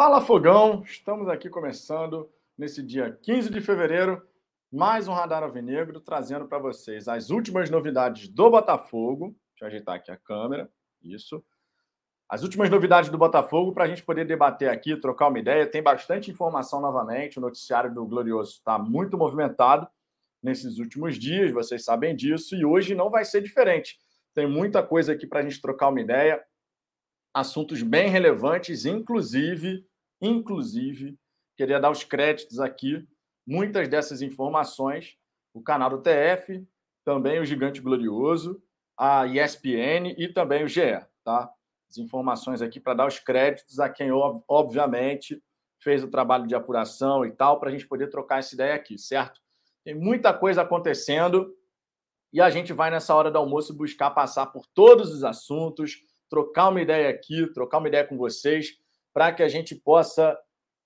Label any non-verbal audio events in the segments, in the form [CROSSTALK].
Fala Fogão, estamos aqui começando nesse dia 15 de fevereiro, mais um Radar Alvinegro, trazendo para vocês as últimas novidades do Botafogo. Deixa eu ajeitar aqui a câmera, isso. As últimas novidades do Botafogo para a gente poder debater aqui, trocar uma ideia. Tem bastante informação novamente, o noticiário do Glorioso está muito movimentado nesses últimos dias, vocês sabem disso, e hoje não vai ser diferente. Tem muita coisa aqui para a gente trocar uma ideia, assuntos bem relevantes, inclusive Inclusive, queria dar os créditos aqui, muitas dessas informações, o canal do TF, também o Gigante Glorioso, a ESPN e também o GE, tá? As informações aqui para dar os créditos a quem, obviamente, fez o trabalho de apuração e tal, para a gente poder trocar essa ideia aqui, certo? Tem muita coisa acontecendo e a gente vai nessa hora do almoço buscar passar por todos os assuntos, trocar uma ideia aqui, trocar uma ideia com vocês para que a gente possa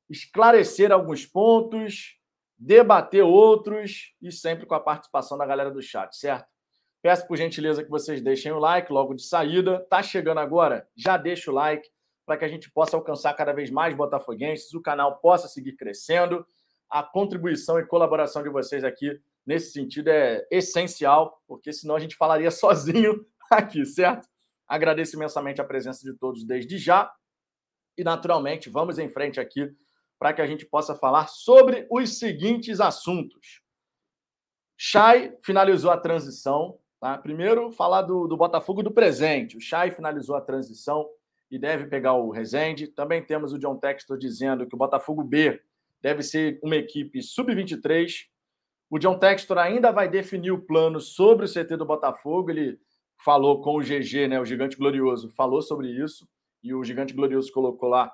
esclarecer alguns pontos, debater outros e sempre com a participação da galera do chat, certo? Peço por gentileza que vocês deixem o like logo de saída. Tá chegando agora? Já deixa o like para que a gente possa alcançar cada vez mais botafoguenses, o canal possa seguir crescendo. A contribuição e colaboração de vocês aqui nesse sentido é essencial, porque senão a gente falaria [LAUGHS] sozinho aqui, certo? Agradeço imensamente a presença de todos desde já e, naturalmente, vamos em frente aqui para que a gente possa falar sobre os seguintes assuntos. Chay finalizou a transição. Tá? Primeiro, falar do, do Botafogo do presente. O Chay finalizou a transição e deve pegar o Rezende. Também temos o John Textor dizendo que o Botafogo B deve ser uma equipe sub-23. O John Textor ainda vai definir o plano sobre o CT do Botafogo. Ele falou com o GG, né, o Gigante Glorioso, falou sobre isso e o Gigante Glorioso colocou lá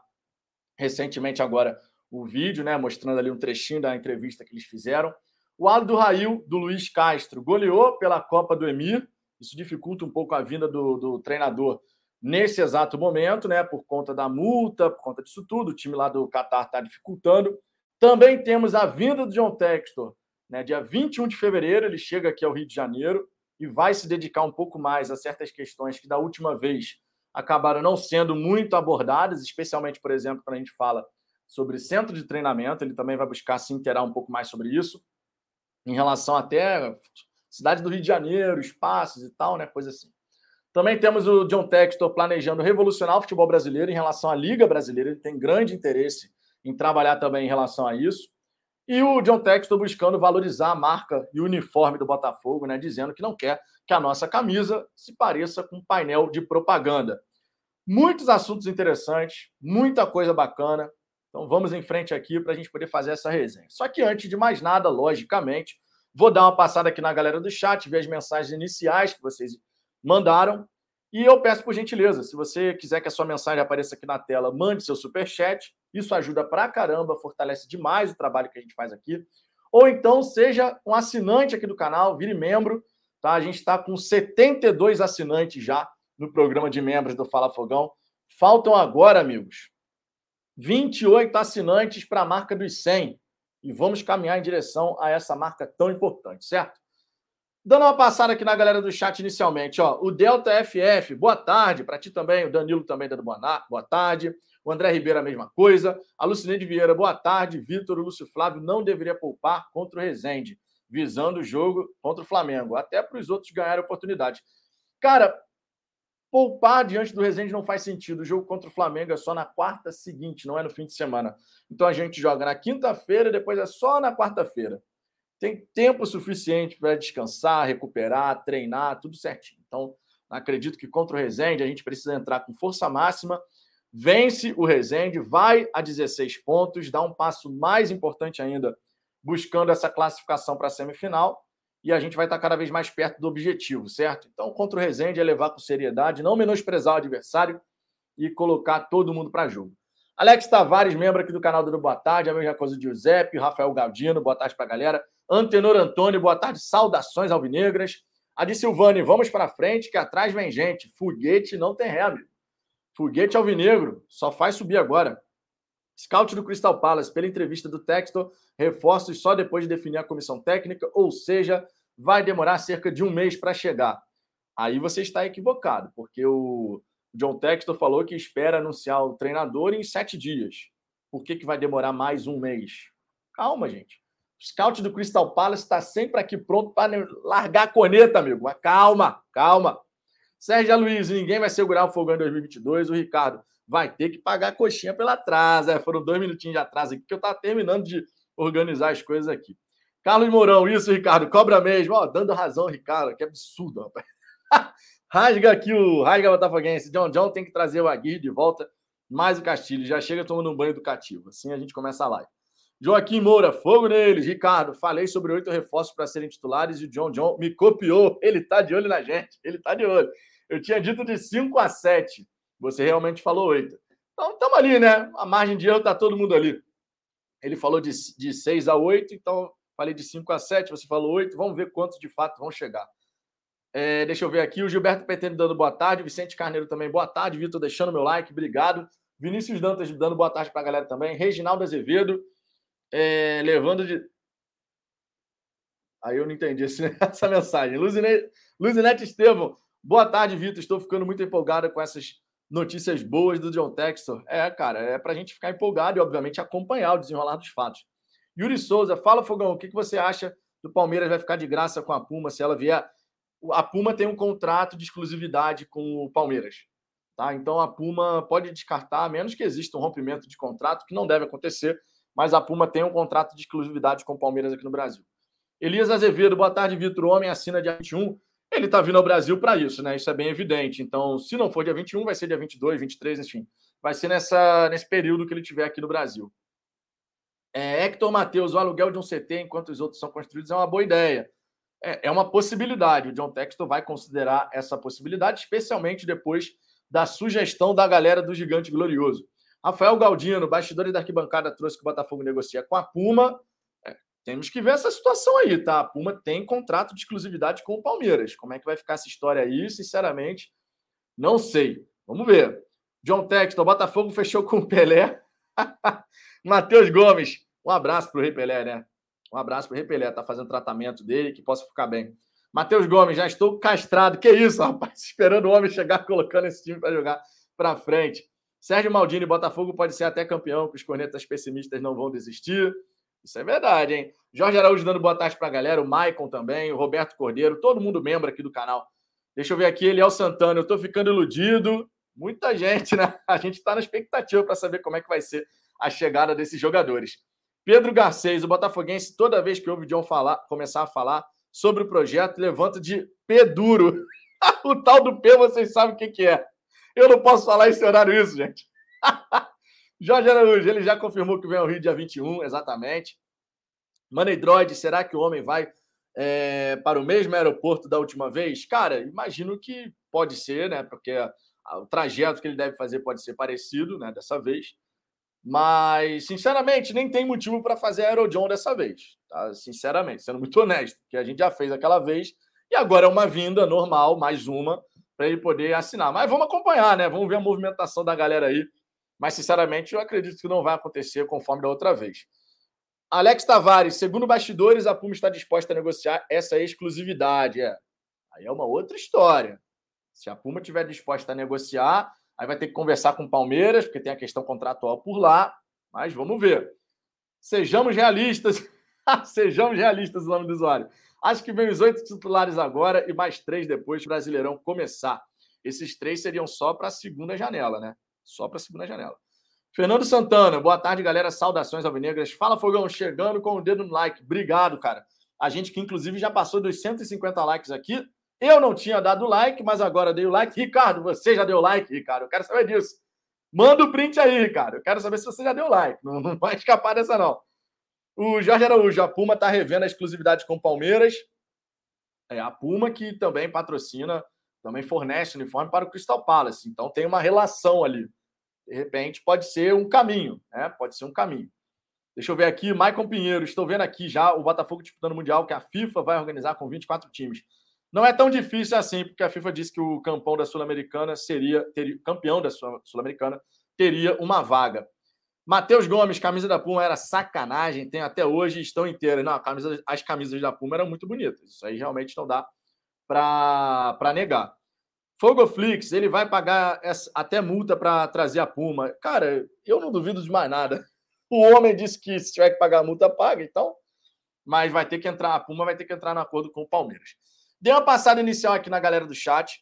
recentemente agora o vídeo, né, mostrando ali um trechinho da entrevista que eles fizeram. O Aldo Rail, do Luiz Castro, goleou pela Copa do Emir. Isso dificulta um pouco a vinda do, do treinador nesse exato momento, né, por conta da multa, por conta disso tudo. O time lá do Qatar está dificultando. Também temos a vinda do John Textor, né, dia 21 de fevereiro. Ele chega aqui ao Rio de Janeiro e vai se dedicar um pouco mais a certas questões que da última vez acabaram não sendo muito abordadas, especialmente, por exemplo, quando a gente fala sobre centro de treinamento, ele também vai buscar se interar um pouco mais sobre isso, em relação até cidade do Rio de Janeiro, espaços e tal, né, coisa assim. Também temos o John Textor planejando revolucionar o futebol brasileiro em relação à Liga Brasileira, ele tem grande interesse em trabalhar também em relação a isso. E o John Textor buscando valorizar a marca e o uniforme do Botafogo, né, dizendo que não quer que a nossa camisa se pareça com um painel de propaganda. Muitos assuntos interessantes, muita coisa bacana. Então vamos em frente aqui para a gente poder fazer essa resenha. Só que antes de mais nada, logicamente, vou dar uma passada aqui na galera do chat, ver as mensagens iniciais que vocês mandaram. E eu peço por gentileza, se você quiser que a sua mensagem apareça aqui na tela, mande seu super chat. Isso ajuda pra caramba, fortalece demais o trabalho que a gente faz aqui. Ou então seja um assinante aqui do canal, vire membro Tá? A gente está com 72 assinantes já no programa de membros do Fala Fogão. Faltam agora, amigos, 28 assinantes para a marca dos 100. E vamos caminhar em direção a essa marca tão importante, certo? Dando uma passada aqui na galera do chat inicialmente, ó, o Delta FF, boa tarde, para ti também, o Danilo também dando boa, boa tarde, o André Ribeiro a mesma coisa, a Lucineide Vieira, boa tarde, Vitor, o Lúcio Flávio não deveria poupar contra o Rezende visando o jogo contra o Flamengo, até para os outros ganharem oportunidade. Cara, poupar diante do Resende não faz sentido. O jogo contra o Flamengo é só na quarta seguinte, não é no fim de semana. Então a gente joga na quinta-feira depois é só na quarta-feira. Tem tempo suficiente para descansar, recuperar, treinar, tudo certinho. Então, acredito que contra o Resende a gente precisa entrar com força máxima. Vence o Resende, vai a 16 pontos, dá um passo mais importante ainda buscando essa classificação para a semifinal e a gente vai estar cada vez mais perto do objetivo, certo? Então, contra o Rezende é levar com seriedade, não menosprezar o adversário e colocar todo mundo para jogo. Alex Tavares, membro aqui do canal do Boa Tarde, a mesma coisa de Giuseppe, Rafael Galdino, boa tarde para a galera. Antenor Antônio, boa tarde, saudações alvinegras. Adi Silvani, vamos para frente, que atrás vem gente. Foguete não tem ré, amigo. Foguete alvinegro, só faz subir agora. Scout do Crystal Palace, pela entrevista do Textor, reforços só depois de definir a comissão técnica, ou seja, vai demorar cerca de um mês para chegar. Aí você está equivocado, porque o John Textor falou que espera anunciar o treinador em sete dias. por que, que vai demorar mais um mês? Calma, gente. O scout do Crystal Palace está sempre aqui pronto para largar a coneta, amigo. Mas calma, calma. Sérgio Luiz, ninguém vai segurar o fogão em 2022. O Ricardo vai ter que pagar a coxinha pela atraso. É, foram dois minutinhos de atraso aqui, que eu estava terminando de organizar as coisas aqui. Carlos Mourão, isso, Ricardo, cobra mesmo. Ó, dando razão, Ricardo, que absurdo, rapaz. [LAUGHS] rasga aqui o Rasga Botafoguense. John John tem que trazer o Aguirre de volta, mais o Castilho. Já chega tomando um banho educativo. Assim a gente começa a live. Joaquim Moura, fogo neles. Ricardo, falei sobre oito reforços para serem titulares e o John John me copiou. Ele tá de olho na gente. Ele tá de olho. Eu tinha dito de 5 a 7. Você realmente falou 8. Então, estamos ali, né? A margem de erro tá todo mundo ali. Ele falou de, de 6 a 8, então falei de 5 a 7, você falou 8. Vamos ver quantos de fato vão chegar. É, deixa eu ver aqui. O Gilberto Petene dando boa tarde. Vicente Carneiro também, boa tarde. Vitor deixando meu like, obrigado. Vinícius Dantas dando boa tarde para a galera também. Reginaldo Azevedo é, levando de. Aí eu não entendi [LAUGHS] essa mensagem. Luzinete, Luzinete Estevam, boa tarde, Vitor. Estou ficando muito empolgado com essas notícias boas do John Textor. É, cara, é para a gente ficar empolgado e, obviamente, acompanhar o desenrolar dos fatos. Yuri Souza, fala, Fogão, o que, que você acha do Palmeiras vai ficar de graça com a Puma se ela vier? A Puma tem um contrato de exclusividade com o Palmeiras. Tá? Então a Puma pode descartar, a menos que exista um rompimento de contrato, que não deve acontecer, mas a Puma tem um contrato de exclusividade com o Palmeiras aqui no Brasil. Elias Azevedo, boa tarde, Vitor. Homem assina dia 21. Ele está vindo ao Brasil para isso, né? Isso é bem evidente. Então, se não for dia 21, vai ser dia 22, 23, enfim. Vai ser nessa, nesse período que ele tiver aqui no Brasil. É, Hector Matheus, o aluguel de um CT enquanto os outros são construídos é uma boa ideia. É, é uma possibilidade. O John Textor vai considerar essa possibilidade, especialmente depois da sugestão da galera do Gigante Glorioso. Rafael Galdino, bastidores da arquibancada, trouxe que o Botafogo negocia com a Puma. É, temos que ver essa situação aí, tá? A Puma tem contrato de exclusividade com o Palmeiras. Como é que vai ficar essa história aí? Sinceramente, não sei. Vamos ver. John Textor, Botafogo fechou com o Pelé. [LAUGHS] Matheus Gomes, um abraço para o Rei Pelé, né? Um abraço para o Rei Pelé, tá fazendo tratamento dele, que possa ficar bem. Matheus Gomes, já estou castrado. Que isso, rapaz? [LAUGHS] Esperando o homem chegar colocando esse time para jogar para frente. Sérgio Maldini, Botafogo pode ser até campeão, que os cornetas pessimistas não vão desistir. Isso é verdade, hein? Jorge Araújo dando boa tarde para a galera, o Maicon também, o Roberto Cordeiro, todo mundo membro aqui do canal. Deixa eu ver aqui, Eliel Santana, eu estou ficando iludido. Muita gente, né? [LAUGHS] A gente está na expectativa para saber como é que vai ser a chegada desses jogadores. Pedro Garcês, o botafoguense, toda vez que ouve o John falar, começar a falar sobre o projeto, levanta de P duro. [LAUGHS] o tal do P, vocês sabem o que, que é. Eu não posso falar esse horário isso, gente. [LAUGHS] Jorge Araújo, ele já confirmou que vem ao Rio dia 21, exatamente. Money Droid, será que o homem vai é, para o mesmo aeroporto da última vez? Cara, imagino que pode ser, né? Porque o trajeto que ele deve fazer pode ser parecido, né? Dessa vez. Mas, sinceramente, nem tem motivo para fazer Aerojohn dessa vez. Tá? Sinceramente, sendo muito honesto, porque a gente já fez aquela vez e agora é uma vinda normal, mais uma, para ele poder assinar. Mas vamos acompanhar, né? Vamos ver a movimentação da galera aí. Mas, sinceramente, eu acredito que não vai acontecer conforme da outra vez. Alex Tavares, segundo bastidores, a Puma está disposta a negociar essa exclusividade. É. Aí é uma outra história. Se a Puma estiver disposta a negociar, aí vai ter que conversar com o Palmeiras, porque tem a questão contratual por lá. Mas vamos ver. Sejamos realistas. [LAUGHS] Sejamos realistas, o nome do usuário. Acho que vem os oito titulares agora e mais três depois Brasileirão começar. Esses três seriam só para a segunda janela, né? Só para a segunda janela. Fernando Santana, boa tarde, galera. Saudações alvinegras. Fala, Fogão, chegando com o dedo no like. Obrigado, cara. A gente que, inclusive, já passou dos 150 likes aqui. Eu não tinha dado like, mas agora dei o like. Ricardo, você já deu like, Ricardo? Eu quero saber disso. Manda o print aí, Ricardo. Eu quero saber se você já deu like. Não, não vai escapar dessa, não. O Jorge Araújo, a Puma está revendo a exclusividade com o Palmeiras. É a Puma que também patrocina, também fornece uniforme para o Crystal Palace. Então tem uma relação ali. De repente pode ser um caminho, né? Pode ser um caminho. Deixa eu ver aqui, Maicon Pinheiro, estou vendo aqui já o Botafogo disputando o Mundial que a FIFA vai organizar com 24 times. Não é tão difícil assim, porque a FIFA disse que o campeão da Sul-Americana seria, teria, campeão da Sul-Americana teria uma vaga. Matheus Gomes, camisa da Puma era sacanagem, tem até hoje, estão inteiras. Não, camisa, as camisas da Puma eram muito bonitas. Isso aí realmente não dá para negar. Fogoflix, ele vai pagar essa, até multa para trazer a Puma. Cara, eu não duvido de mais nada. [LAUGHS] O homem disse que se tiver que pagar a multa, paga. Então, mas vai ter que entrar, a Puma vai ter que entrar no acordo com o Palmeiras. Dei uma passada inicial aqui na galera do chat,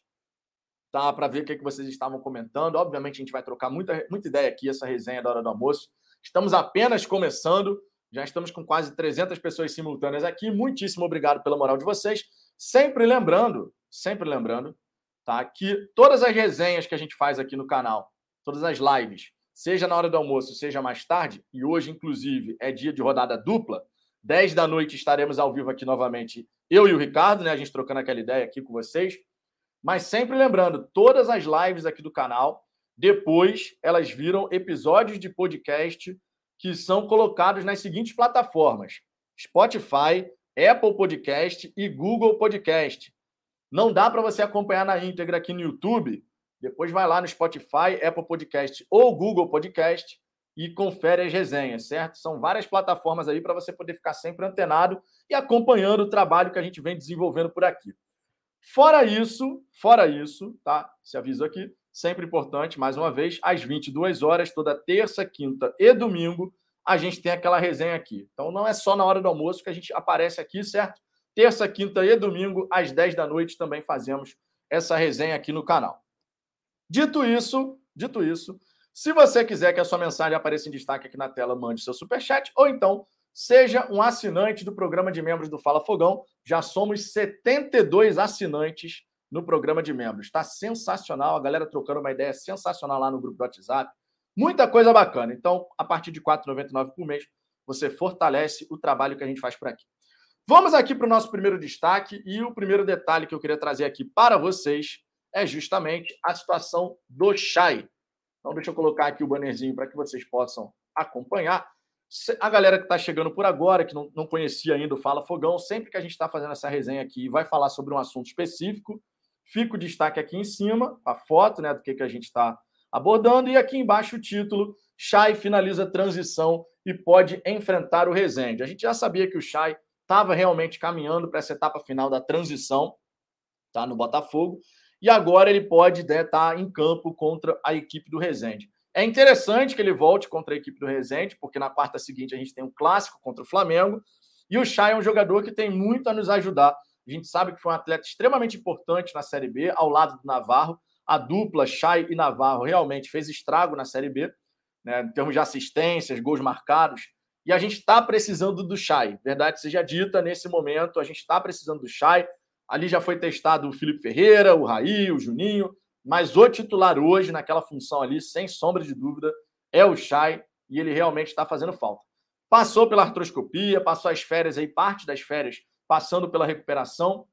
tá? Para ver o que, que vocês estavam comentando. Obviamente, a gente vai trocar muita, muita ideia aqui, essa resenha da hora do almoço. Estamos apenas começando, já estamos com quase 300 pessoas simultâneas aqui. Muitíssimo obrigado pela moral de vocês. Sempre lembrando, sempre lembrando, tá? Que todas as resenhas que a gente faz aqui no canal, todas as lives, seja na hora do almoço, seja mais tarde, e hoje, inclusive, é dia de rodada dupla. 10 da noite estaremos ao vivo aqui novamente, eu e o Ricardo, né? A gente trocando aquela ideia aqui com vocês. Mas sempre lembrando, todas as lives aqui do canal, depois elas viram episódios de podcast que são colocados nas seguintes plataformas: Spotify, Apple Podcast e Google Podcast. Não dá para você acompanhar na íntegra aqui no YouTube. Depois vai lá no Spotify, Apple Podcast ou Google Podcast e confere as resenhas, certo? São várias plataformas aí para você poder ficar sempre antenado e acompanhando o trabalho que a gente vem desenvolvendo por aqui. Fora isso, fora isso, tá? Se aviso aqui, sempre importante, mais uma vez, às 22 horas, toda terça, quinta e domingo, a gente tem aquela resenha aqui. Então não é só na hora do almoço que a gente aparece aqui, certo? Terça, quinta e domingo, às 10 da noite, também fazemos essa resenha aqui no canal. Dito isso, dito isso, se você quiser que a sua mensagem apareça em destaque aqui na tela, mande seu superchat ou então seja um assinante do programa de membros do Fala Fogão. Já somos 72 assinantes no programa de membros. Está sensacional, a galera trocando uma ideia sensacional lá no grupo do WhatsApp. Muita coisa bacana. Então, a partir de R$ 4,99 por mês, você fortalece o trabalho que a gente faz por aqui. Vamos aqui para o nosso primeiro destaque e o primeiro detalhe que eu queria trazer aqui para vocês é justamente a situação do Chay. Então, deixa eu colocar aqui o bannerzinho para que vocês possam acompanhar. A galera que está chegando por agora, que não, não conhecia ainda o Fala Fogão, sempre que a gente está fazendo essa resenha aqui e vai falar sobre um assunto específico, fica o destaque aqui em cima, a foto né, do que, que a gente está abordando. E aqui embaixo o título: Chay finaliza a transição e pode enfrentar o Resende. A gente já sabia que o Chay estava realmente caminhando para essa etapa final da transição, tá no Botafogo, e agora ele pode estar né, tá em campo contra a equipe do Resende. É interessante que ele volte contra a equipe do Resende, porque na quarta seguinte a gente tem um clássico contra o Flamengo, e o Chay é um jogador que tem muito a nos ajudar. A gente sabe que foi um atleta extremamente importante na Série B, ao lado do Navarro, a dupla Chay e Navarro realmente fez estrago na Série B, né, em termos de assistências, gols marcados. E a gente está precisando do Chay. Verdade seja dita, nesse momento a gente está precisando do Chay. Ali já foi testado o Felipe Ferreira, o Raí, o Juninho, mas o titular hoje, naquela função ali, sem sombra de dúvida, é o Chay e ele realmente está fazendo falta. Passou pela artroscopia, passou as férias aí, parte das férias, passando pela recuperação.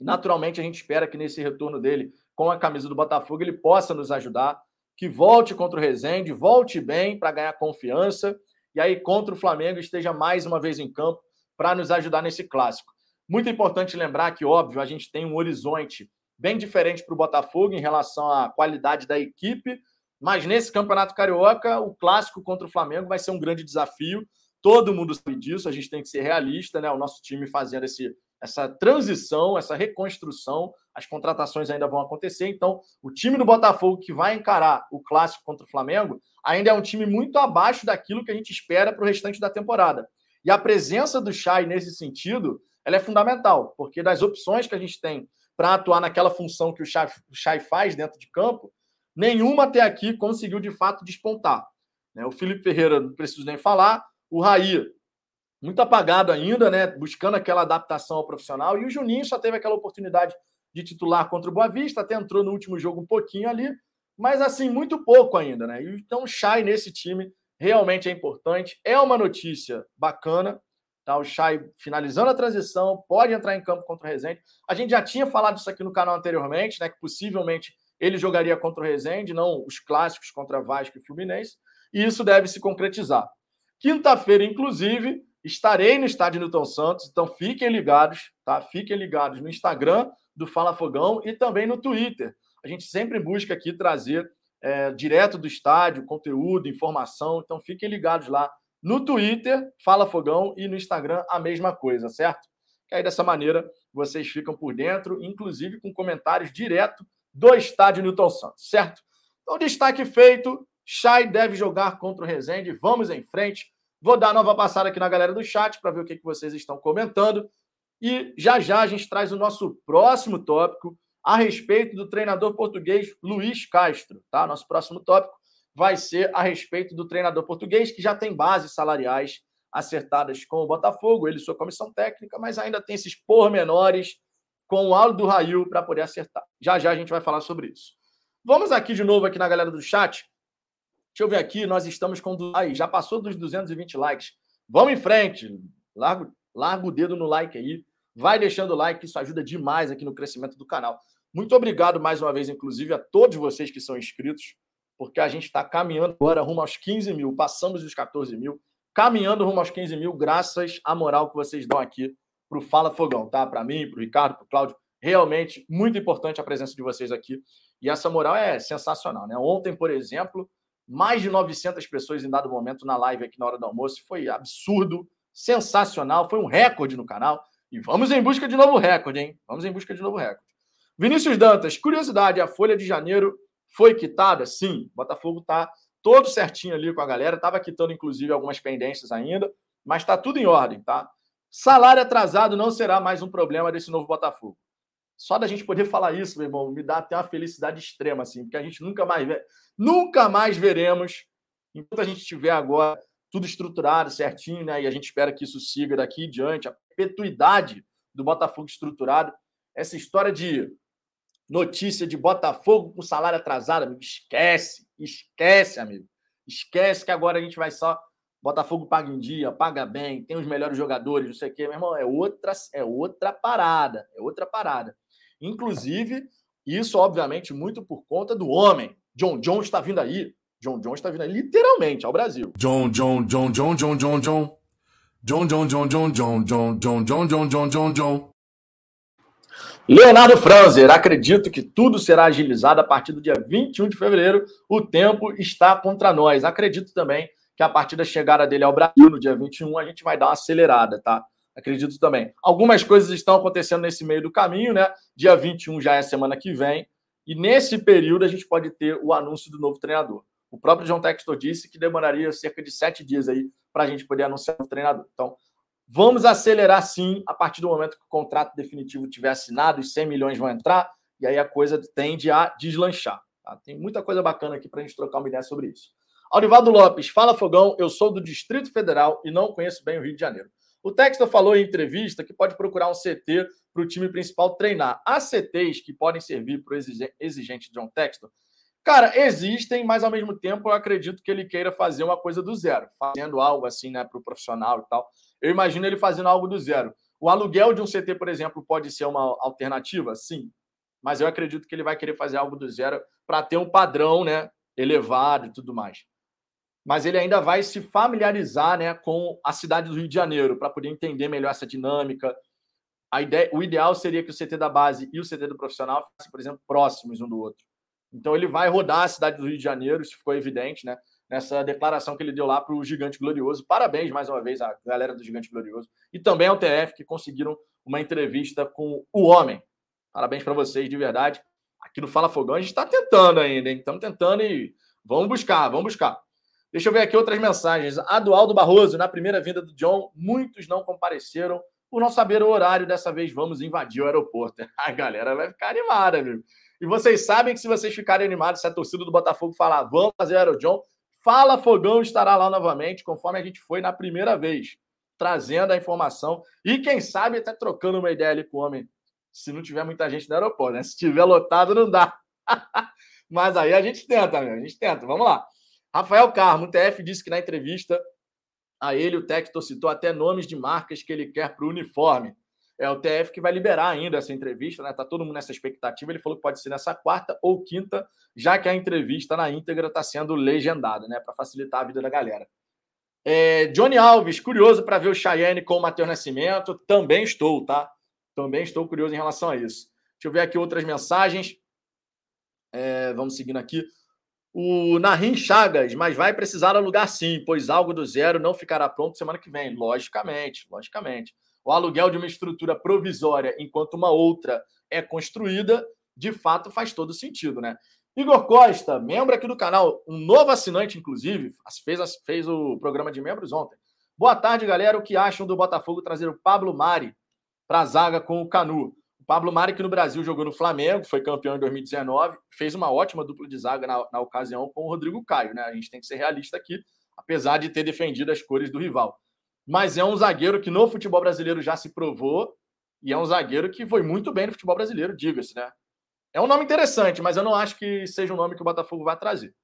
Naturalmente, a gente espera que nesse retorno dele com a camisa do Botafogo, ele possa nos ajudar, que volte contra o Rezende, volte bem para ganhar confiança, e aí contra o Flamengo esteja mais uma vez em campo para nos ajudar nesse clássico. Muito importante lembrar que, óbvio, a gente tem um horizonte bem diferente para o Botafogo em relação à qualidade da equipe, mas nesse Campeonato Carioca, o clássico contra o Flamengo vai ser um grande desafio. Todo mundo sabe disso, a gente tem que ser realista, né? O nosso time fazendo esse essa transição, essa reconstrução, as contratações ainda vão acontecer. Então, o time do Botafogo que vai encarar o clássico contra o Flamengo ainda é um time muito abaixo daquilo que a gente espera para o restante da temporada. E a presença do Chay nesse sentido, ela é fundamental, porque das opções que a gente tem para atuar naquela função que o Chay, faz dentro de campo, nenhuma até aqui conseguiu de fato despontar. Né? O Felipe Ferreira, não preciso nem falar, o Raí muito apagado ainda, né? Buscando aquela adaptação ao profissional. E o Juninho só teve aquela oportunidade de titular contra o Boa Vista, até entrou no último jogo um pouquinho ali, mas assim, muito pouco ainda, né? Então, o Chay nesse time realmente é importante. É uma notícia bacana. Tá? O Chay finalizando a transição, pode entrar em campo contra o Rezende. A gente já tinha falado isso aqui no canal anteriormente, né? Que possivelmente ele jogaria contra o Rezende, não os clássicos contra Vasco e Fluminense. E isso deve se concretizar. Quinta-feira, inclusive, Estarei no estádio Newton Santos, então fiquem ligados, tá? Fiquem ligados no Instagram do Fala Fogão e também no Twitter. A gente sempre busca aqui trazer é, direto do estádio conteúdo, informação, então fiquem ligados lá no Twitter, Fala Fogão, e no Instagram a mesma coisa, certo? Que aí dessa maneira vocês ficam por dentro, inclusive com comentários direto do estádio Newton Santos, certo? Então, destaque feito, Chay deve jogar contra o Rezende. Vamos em frente. Vou dar nova passada aqui na galera do chat para ver o que, que vocês estão comentando. E já já a gente traz o nosso próximo tópico a respeito do treinador português Luiz Castro. Tá? Nosso próximo tópico vai ser a respeito do treinador português, que já tem bases salariais acertadas com o Botafogo, ele sua comissão técnica, mas ainda tem esses pormenores com o Aldo Rail para poder acertar. Já já a gente vai falar sobre isso. Vamos aqui de novo aqui na galera do chat. Deixa eu ver aqui, nós estamos com. Aí, já passou dos 220 likes. Vamos em frente. Larga, larga o dedo no like aí. Vai deixando o like, isso ajuda demais aqui no crescimento do canal. Muito obrigado mais uma vez, inclusive, a todos vocês que são inscritos, porque a gente está caminhando agora rumo aos 15 mil, passamos dos 14 mil, caminhando rumo aos 15 mil, graças à moral que vocês dão aqui para o Fala Fogão, tá? Para mim, para o Ricardo, para o Cláudio. Realmente muito importante a presença de vocês aqui. E essa moral é sensacional, né? Ontem, por exemplo, mais de 900 pessoas em dado momento na live aqui na hora do almoço. Foi absurdo, sensacional, foi um recorde no canal. E vamos em busca de novo recorde, hein? Vamos em busca de novo recorde. Vinícius Dantas, curiosidade, a Folha de Janeiro foi quitada? Sim, Botafogo tá todo certinho ali com a galera, estava quitando inclusive algumas pendências ainda, mas está tudo em ordem, tá? Salário atrasado não será mais um problema desse novo Botafogo. Só da gente poder falar isso, meu irmão, me dá até uma felicidade extrema, assim, porque a gente nunca mais vê, nunca mais veremos, enquanto a gente tiver agora tudo estruturado, certinho, né? E a gente espera que isso siga daqui em diante, a perpetuidade do Botafogo estruturado. Essa história de notícia de Botafogo com salário atrasado, amigo, esquece, esquece, amigo. Esquece que agora a gente vai só Botafogo paga em dia, paga bem, tem os melhores jogadores, não sei o quê, meu irmão, é outra, é outra parada, é outra parada. Inclusive, isso, obviamente, muito por conta do homem. John John está vindo aí. John John está vindo aí, literalmente, ao Brasil. John John John John John John John. John John John John John John John John John John John John. Leonardo Franzer, acredito que tudo será agilizado a partir do dia 21 de fevereiro. O tempo está contra nós. Acredito também que a partir da chegada dele ao Brasil no dia 21, a gente vai dar uma acelerada, tá? acredito também. Algumas coisas estão acontecendo nesse meio do caminho, né? Dia 21 já é semana que vem, e nesse período a gente pode ter o anúncio do novo treinador. O próprio João Textor disse que demoraria cerca de sete dias aí para a gente poder anunciar o treinador. Então, vamos acelerar sim a partir do momento que o contrato definitivo tiver assinado, os 100 milhões vão entrar, e aí a coisa tende a deslanchar. Tá? Tem muita coisa bacana aqui para a gente trocar uma ideia sobre isso. Aurivaldo Lopes, fala Fogão, eu sou do Distrito Federal e não conheço bem o Rio de Janeiro. O Textor falou em entrevista que pode procurar um CT para o time principal treinar. Há CTs que podem servir para o exigente John Textor? Cara, existem, mas ao mesmo tempo eu acredito que ele queira fazer uma coisa do zero, fazendo algo assim, né, para o profissional e tal. Eu imagino ele fazendo algo do zero. O aluguel de um CT, por exemplo, pode ser uma alternativa? Sim. Mas eu acredito que ele vai querer fazer algo do zero para ter um padrão né, elevado e tudo mais mas ele ainda vai se familiarizar né, com a cidade do Rio de Janeiro para poder entender melhor essa dinâmica. A ideia, o ideal seria que o CT da base e o CT do profissional fossem, por exemplo, próximos um do outro. Então ele vai rodar a cidade do Rio de Janeiro, isso ficou evidente, né? Nessa declaração que ele deu lá para o Gigante Glorioso. Parabéns mais uma vez à galera do Gigante Glorioso e também ao TF que conseguiram uma entrevista com o homem. Parabéns para vocês de verdade. Aqui no Fala Fogão a gente está tentando ainda, hein? Estamos tentando e vamos buscar, vamos buscar. Deixa eu ver aqui outras mensagens. A do Aldo Barroso, na primeira vinda do John, muitos não compareceram por não saber o horário. Dessa vez vamos invadir o aeroporto. [LAUGHS] A galera vai ficar animada, amigo. E vocês sabem que se vocês ficarem animados, se a torcida do Botafogo falar vamos fazer o John, Fala Fogão estará lá novamente, conforme a gente foi na primeira vez, trazendo a informação e quem sabe até trocando uma ideia ali com o homem, se não tiver muita gente no aeroporto, né? Se tiver lotado, não dá. [LAUGHS] Mas aí a gente tenta, meu, a gente tenta. Vamos lá. Rafael Carmo, o TF disse que na entrevista a ele, o Tector citou até nomes de marcas que ele quer para o uniforme. É o TF que vai liberar ainda essa entrevista, né? Tá todo mundo nessa expectativa. Ele falou que pode ser nessa quarta ou quinta, já que a entrevista na íntegra está sendo legendada, né? Para facilitar a vida da galera. É, Johnny Alves, curioso para ver o Cheyenne com o Matheus Nascimento. Também estou, tá? Também estou curioso em relação a isso. Deixa eu ver aqui outras mensagens. É, vamos seguindo aqui o Narim Chagas, mas vai precisar alugar sim, pois algo do zero não ficará pronto semana que vem. Logicamente, logicamente. O aluguel de uma estrutura provisória enquanto uma outra é construída, de fato faz todo sentido, né? Igor Costa, membro aqui do canal, um novo assinante, inclusive, fez, fez o programa de membros ontem. Boa tarde, galera. O que acham do Botafogo trazer o Pablo Mari para a zaga com o Canu? O Pablo Mari, que no Brasil jogou no Flamengo, foi campeão em 2019, fez uma ótima dupla de zaga na, na ocasião com o Rodrigo Caio, né? A gente tem que ser realista aqui, apesar de ter defendido as cores do rival. Mas é um zagueiro que no futebol brasileiro já se provou e é um zagueiro que foi muito bem no futebol brasileiro, diga-se, né? É um nome interessante, mas eu não acho que seja um nome que o Botafogo vai trazer.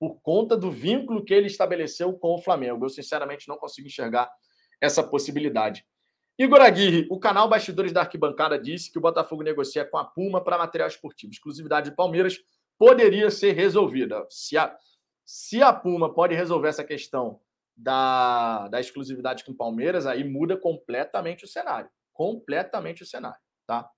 Por conta do vínculo que ele estabeleceu com o Flamengo. Eu, sinceramente, não consigo enxergar essa possibilidade. Igor Aguirre, o canal Bastidores da Arquibancada disse que o Botafogo negocia com a Puma para material esportivo. Exclusividade de Palmeiras poderia ser resolvida. Se a, se a Puma pode resolver essa questão da, da exclusividade com o Palmeiras, aí muda completamente o cenário. Completamente o cenário, tá?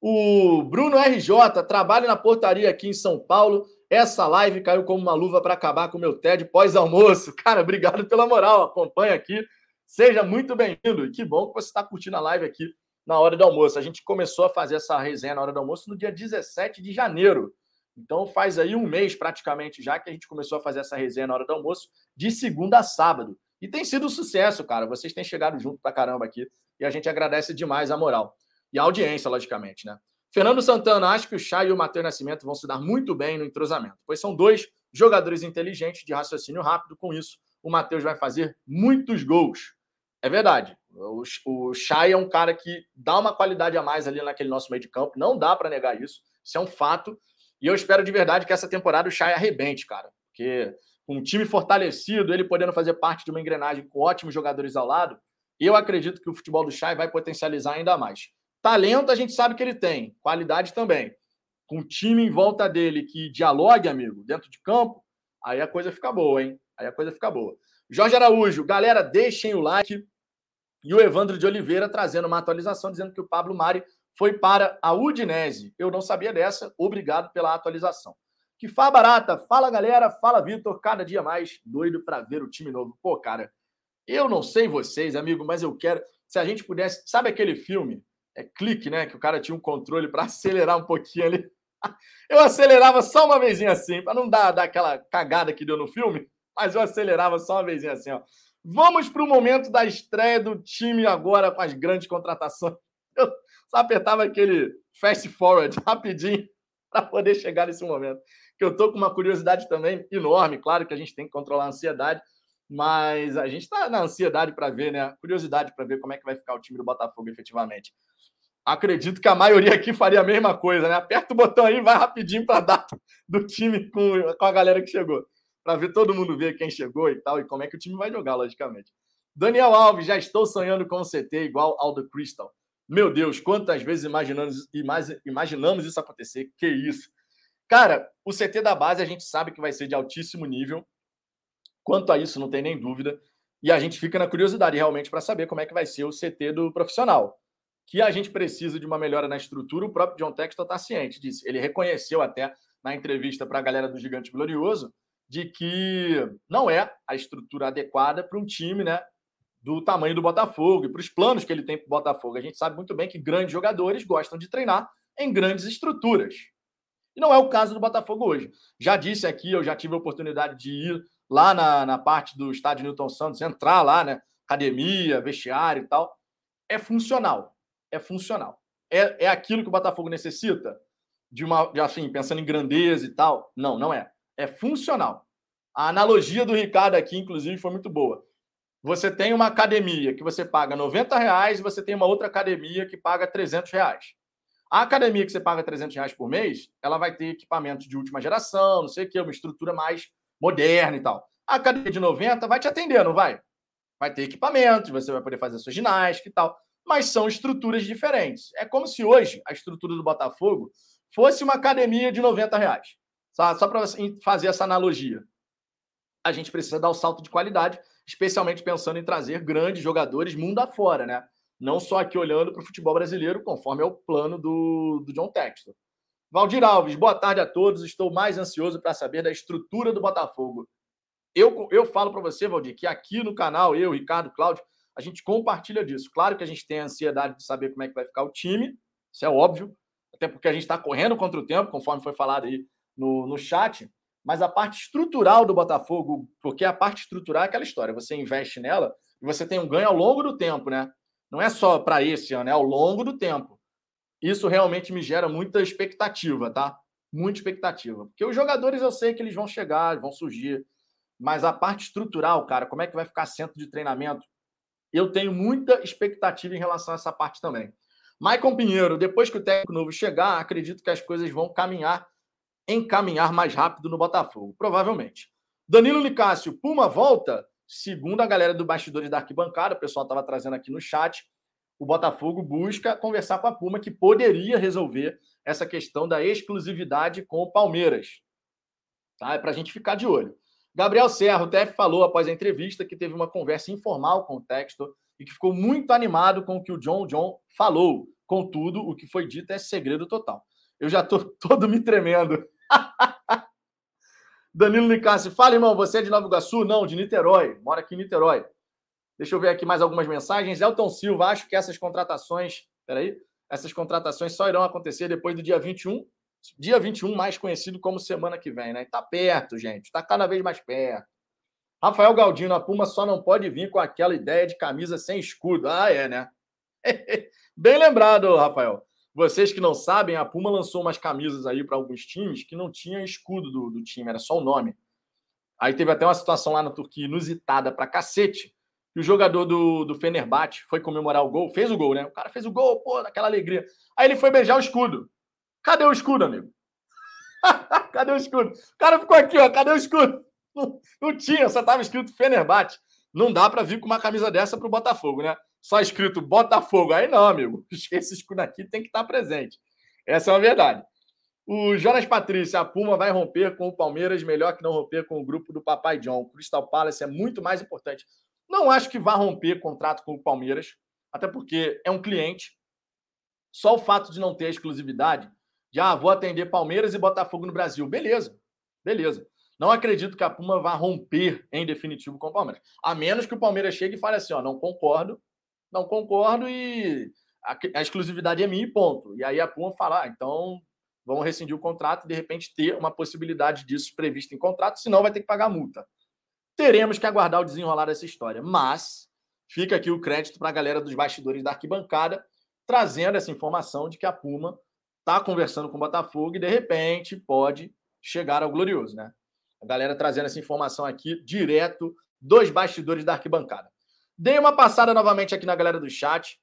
O Bruno RJ trabalha na portaria aqui em São Paulo. Essa live caiu como uma luva para acabar com o meu TED pós-almoço. [LAUGHS] Cara, obrigado pela moral. Acompanha aqui. Seja muito bem-vindo. E que bom que você está curtindo a live aqui na hora do almoço. A gente começou a fazer essa resenha na hora do almoço no dia 17 de janeiro. Então faz aí um mês praticamente já que a gente começou a fazer essa resenha na hora do almoço, de segunda a sábado. E tem sido um sucesso, cara. Vocês têm chegado junto pra caramba aqui e a gente agradece demais a moral. E a audiência, logicamente, né? Fernando Santana, acho que o Chay e o Matheus Nascimento vão se dar muito bem no entrosamento, pois são dois jogadores inteligentes de raciocínio rápido. Com isso, o Matheus vai fazer muitos gols. É verdade. O, o Chay é um cara que dá uma qualidade a mais ali naquele nosso meio de campo. Não dá para negar isso. Isso é um fato. E eu espero de verdade que essa temporada o Chay arrebente, cara. Porque com um time fortalecido, ele podendo fazer parte de uma engrenagem com ótimos jogadores ao lado, eu acredito que o futebol do Chay vai potencializar ainda mais. Talento a gente sabe que ele tem, qualidade também. Com um time em volta dele que dialogue, amigo, dentro de campo, aí a coisa fica boa, hein? Aí a coisa fica boa. Jorge Araújo, galera, deixem o like. E o Evandro de Oliveira trazendo uma atualização dizendo que o Pablo Mari foi para a Udinese. Eu não sabia dessa. Obrigado pela atualização. Que fala barata. Fala, galera. Fala, Vitor. Cada dia mais doido para ver o time novo. Pô, cara, eu não sei vocês, amigo, mas eu quero. Se a gente pudesse. Sabe aquele filme é, clique, né? Que o cara tinha um controle para acelerar um pouquinho ali. [LAUGHS] Eu acelerava só uma vezinha assim, para não dar, dar aquela cagada que deu no filme, mas eu acelerava só uma vezinha assim, ó. Vamos para o momento da estreia do time agora com as grandes contratações. Eu só apertava aquele fast forward [LAUGHS] rapidinho para poder chegar nesse momento. Que eu tô com uma curiosidade também enorme, claro que a gente tem que controlar a ansiedade, mas a gente está na ansiedade para ver, né? Curiosidade para ver como é que vai ficar o time do Botafogo efetivamente. Acredito que a maioria aqui faria a mesma coisa, né? Aperta o botão aí, vai rapidinho para a data [LAUGHS] do time com, com a galera que chegou. Para ver todo mundo ver quem chegou e tal, e como é que o time vai jogar, logicamente. Daniel Alves, já estou sonhando com o CT igual ao do Crystal. Meu Deus, quantas vezes imaginamos, imaginamos isso acontecer? Que isso. Cara, o CT da base a gente sabe que vai ser de altíssimo nível. Quanto a isso, não tem nem dúvida. E a gente fica na curiosidade realmente para saber como é que vai ser o CT do profissional que a gente precisa de uma melhora na estrutura, o próprio John Textor está ciente disso. Ele reconheceu até na entrevista para a galera do Gigante Glorioso de que não é a estrutura adequada para um time né, do tamanho do Botafogo e para os planos que ele tem para o Botafogo. A gente sabe muito bem que grandes jogadores gostam de treinar em grandes estruturas. E não é o caso do Botafogo hoje. Já disse aqui, eu já tive a oportunidade de ir lá na, na parte do estádio Newton Santos, entrar lá, né? Academia, vestiário e tal. É funcional é funcional. É, é aquilo que o Botafogo necessita? De uma, de, assim, pensando em grandeza e tal? Não, não é. É funcional. A analogia do Ricardo aqui, inclusive, foi muito boa. Você tem uma academia que você paga 90 reais e você tem uma outra academia que paga 300 reais. A academia que você paga 300 reais por mês, ela vai ter equipamentos de última geração, não sei o que, uma estrutura mais moderna e tal. A academia de 90 vai te atender, não vai? Vai ter equipamentos, você vai poder fazer sua ginástica e tal mas são estruturas diferentes. É como se hoje a estrutura do Botafogo fosse uma academia de 90 reais. Só, só para fazer essa analogia. A gente precisa dar o um salto de qualidade, especialmente pensando em trazer grandes jogadores mundo afora, né? Não só aqui olhando para o futebol brasileiro, conforme é o plano do, do John Textor. Valdir Alves, boa tarde a todos. Estou mais ansioso para saber da estrutura do Botafogo. Eu, eu falo para você, Valdir, que aqui no canal, eu, Ricardo, Cláudio, a gente compartilha disso. Claro que a gente tem ansiedade de saber como é que vai ficar o time, isso é óbvio. até porque a gente está correndo contra o tempo, conforme foi falado aí no, no chat, mas a parte estrutural do Botafogo, porque a parte estrutural é aquela história, você investe nela e você tem um ganho ao longo do tempo, né? Não é só para esse ano, é ao longo do tempo. Isso realmente me gera muita expectativa, tá? Muita expectativa. Porque os jogadores eu sei que eles vão chegar, vão surgir, mas a parte estrutural, cara, como é que vai ficar centro de treinamento? Eu tenho muita expectativa em relação a essa parte também. Maicon Pinheiro, depois que o técnico novo chegar, acredito que as coisas vão caminhar, encaminhar mais rápido no Botafogo, provavelmente. Danilo Nicásio, Puma volta? Segundo a galera do bastidores da arquibancada, o pessoal estava trazendo aqui no chat, o Botafogo busca conversar com a Puma, que poderia resolver essa questão da exclusividade com o Palmeiras. Tá? É para a gente ficar de olho. Gabriel Serra, o TF falou após a entrevista que teve uma conversa informal com o Textor e que ficou muito animado com o que o John John falou. Contudo, o que foi dito é segredo total. Eu já estou [LAUGHS] todo me tremendo. Danilo Nicassi, fala, irmão, você é de Nova Iguaçu? Não, de Niterói. Mora aqui em Niterói. Deixa eu ver aqui mais algumas mensagens. Elton Silva, acho que essas contratações. Peraí. Essas contratações só irão acontecer depois do dia 21. Dia 21, mais conhecido como semana que vem, né? Está perto, gente. Está cada vez mais perto. Rafael Galdino, a Puma só não pode vir com aquela ideia de camisa sem escudo. Ah, é, né? [LAUGHS] Bem lembrado, Rafael. Vocês que não sabem, a Puma lançou umas camisas aí para alguns times que não tinha escudo do, do, time, era só o nome. Aí teve até uma situação lá na Turquia inusitada para cacete. Que o jogador do, do Fenerbahçe foi comemorar o gol, fez o gol, né? O cara fez o gol, pô, naquela alegria. Aí ele foi beijar o escudo. Cadê o escudo, amigo? [LAUGHS] cadê o escudo? O cara ficou aqui, ó, cadê o escudo? [LAUGHS] Não, não tinha, só estava escrito Fenerbahçe. Não dá para vir com uma camisa dessa para o Botafogo, né? Só escrito Botafogo. Aí não, amigo. [LAUGHS] Esse escudo aqui tem que estar tá presente. Essa é uma verdade. O Jonas Patrícia, a Puma vai romper com o Palmeiras, melhor que não romper com o grupo do Papai John. O Crystal Palace é muito mais importante. Não acho que vá romper contrato com o Palmeiras, até porque é um cliente. Só o fato de não ter exclusividade, de ah, vou atender Palmeiras e Botafogo no Brasil. Beleza, beleza. Não acredito que a Puma vá romper em definitivo com o Palmeiras. A menos que o Palmeiras chegue e fale assim: ó, não concordo, não concordo e a, a exclusividade é minha e ponto. E aí a Puma fala: ah, então vamos rescindir o contrato e de repente ter uma possibilidade disso previsto em contrato, senão vai ter que pagar multa. Teremos que aguardar o desenrolar dessa história. Mas fica aqui o crédito para a galera dos bastidores da arquibancada, trazendo essa informação de que a Puma está conversando com o Botafogo e de repente pode chegar ao glorioso, né? A galera trazendo essa informação aqui direto dos bastidores da arquibancada. Dei uma passada novamente aqui na galera do chat.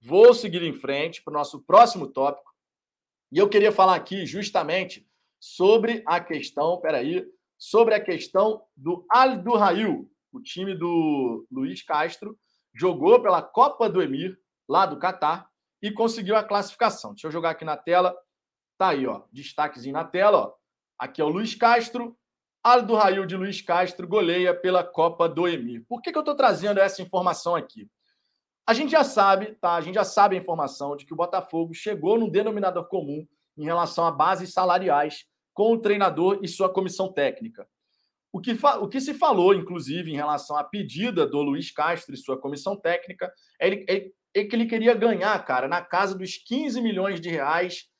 Vou seguir em frente para o nosso próximo tópico. E eu queria falar aqui justamente sobre a questão, peraí, sobre a questão do Al Rail, o time do Luiz Castro, jogou pela Copa do Emir, lá do Catar, e conseguiu a classificação. Deixa eu jogar aqui na tela. Tá aí, ó, destaquezinho na tela, ó. Aqui é o Luiz Castro, Aldo Rail de Luiz Castro goleia pela Copa do Emir. Por que, que eu estou trazendo essa informação aqui? A gente já sabe, tá? A gente já sabe a informação de que o Botafogo chegou num denominador comum em relação a bases salariais com o treinador e sua comissão técnica. O que, o que se falou, inclusive, em relação à pedida do Luiz Castro e sua comissão técnica, é, é, é que ele queria ganhar, cara, na casa dos 15 milhões de reais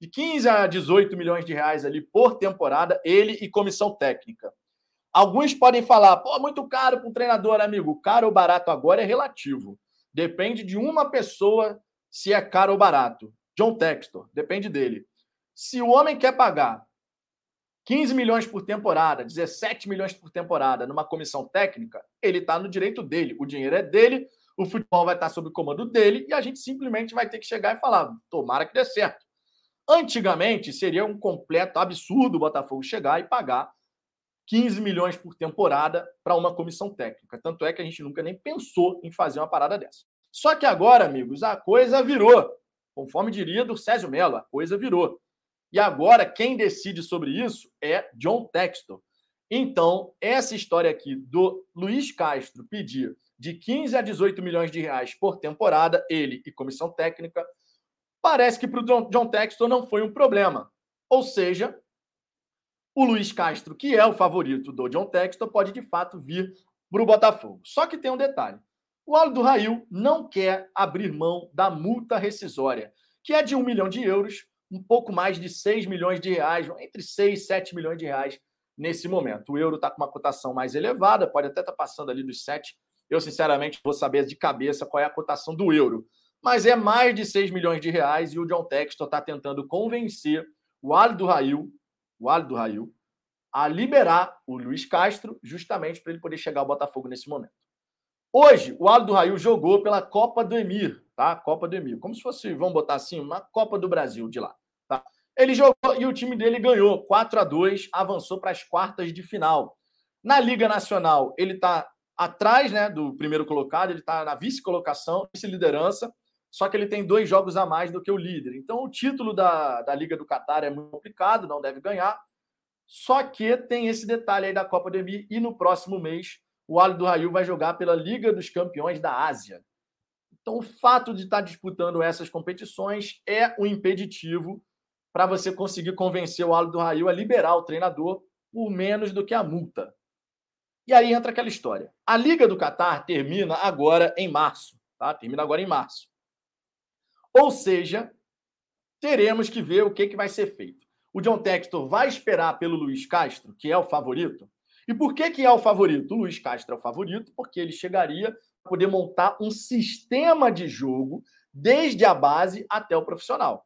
de 15 a 18 milhões de reais ali por temporada, ele e comissão técnica. Alguns podem falar, pô, muito caro para um treinador, amigo. Caro ou barato agora é relativo. Depende de uma pessoa se é caro ou barato. John Textor, depende dele. Se o homem quer pagar 15 milhões por temporada, 17 milhões por temporada numa comissão técnica, ele está no direito dele. O dinheiro é dele, o futebol vai estar sob o comando dele e a gente simplesmente vai ter que chegar e falar: tomara que dê certo. Antigamente, seria um completo absurdo o Botafogo chegar e pagar 15 milhões por temporada para uma comissão técnica. Tanto é que a gente nunca nem pensou em fazer uma parada dessa. Só que agora, amigos, a coisa virou. Conforme diria do Césio Mello, a coisa virou. E agora, quem decide sobre isso é John Textor. Então, essa história aqui do Luiz Castro pedir de 15 a 18 milhões de reais por temporada, ele e comissão técnica, Parece que para o John, Textor não foi um problema. Ou seja, o Luiz Castro, que é o favorito do John Textor, pode de fato vir para o Botafogo. Só que tem um detalhe: o Aldo Rail não quer abrir mão da multa rescisória, que é de um milhão de euros um pouco mais de 6 milhões de reais, entre 6 e 7 milhões de reais nesse momento. O euro está com uma cotação mais elevada, pode até estar tá passando ali dos 7. Eu, sinceramente, vou saber de cabeça qual é a cotação do euro. Mas é mais de 6 milhões de reais e o John Textor está tentando convencer o Ali do Rail, o Ali do Rail, a liberar o Luiz Castro, justamente para ele poder chegar ao Botafogo nesse momento. Hoje, o Ali do Rail jogou pela Copa do Emir, tá? Copa do Emir. Como se fosse, vamos botar assim, uma Copa do Brasil de lá, tá? Ele jogou e o time dele ganhou 4 a 2 avançou para as quartas de final. Na Liga Nacional, ele está atrás né, do primeiro colocado, ele está na vice-colocação, vice-liderança, só que ele tem dois jogos a mais do que o líder. Então, o título da, da Liga do Catar é muito complicado, não deve ganhar. Só que tem esse detalhe aí da Copa do Emir e no próximo mês o Ali do Raio vai jogar pela Liga dos Campeões da Ásia. Então, o fato de estar disputando essas competições é um impeditivo para você conseguir convencer o Ali do Raio a liberar o treinador por menos do que a multa. E aí entra aquela história. A Liga do Catar termina agora em março, tá? Termina agora em março. Ou seja, teremos que ver o que, que vai ser feito. O John Textor vai esperar pelo Luiz Castro, que é o favorito, e por que, que é o favorito? O Luiz Castro é o favorito porque ele chegaria a poder montar um sistema de jogo desde a base até o profissional.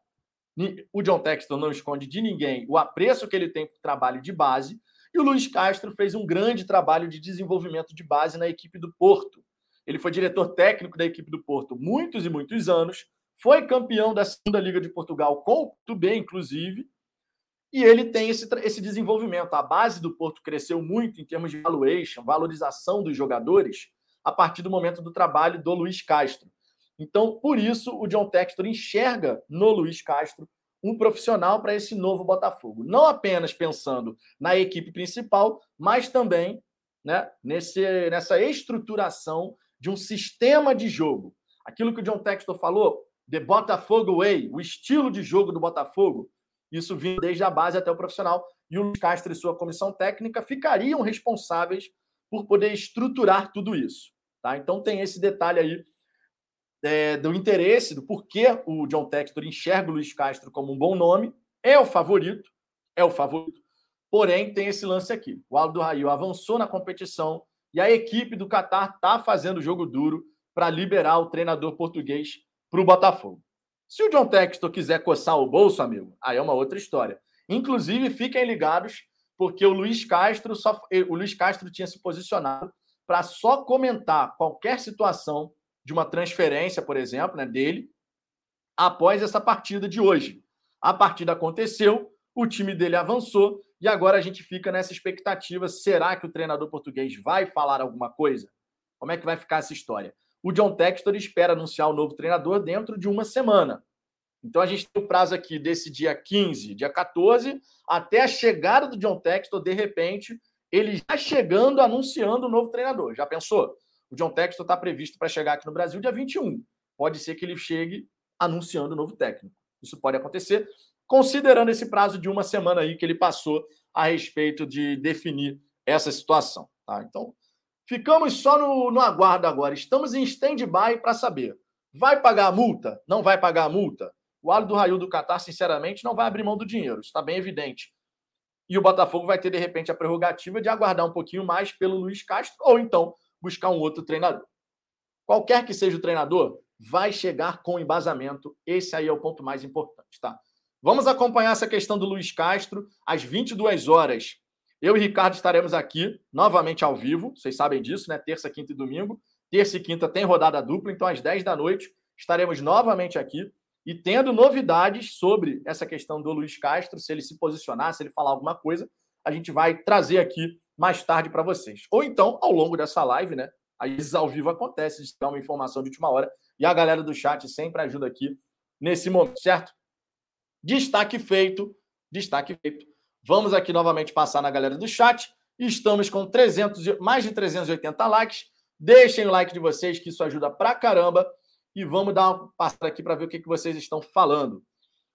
O John Texton não esconde de ninguém o apreço que ele tem para o trabalho de base, e o Luiz Castro fez um grande trabalho de desenvolvimento de base na equipe do Porto. Ele foi diretor técnico da equipe do Porto muitos e muitos anos, foi campeão da segunda Liga de Portugal com o Tubê, inclusive, e ele tem esse, esse desenvolvimento. A base do Porto cresceu muito em termos de valuation, valorização dos jogadores, a partir do momento do trabalho do Luiz Castro. Então, por isso, o John Textor enxerga no Luiz Castro um profissional para esse novo Botafogo. Não apenas pensando na equipe principal, mas também né, nesse, nessa estruturação de um sistema de jogo. Aquilo que o John Textor falou, The Botafogo Way, o estilo de jogo do Botafogo, isso vindo desde a base até o profissional. E o Luiz Castro e sua comissão técnica ficariam responsáveis por poder estruturar tudo isso. Tá? Então tem esse detalhe aí é, do interesse, do porquê o John Textor enxerga o Luiz Castro como um bom nome. É o favorito, é o favorito. Porém, tem esse lance aqui. O Aldo Raio avançou na competição e a equipe do Qatar está fazendo jogo duro para liberar o treinador português para o Botafogo. Se o John Textor quiser coçar o bolso, amigo, aí é uma outra história. Inclusive, fiquem ligados, porque o Luiz Castro só, o Luiz Castro tinha se posicionado para só comentar qualquer situação de uma transferência, por exemplo, né, dele, após essa partida de hoje. A partida aconteceu, o time dele avançou e agora a gente fica nessa expectativa: será que o treinador português vai falar alguma coisa? Como é que vai ficar essa história? O John Textor espera anunciar o novo treinador dentro de uma semana. Então a gente tem o prazo aqui desse dia 15, dia 14, até a chegada do John Textor, de repente, ele já chegando anunciando o novo treinador. Já pensou? O John Textor está previsto para chegar aqui no Brasil dia 21. Pode ser que ele chegue anunciando o novo técnico. Isso pode acontecer, considerando esse prazo de uma semana aí que ele passou a respeito de definir essa situação. Tá? Então, Ficamos só no, no aguardo agora. Estamos em stand-by para saber. Vai pagar a multa? Não vai pagar a multa? O Alho do Raio do Catar, sinceramente, não vai abrir mão do dinheiro. Isso está bem evidente. E o Botafogo vai ter, de repente, a prerrogativa de aguardar um pouquinho mais pelo Luiz Castro ou então buscar um outro treinador. Qualquer que seja o treinador, vai chegar com embasamento. Esse aí é o ponto mais importante, tá? Vamos acompanhar essa questão do Luiz Castro às 22 horas eu e Ricardo estaremos aqui novamente ao vivo, vocês sabem disso, né? Terça, quinta e domingo. Terça e quinta tem rodada dupla, então às 10 da noite estaremos novamente aqui e tendo novidades sobre essa questão do Luiz Castro, se ele se posicionar, se ele falar alguma coisa, a gente vai trazer aqui mais tarde para vocês. Ou então, ao longo dessa live, né? Vezes ao vivo acontece, de dar uma informação de última hora e a galera do chat sempre ajuda aqui nesse momento, certo? Destaque feito, destaque feito. Vamos aqui novamente passar na galera do chat. Estamos com 300, mais de 380 likes. Deixem o like de vocês, que isso ajuda pra caramba. E vamos dar uma passada aqui para ver o que, que vocês estão falando.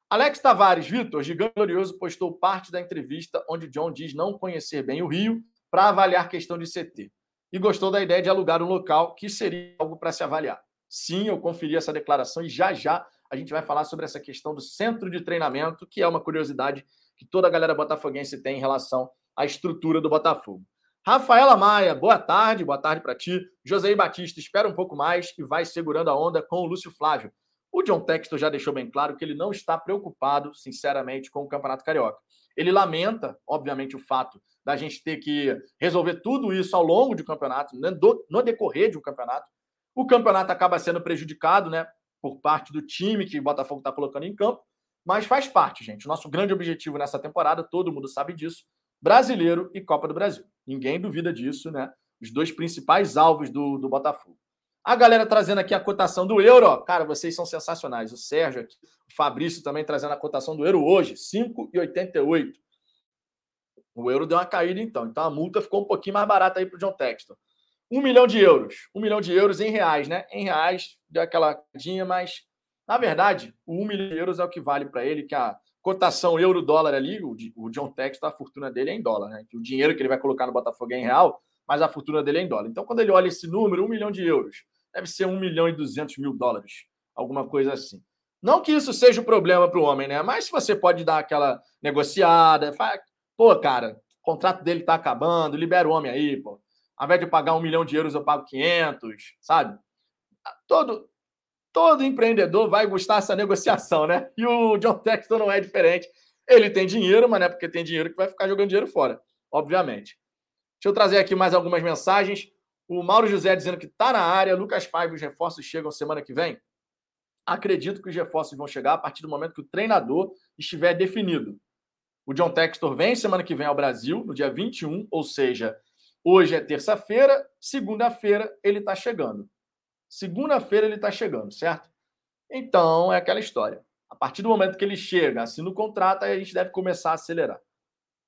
Alex Tavares, Vitor, Gigante Glorioso, postou parte da entrevista onde John diz não conhecer bem o Rio para avaliar questão de CT. E gostou da ideia de alugar um local que seria algo para se avaliar. Sim, eu conferi essa declaração e já já a gente vai falar sobre essa questão do centro de treinamento, que é uma curiosidade que toda a galera botafoguense tem em relação à estrutura do Botafogo. Rafaela Maia, boa tarde, boa tarde para ti. José Batista, espera um pouco mais e vai segurando a onda com o Lúcio Flávio. O John Textor já deixou bem claro que ele não está preocupado, sinceramente, com o Campeonato Carioca. Ele lamenta, obviamente, o fato da gente ter que resolver tudo isso ao longo do campeonato, né, no decorrer de um campeonato. O campeonato acaba sendo prejudicado, né, por parte do time que o Botafogo está colocando em campo, mas faz parte, gente. O nosso grande objetivo nessa temporada, todo mundo sabe disso, brasileiro e Copa do Brasil. Ninguém duvida disso, né? Os dois principais alvos do, do Botafogo. A galera trazendo aqui a cotação do euro. Cara, vocês são sensacionais. O Sérgio aqui, o Fabrício também trazendo a cotação do euro hoje, 5,88. O euro deu uma caída, então. Então a multa ficou um pouquinho mais barata aí para o John Texton. Um milhão de euros. Um milhão de euros em reais, né? Em reais, deu aquela cadinha, mas na verdade, o um milhão de euros é o que vale para ele, que a cotação euro-dólar ali, o, o John Texton, a fortuna dele é em dólar, né? O dinheiro que ele vai colocar no Botafogo é em real, mas a fortuna dele é em dólar. Então, quando ele olha esse número, um milhão de euros, deve ser um milhão e duzentos mil dólares, alguma coisa assim. Não que isso seja o um problema para o homem, né? Mas se você pode dar aquela negociada, fala, pô, cara, o contrato dele está acabando, libera o homem aí, pô. Ao invés de pagar um milhão de euros, eu pago 500, sabe? Todo, todo empreendedor vai gostar dessa negociação, né? E o John Texton não é diferente. Ele tem dinheiro, mas não é porque tem dinheiro que vai ficar jogando dinheiro fora, obviamente. Deixa eu trazer aqui mais algumas mensagens. O Mauro José dizendo que está na área. Lucas Paiva, os reforços chegam semana que vem? Acredito que os reforços vão chegar a partir do momento que o treinador estiver definido. O John Textor vem semana que vem ao Brasil, no dia 21, ou seja, hoje é terça-feira, segunda-feira ele está chegando. Segunda-feira ele está chegando, certo? Então é aquela história. A partir do momento que ele chega, assina o contrato, aí a gente deve começar a acelerar.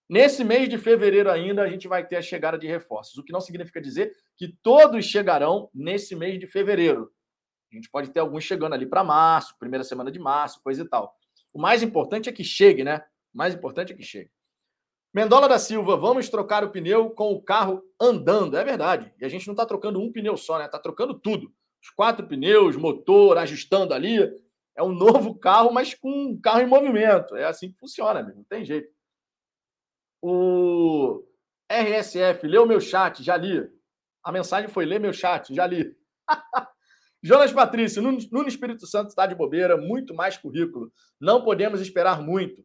Nesse mês de fevereiro ainda, a gente vai ter a chegada de reforços, o que não significa dizer que todos chegarão nesse mês de fevereiro. A gente pode ter alguns chegando ali para março, primeira semana de março, coisa e tal. O mais importante é que chegue, né? O mais importante é que chegue. Mendola da Silva, vamos trocar o pneu com o carro andando. É verdade. E a gente não está trocando um pneu só, né? Está trocando tudo. Os quatro pneus, motor, ajustando ali. É um novo carro, mas com um carro em movimento. É assim que funciona, amigo. Não tem jeito. O RSF, leu meu chat, já li. A mensagem foi: lê meu chat, já li. [LAUGHS] Jonas Patrício, no Espírito Santo está de bobeira, muito mais currículo. Não podemos esperar muito.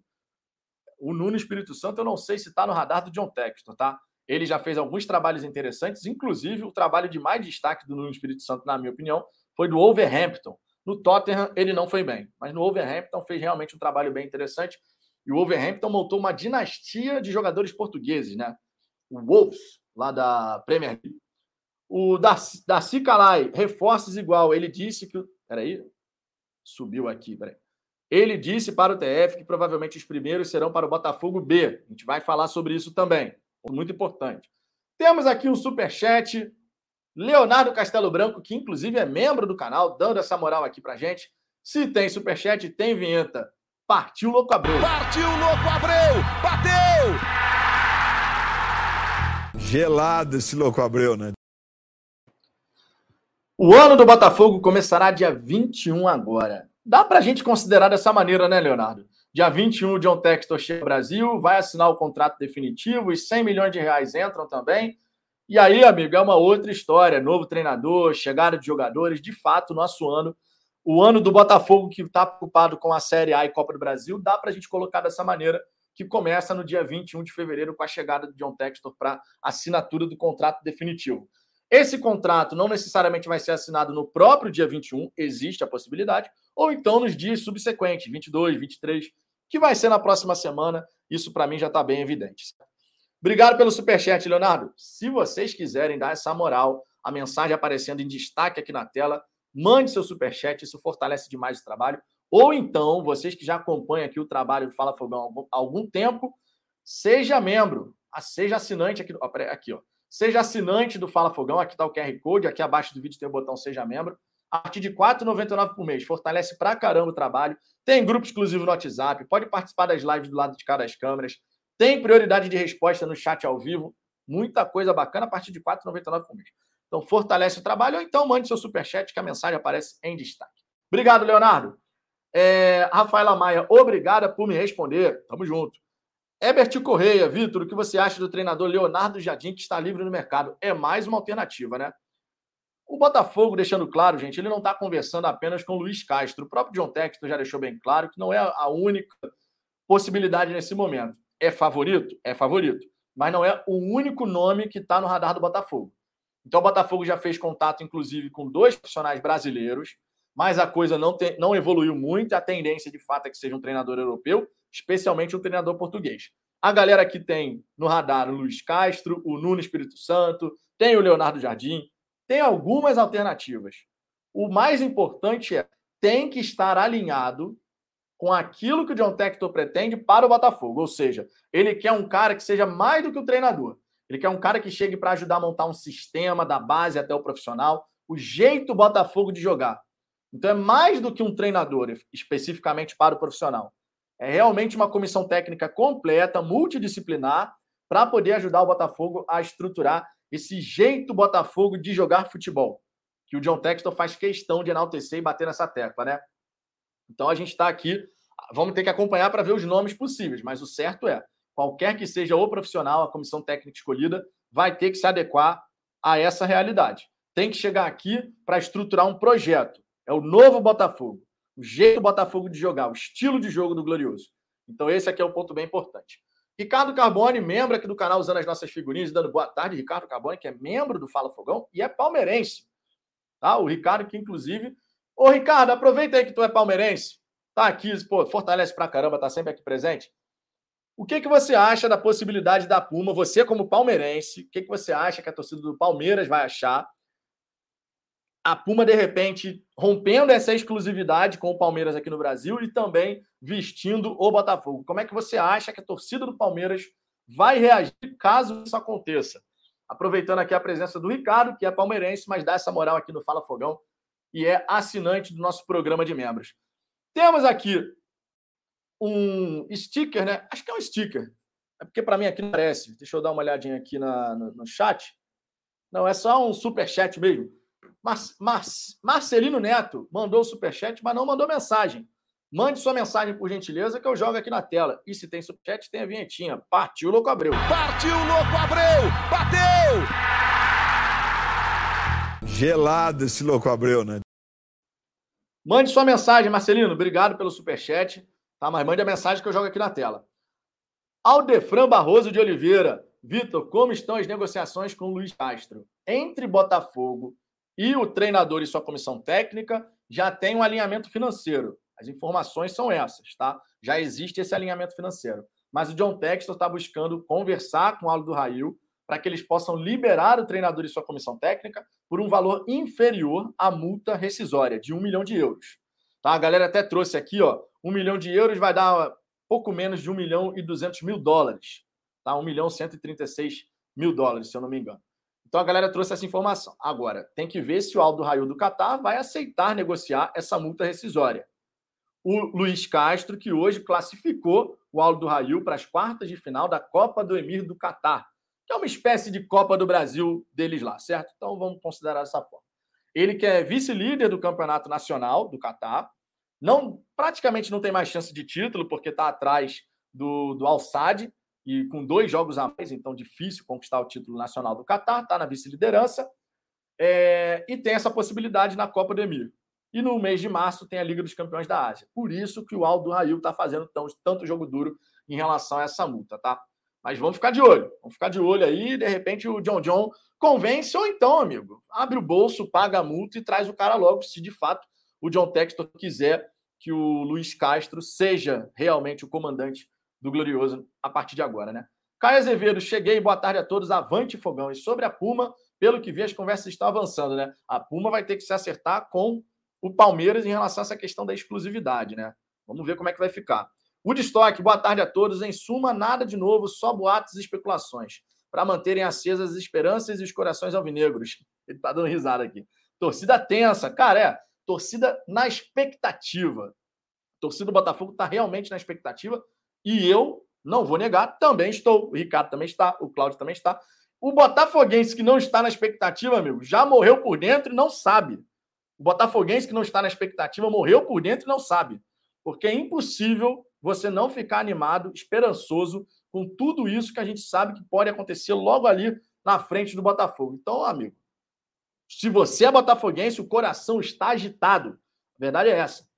O Nuno Espírito Santo, eu não sei se está no radar do John Textor, tá? Ele já fez alguns trabalhos interessantes, inclusive o trabalho de mais destaque do Nuno Espírito Santo, na minha opinião, foi do Wolverhampton. No Tottenham, ele não foi bem, mas no Wolverhampton fez realmente um trabalho bem interessante. E o Wolverhampton montou uma dinastia de jogadores portugueses, né? O Wolves, lá da Premier League. O Darcy Calai, reforços igual. Ele disse que. Peraí. Subiu aqui, peraí. Ele disse para o TF que provavelmente os primeiros serão para o Botafogo B. A gente vai falar sobre isso também. Muito importante. Temos aqui um superchat. Leonardo Castelo Branco, que inclusive é membro do canal, dando essa moral aqui para gente. Se tem superchat, tem vinheta. Partiu Louco Abreu. Partiu Louco Abreu. Bateu! Gelado esse Louco Abreu, né? O ano do Botafogo começará dia 21 agora. Dá para a gente considerar dessa maneira, né, Leonardo? Dia 21, o John Textor chega ao Brasil, vai assinar o contrato definitivo, e 100 milhões de reais entram também. E aí, amigo, é uma outra história. Novo treinador, chegada de jogadores. De fato, nosso ano o ano do Botafogo, que está preocupado com a Série A e Copa do Brasil, dá para a gente colocar dessa maneira, que começa no dia 21 de fevereiro com a chegada de John Textor para assinatura do contrato definitivo. Esse contrato não necessariamente vai ser assinado no próprio dia 21, existe a possibilidade, ou então nos dias subsequentes, 22, 23, que vai ser na próxima semana. Isso para mim já está bem evidente. Obrigado pelo superchat, Leonardo. Se vocês quiserem dar essa moral, a mensagem aparecendo em destaque aqui na tela, mande seu superchat, isso fortalece demais o trabalho. Ou então, vocês que já acompanham aqui o trabalho do Fala Fogão há algum tempo, seja membro, seja assinante aqui, aqui, ó. Seja assinante do Fala Fogão, aqui está o QR Code, aqui abaixo do vídeo tem o botão Seja Membro. A partir de R$ 4,99 por mês. Fortalece pra caramba o trabalho. Tem grupo exclusivo no WhatsApp, pode participar das lives do lado de cada das câmeras. Tem prioridade de resposta no chat ao vivo. Muita coisa bacana a partir de R$ 4,99 por mês. Então, fortalece o trabalho ou então mande seu superchat que a mensagem aparece em destaque. Obrigado, Leonardo. É, Rafaela Maia, obrigada por me responder. Tamo junto. Herbert Correia, Vitor, o que você acha do treinador Leonardo Jardim, que está livre no mercado? É mais uma alternativa, né? O Botafogo, deixando claro, gente, ele não está conversando apenas com o Luiz Castro. O próprio John Textor já deixou bem claro que não é a única possibilidade nesse momento. É favorito? É favorito. Mas não é o único nome que está no radar do Botafogo. Então, o Botafogo já fez contato, inclusive, com dois profissionais brasileiros mas a coisa não, te, não evoluiu muito. A tendência, de fato, é que seja um treinador europeu, especialmente um treinador português. A galera que tem no radar o Luiz Castro, o Nuno Espírito Santo, tem o Leonardo Jardim, tem algumas alternativas. O mais importante é tem que estar alinhado com aquilo que o John Tector pretende para o Botafogo. Ou seja, ele quer um cara que seja mais do que o treinador. Ele quer um cara que chegue para ajudar a montar um sistema da base até o profissional, o jeito Botafogo de jogar. Então é mais do que um treinador especificamente para o profissional. É realmente uma comissão técnica completa, multidisciplinar, para poder ajudar o Botafogo a estruturar esse jeito Botafogo de jogar futebol, que o John Textor faz questão de enaltecer e bater nessa tecla, né? Então a gente está aqui, vamos ter que acompanhar para ver os nomes possíveis, mas o certo é, qualquer que seja o profissional, a comissão técnica escolhida, vai ter que se adequar a essa realidade. Tem que chegar aqui para estruturar um projeto é o novo Botafogo. O jeito Botafogo de jogar, o estilo de jogo do Glorioso. Então, esse aqui é um ponto bem importante. Ricardo Carbone, membro aqui do canal usando as nossas figurinhas, dando boa tarde. Ricardo Carbone, que é membro do Fala Fogão e é palmeirense. Tá? O Ricardo, que inclusive. Ô, Ricardo, aproveita aí que tu é palmeirense. Tá aqui, pô, fortalece pra caramba, tá sempre aqui presente. O que, que você acha da possibilidade da Puma? Você, como palmeirense, o que, que você acha que a torcida do Palmeiras vai achar a Puma, de repente, rompendo essa exclusividade com o Palmeiras aqui no Brasil e também vestindo o Botafogo. Como é que você acha que a torcida do Palmeiras vai reagir caso isso aconteça? Aproveitando aqui a presença do Ricardo, que é palmeirense, mas dá essa moral aqui no Fala Fogão e é assinante do nosso programa de membros. Temos aqui um sticker, né? Acho que é um sticker. É porque para mim aqui não aparece. Deixa eu dar uma olhadinha aqui na, no, no chat. Não, é só um super chat mesmo. Mar Mar Marcelino Neto mandou o superchat, mas não mandou mensagem. Mande sua mensagem, por gentileza, que eu jogo aqui na tela. E se tem superchat, tem a vinhetinha. Partiu, Louco Abreu. Partiu, Louco Abreu! Bateu! Gelado esse Louco Abreu, né? Mande sua mensagem, Marcelino. Obrigado pelo superchat. Tá, mas mande a mensagem que eu jogo aqui na tela. Aldefran Barroso de Oliveira. Vitor, como estão as negociações com Luiz Castro? Entre Botafogo e o treinador e sua comissão técnica já tem um alinhamento financeiro. As informações são essas, tá? Já existe esse alinhamento financeiro. Mas o John Textor está buscando conversar com o Aldo Rail para que eles possam liberar o treinador e sua comissão técnica por um valor inferior à multa rescisória, de um milhão de euros. Tá? A galera até trouxe aqui, ó, um milhão de euros vai dar pouco menos de um milhão e duzentos mil dólares. Tá? Um milhão cento e trinta e seis mil dólares, se eu não me engano. Então a galera trouxe essa informação. Agora, tem que ver se o Aldo Raio do Catar vai aceitar negociar essa multa rescisória. O Luiz Castro, que hoje classificou o Aldo Raio para as quartas de final da Copa do Emir do Catar, que é uma espécie de Copa do Brasil deles lá, certo? Então vamos considerar dessa forma. Ele que é vice-líder do Campeonato Nacional do Catar, não praticamente não tem mais chance de título porque está atrás do, do Al Sadd, e com dois jogos a mais, então difícil conquistar o título nacional do Catar, está na vice-liderança, é, e tem essa possibilidade na Copa do Emir. E no mês de março tem a Liga dos Campeões da Ásia. Por isso que o Aldo Rail está fazendo tão, tanto jogo duro em relação a essa multa, tá? Mas vamos ficar de olho. Vamos ficar de olho aí. De repente o John John convence, ou então, amigo, abre o bolso, paga a multa e traz o cara logo, se de fato o John Textor quiser que o Luiz Castro seja realmente o comandante do Glorioso a partir de agora, né? Caio Azevedo, cheguei, boa tarde a todos, avante fogão. E sobre a Puma, pelo que vi, as conversas estão avançando, né? A Puma vai ter que se acertar com o Palmeiras em relação a essa questão da exclusividade, né? Vamos ver como é que vai ficar. Woodstock, boa tarde a todos. Em suma, nada de novo, só boatos e especulações para manterem acesas as esperanças e os corações alvinegros. Ele tá dando risada aqui. Torcida tensa, cara, é torcida na expectativa. torcida do Botafogo está realmente na expectativa e eu, não vou negar, também estou. O Ricardo também está, o Cláudio também está. O Botafoguense que não está na expectativa, amigo, já morreu por dentro e não sabe. O Botafoguense que não está na expectativa morreu por dentro e não sabe. Porque é impossível você não ficar animado, esperançoso com tudo isso que a gente sabe que pode acontecer logo ali na frente do Botafogo. Então, amigo, se você é botafoguense, o coração está agitado. A verdade é essa.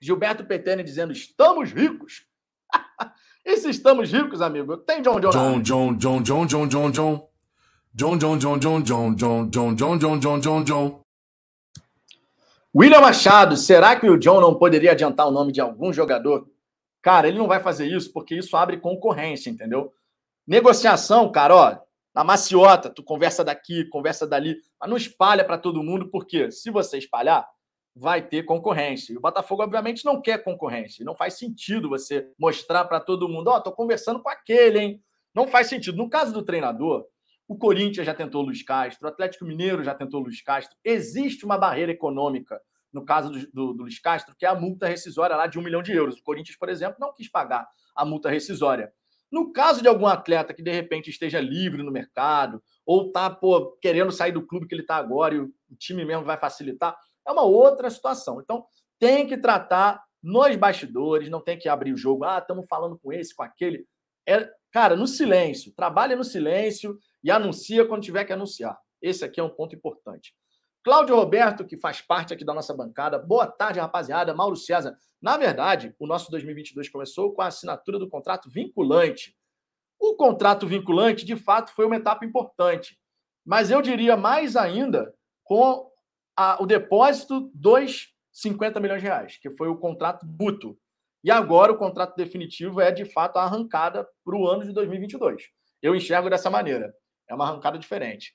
Gilberto Petene dizendo: estamos ricos. E se estamos ricos, amigo? Tem John John. John John John John John John John. John John John John John John John John John John John John. William Machado, será que o John não poderia adiantar o nome de algum jogador? Cara, ele não vai fazer isso porque isso abre concorrência, entendeu? Negociação, cara, ó, na maciota, tu conversa daqui, conversa dali, mas não espalha para todo mundo, porque se você espalhar, vai ter concorrência. E o Botafogo, obviamente, não quer concorrência. Não faz sentido você mostrar para todo mundo: ó, oh, tô conversando com aquele, hein? Não faz sentido. No caso do treinador, o Corinthians já tentou Luiz Castro, o Atlético Mineiro já tentou Luiz Castro. Existe uma barreira econômica no caso do, do, do Luiz Castro, que é a multa rescisória lá de um milhão de euros. O Corinthians, por exemplo, não quis pagar a multa rescisória. No caso de algum atleta que de repente esteja livre no mercado, ou tá pô, querendo sair do clube que ele está agora e o time mesmo vai facilitar, é uma outra situação. Então, tem que tratar nos bastidores, não tem que abrir o jogo. Ah, estamos falando com esse, com aquele. É, cara, no silêncio. Trabalha no silêncio e anuncia quando tiver que anunciar. Esse aqui é um ponto importante. Cláudio Roberto, que faz parte aqui da nossa bancada. Boa tarde, rapaziada. Mauro César. Na verdade, o nosso 2022 começou com a assinatura do contrato vinculante. O contrato vinculante, de fato, foi uma etapa importante. Mas eu diria mais ainda com a, o depósito dos 50 milhões de reais, que foi o contrato buto. E agora o contrato definitivo é, de fato, a arrancada para o ano de 2022. Eu enxergo dessa maneira. É uma arrancada diferente.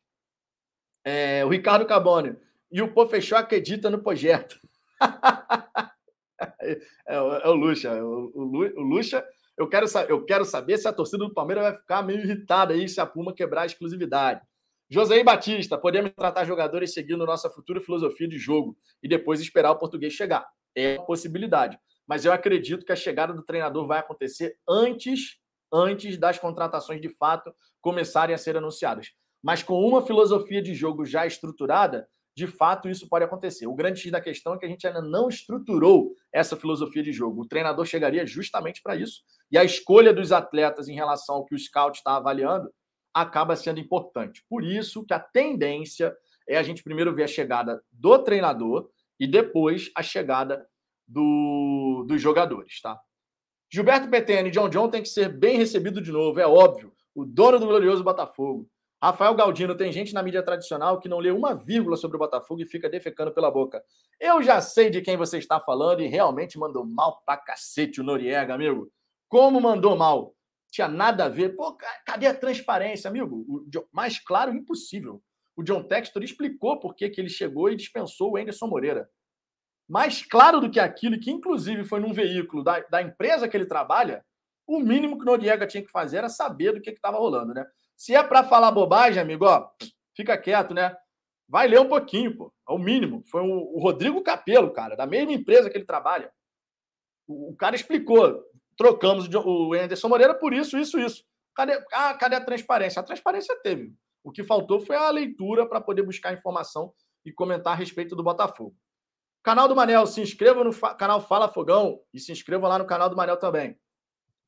É, o Ricardo Cabone. E o Pô fechou acredita no projeto. [LAUGHS] é, é, o Lucha. O, o, o Lucha, eu quero, eu quero saber se a torcida do Palmeiras vai ficar meio irritada aí se a Puma quebrar a exclusividade. José Batista, podemos tratar jogadores seguindo nossa futura filosofia de jogo e depois esperar o português chegar. É uma possibilidade. Mas eu acredito que a chegada do treinador vai acontecer antes, antes das contratações de fato começarem a ser anunciadas mas com uma filosofia de jogo já estruturada, de fato isso pode acontecer. O grande X da questão é que a gente ainda não estruturou essa filosofia de jogo. O treinador chegaria justamente para isso. E a escolha dos atletas em relação ao que o scout está avaliando acaba sendo importante. Por isso que a tendência é a gente primeiro ver a chegada do treinador e depois a chegada do, dos jogadores, tá? Gilberto Petene John John tem que ser bem recebido de novo, é óbvio. O dono do glorioso Botafogo. Rafael Galdino, tem gente na mídia tradicional que não lê uma vírgula sobre o Botafogo e fica defecando pela boca. Eu já sei de quem você está falando e realmente mandou mal pra cacete o Noriega, amigo. Como mandou mal? Tinha nada a ver. Pô, cadê a transparência, amigo? O, mais claro, impossível. O John Textor explicou por que, que ele chegou e dispensou o Anderson Moreira. Mais claro do que aquilo, que inclusive foi num veículo da, da empresa que ele trabalha, o mínimo que o Noriega tinha que fazer era saber do que estava rolando, né? Se é para falar bobagem, amigo, ó, fica quieto, né? Vai ler um pouquinho, pô. É o mínimo. Foi o, Rodrigo Capelo, cara, da mesma empresa que ele trabalha. O, cara explicou. Trocamos o Anderson Moreira por isso, isso, isso. Cadê, ah, cadê a transparência? A transparência teve. O que faltou foi a leitura para poder buscar informação e comentar a respeito do Botafogo. Canal do Manel, se inscreva no canal Fala Fogão e se inscrevam lá no canal do Manel também.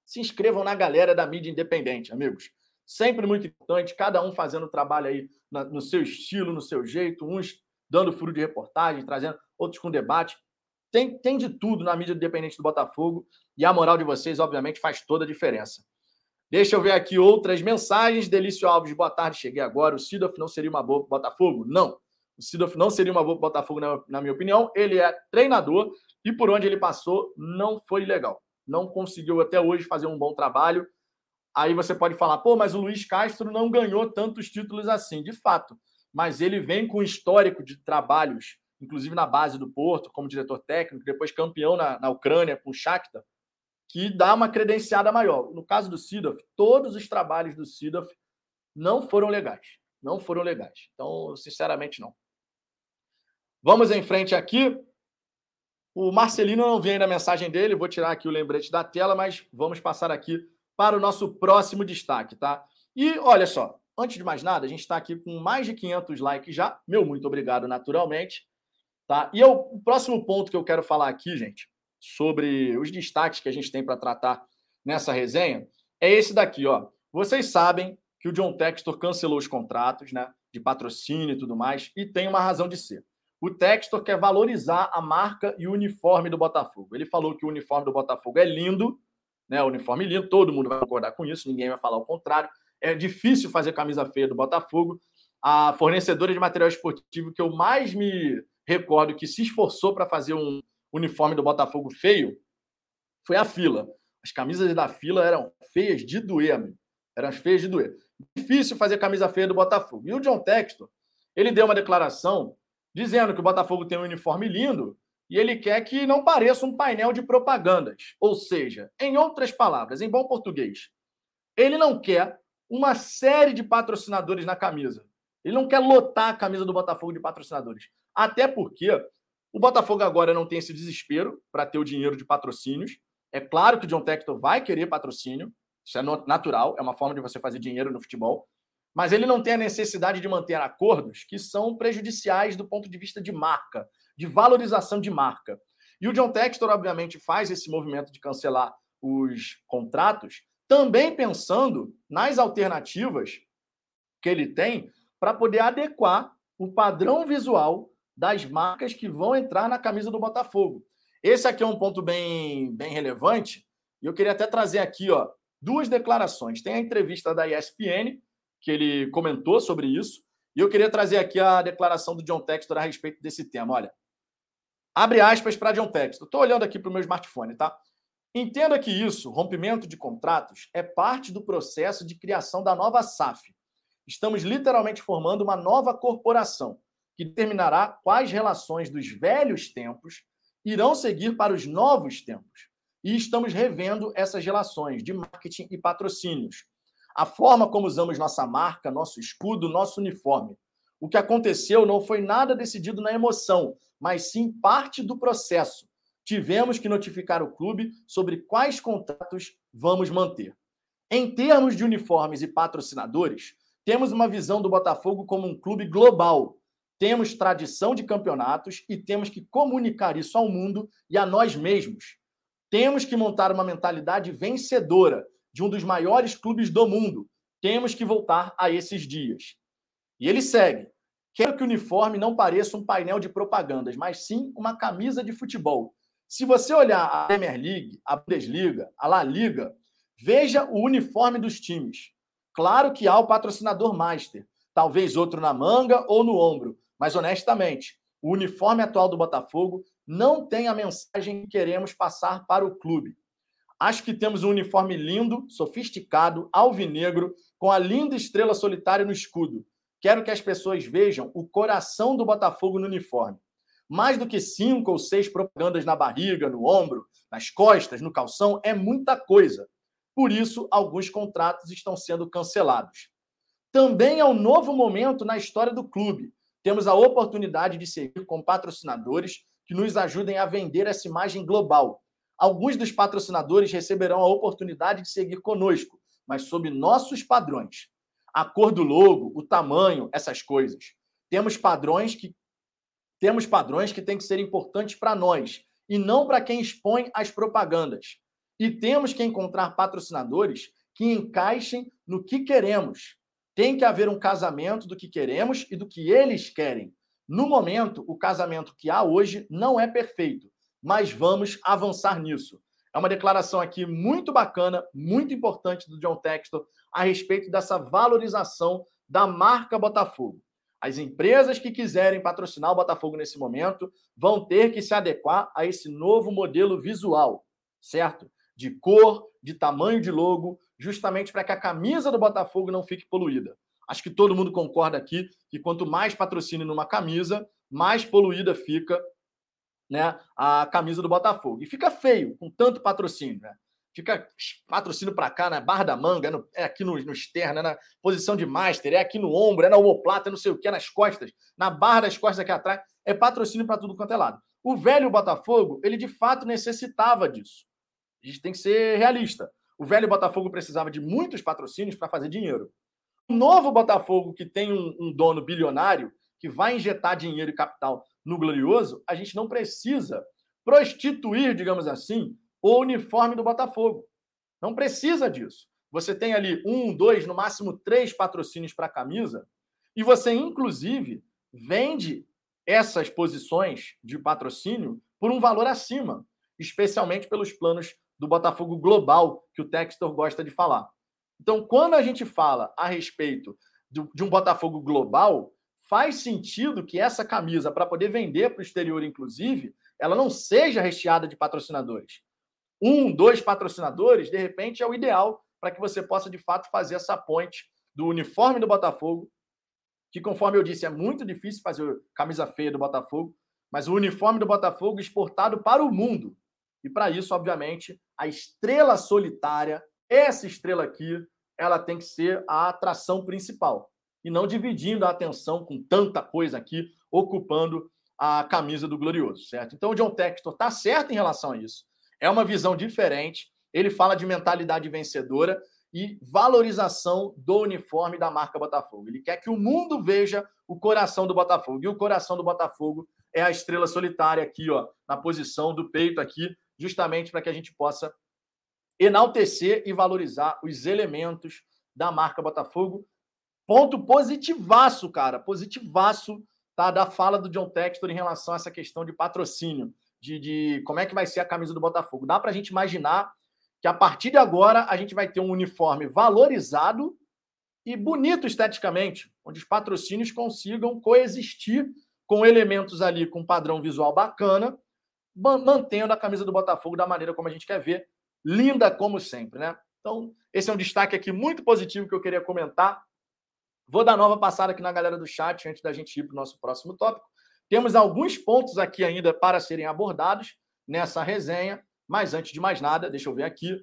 Se inscrevam na galera da mídia independente, amigos sempre muito importante, cada um fazendo o trabalho aí no seu estilo, no seu jeito, uns dando furo de reportagem, trazendo outros com debate. Tem, tem de tudo na mídia independente do Botafogo e a moral de vocês, obviamente, faz toda a diferença. Deixa eu ver aqui outras mensagens. Delício Alves, boa tarde, cheguei agora. O Sidoff não seria uma boa Botafogo? Não. O Sidoff não seria uma boa Botafogo, na, na minha opinião. Ele é treinador e por onde ele passou não foi legal. Não conseguiu até hoje fazer um bom trabalho. Aí você pode falar, pô, mas o Luiz Castro não ganhou tantos títulos assim. De fato, mas ele vem com histórico de trabalhos, inclusive na base do Porto, como diretor técnico, depois campeão na, na Ucrânia com o Shakhtar, que dá uma credenciada maior. No caso do Sidoff, todos os trabalhos do Sidoff não foram legais. Não foram legais. Então, sinceramente, não. Vamos em frente aqui. O Marcelino não vem na mensagem dele, vou tirar aqui o lembrete da tela, mas vamos passar aqui para o nosso próximo destaque, tá? E olha só, antes de mais nada, a gente está aqui com mais de 500 likes já. Meu muito obrigado, naturalmente. Tá? E eu, o próximo ponto que eu quero falar aqui, gente, sobre os destaques que a gente tem para tratar nessa resenha é esse daqui, ó. Vocês sabem que o John Textor cancelou os contratos, né, de patrocínio e tudo mais, e tem uma razão de ser. O Textor quer valorizar a marca e o uniforme do Botafogo. Ele falou que o uniforme do Botafogo é lindo, né? O uniforme lindo, todo mundo vai concordar com isso, ninguém vai falar o contrário. É difícil fazer camisa feia do Botafogo. A fornecedora de material esportivo que eu mais me recordo que se esforçou para fazer um uniforme do Botafogo feio foi a fila. As camisas da fila eram feias de doer, amigo. Eram feias de doer. Difícil fazer camisa feia do Botafogo. E o John Textor, ele deu uma declaração dizendo que o Botafogo tem um uniforme lindo e ele quer que não pareça um painel de propagandas. Ou seja, em outras palavras, em bom português, ele não quer uma série de patrocinadores na camisa. Ele não quer lotar a camisa do Botafogo de patrocinadores. Até porque o Botafogo agora não tem esse desespero para ter o dinheiro de patrocínios. É claro que o John Tector vai querer patrocínio, isso é natural, é uma forma de você fazer dinheiro no futebol, mas ele não tem a necessidade de manter acordos que são prejudiciais do ponto de vista de marca, de valorização de marca. E o John Textor, obviamente, faz esse movimento de cancelar os contratos, também pensando nas alternativas que ele tem para poder adequar o padrão visual das marcas que vão entrar na camisa do Botafogo. Esse aqui é um ponto bem, bem relevante, e eu queria até trazer aqui ó, duas declarações. Tem a entrevista da ESPN, que ele comentou sobre isso, e eu queria trazer aqui a declaração do John Textor a respeito desse tema. Olha, abre aspas para John Textor. Estou olhando aqui para o meu smartphone, tá? Entenda que isso, rompimento de contratos, é parte do processo de criação da nova SAF. Estamos literalmente formando uma nova corporação que determinará quais relações dos velhos tempos irão seguir para os novos tempos. E estamos revendo essas relações de marketing e patrocínios. A forma como usamos nossa marca, nosso escudo, nosso uniforme. O que aconteceu não foi nada decidido na emoção, mas sim parte do processo. Tivemos que notificar o clube sobre quais contratos vamos manter. Em termos de uniformes e patrocinadores, temos uma visão do Botafogo como um clube global, temos tradição de campeonatos e temos que comunicar isso ao mundo e a nós mesmos. Temos que montar uma mentalidade vencedora de um dos maiores clubes do mundo. Temos que voltar a esses dias. E ele segue. Quero que o uniforme não pareça um painel de propagandas, mas sim uma camisa de futebol. Se você olhar a Premier League, a Bundesliga, a La Liga, veja o uniforme dos times. Claro que há o patrocinador master, talvez outro na manga ou no ombro, mas, honestamente, o uniforme atual do Botafogo não tem a mensagem que queremos passar para o clube. Acho que temos um uniforme lindo, sofisticado, alvinegro, com a linda estrela solitária no escudo. Quero que as pessoas vejam o coração do Botafogo no uniforme. Mais do que cinco ou seis propagandas na barriga, no ombro, nas costas, no calção, é muita coisa. Por isso, alguns contratos estão sendo cancelados. Também é um novo momento na história do clube temos a oportunidade de seguir com patrocinadores que nos ajudem a vender essa imagem global. Alguns dos patrocinadores receberão a oportunidade de seguir conosco, mas sob nossos padrões. A cor do logo, o tamanho, essas coisas. Temos padrões que temos padrões que têm que ser importantes para nós e não para quem expõe as propagandas. E temos que encontrar patrocinadores que encaixem no que queremos, tem que haver um casamento do que queremos e do que eles querem. No momento, o casamento que há hoje não é perfeito, mas vamos avançar nisso. É uma declaração aqui muito bacana, muito importante do John Textor a respeito dessa valorização da marca Botafogo. As empresas que quiserem patrocinar o Botafogo nesse momento vão ter que se adequar a esse novo modelo visual, certo? De cor, de tamanho de logo, justamente para que a camisa do Botafogo não fique poluída. Acho que todo mundo concorda aqui que quanto mais patrocínio numa camisa, mais poluída fica né, a camisa do Botafogo. E fica feio com tanto patrocínio. Né? Fica patrocínio para cá, na barra da manga, é, no, é aqui no, no externo, é na posição de master, é aqui no ombro, é na omoplata, é não sei o que, é nas costas, na barra das costas aqui atrás. É patrocínio para tudo quanto é lado. O velho Botafogo, ele de fato necessitava disso. A gente tem que ser realista. O velho Botafogo precisava de muitos patrocínios para fazer dinheiro. O novo Botafogo, que tem um, um, dono bilionário, que vai injetar dinheiro e capital no glorioso, a gente não precisa prostituir, digamos assim, o uniforme do Botafogo. Não precisa disso. Você tem ali um, dois, no máximo três patrocínios para a camisa, e você, inclusive, vende essas posições de patrocínio por um valor acima, especialmente pelos planos do Botafogo Global, que o Textor gosta de falar. Então, quando a gente fala a respeito de um Botafogo Global, faz sentido que essa camisa, para poder vender para o exterior, inclusive, ela não seja recheada de patrocinadores. Um, dois patrocinadores, de repente, é o ideal para que você possa, de fato, fazer essa ponte do uniforme do Botafogo, que, conforme eu disse, é muito difícil fazer camisa feia do Botafogo, mas o uniforme do Botafogo exportado para o mundo. E para isso, obviamente, a estrela solitária, essa estrela aqui, ela tem que ser a atração principal. E não dividindo a atenção com tanta coisa aqui, ocupando a camisa do Glorioso, certo? Então o John Textor está certo em relação a isso. É uma visão diferente. Ele fala de mentalidade vencedora e valorização do uniforme da marca Botafogo. Ele quer que o mundo veja o coração do Botafogo. E o coração do Botafogo é a estrela solitária aqui, ó, na posição do peito aqui, justamente para que a gente possa enaltecer e valorizar os elementos da marca Botafogo. Ponto positivaço, cara, positivaço tá, da fala do John Textor em relação a essa questão de patrocínio, de, de como é que vai ser a camisa do Botafogo. Dá para a gente imaginar que a partir de agora a gente vai ter um uniforme valorizado e bonito esteticamente, onde os patrocínios consigam coexistir com elementos ali com padrão visual bacana, mantendo a camisa do Botafogo da maneira como a gente quer ver, linda como sempre, né? Então, esse é um destaque aqui muito positivo que eu queria comentar. Vou dar nova passada aqui na galera do chat antes da gente ir para o nosso próximo tópico. Temos alguns pontos aqui ainda para serem abordados nessa resenha, mas antes de mais nada, deixa eu ver aqui.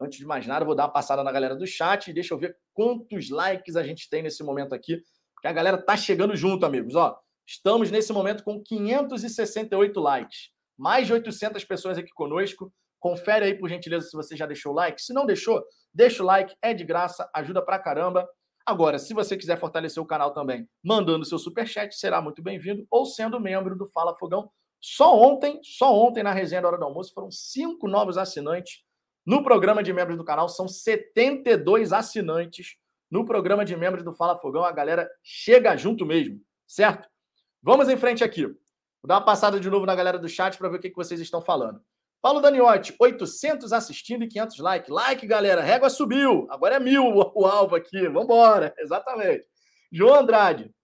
Antes de mais nada, vou dar uma passada na galera do chat. Deixa eu ver quantos likes a gente tem nesse momento aqui. Porque a galera tá chegando junto, amigos. Ó, estamos nesse momento com 568 likes. Mais de 800 pessoas aqui conosco. Confere aí, por gentileza, se você já deixou o like. Se não deixou, deixa o like, é de graça, ajuda pra caramba. Agora, se você quiser fortalecer o canal também, mandando seu super chat, será muito bem-vindo, ou sendo membro do Fala Fogão. Só ontem, só ontem na resenha da hora do almoço, foram cinco novos assinantes. No programa de membros do canal, são 72 assinantes. No programa de membros do Fala Fogão, a galera chega junto mesmo, certo? Vamos em frente aqui. Vou dar uma passada de novo na galera do chat para ver o que vocês estão falando. Paulo Daniotti, 800 assistindo e 500 likes. Like, galera. Régua subiu. Agora é mil o alvo aqui. Vambora. [LAUGHS] Exatamente. João Andrade.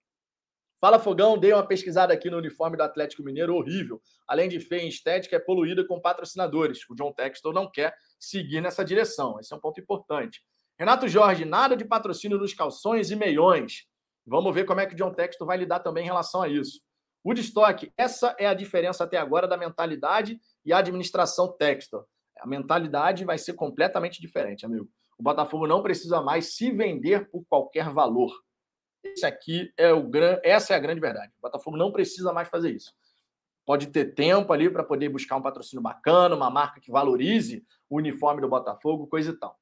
Fala Fogão, dei uma pesquisada aqui no uniforme do Atlético Mineiro, horrível. Além de feia em estética, é poluída com patrocinadores. O John Textor não quer seguir nessa direção. Esse é um ponto importante. Renato Jorge, nada de patrocínio nos calções e meiões. Vamos ver como é que o John Textor vai lidar também em relação a isso. Woodstock, essa é a diferença até agora da mentalidade e a administração Textor. A mentalidade vai ser completamente diferente, amigo. O Botafogo não precisa mais se vender por qualquer valor. Esse aqui é o gran... Essa é a grande verdade. O Botafogo não precisa mais fazer isso. Pode ter tempo ali para poder buscar um patrocínio bacana, uma marca que valorize o uniforme do Botafogo, coisa e tal.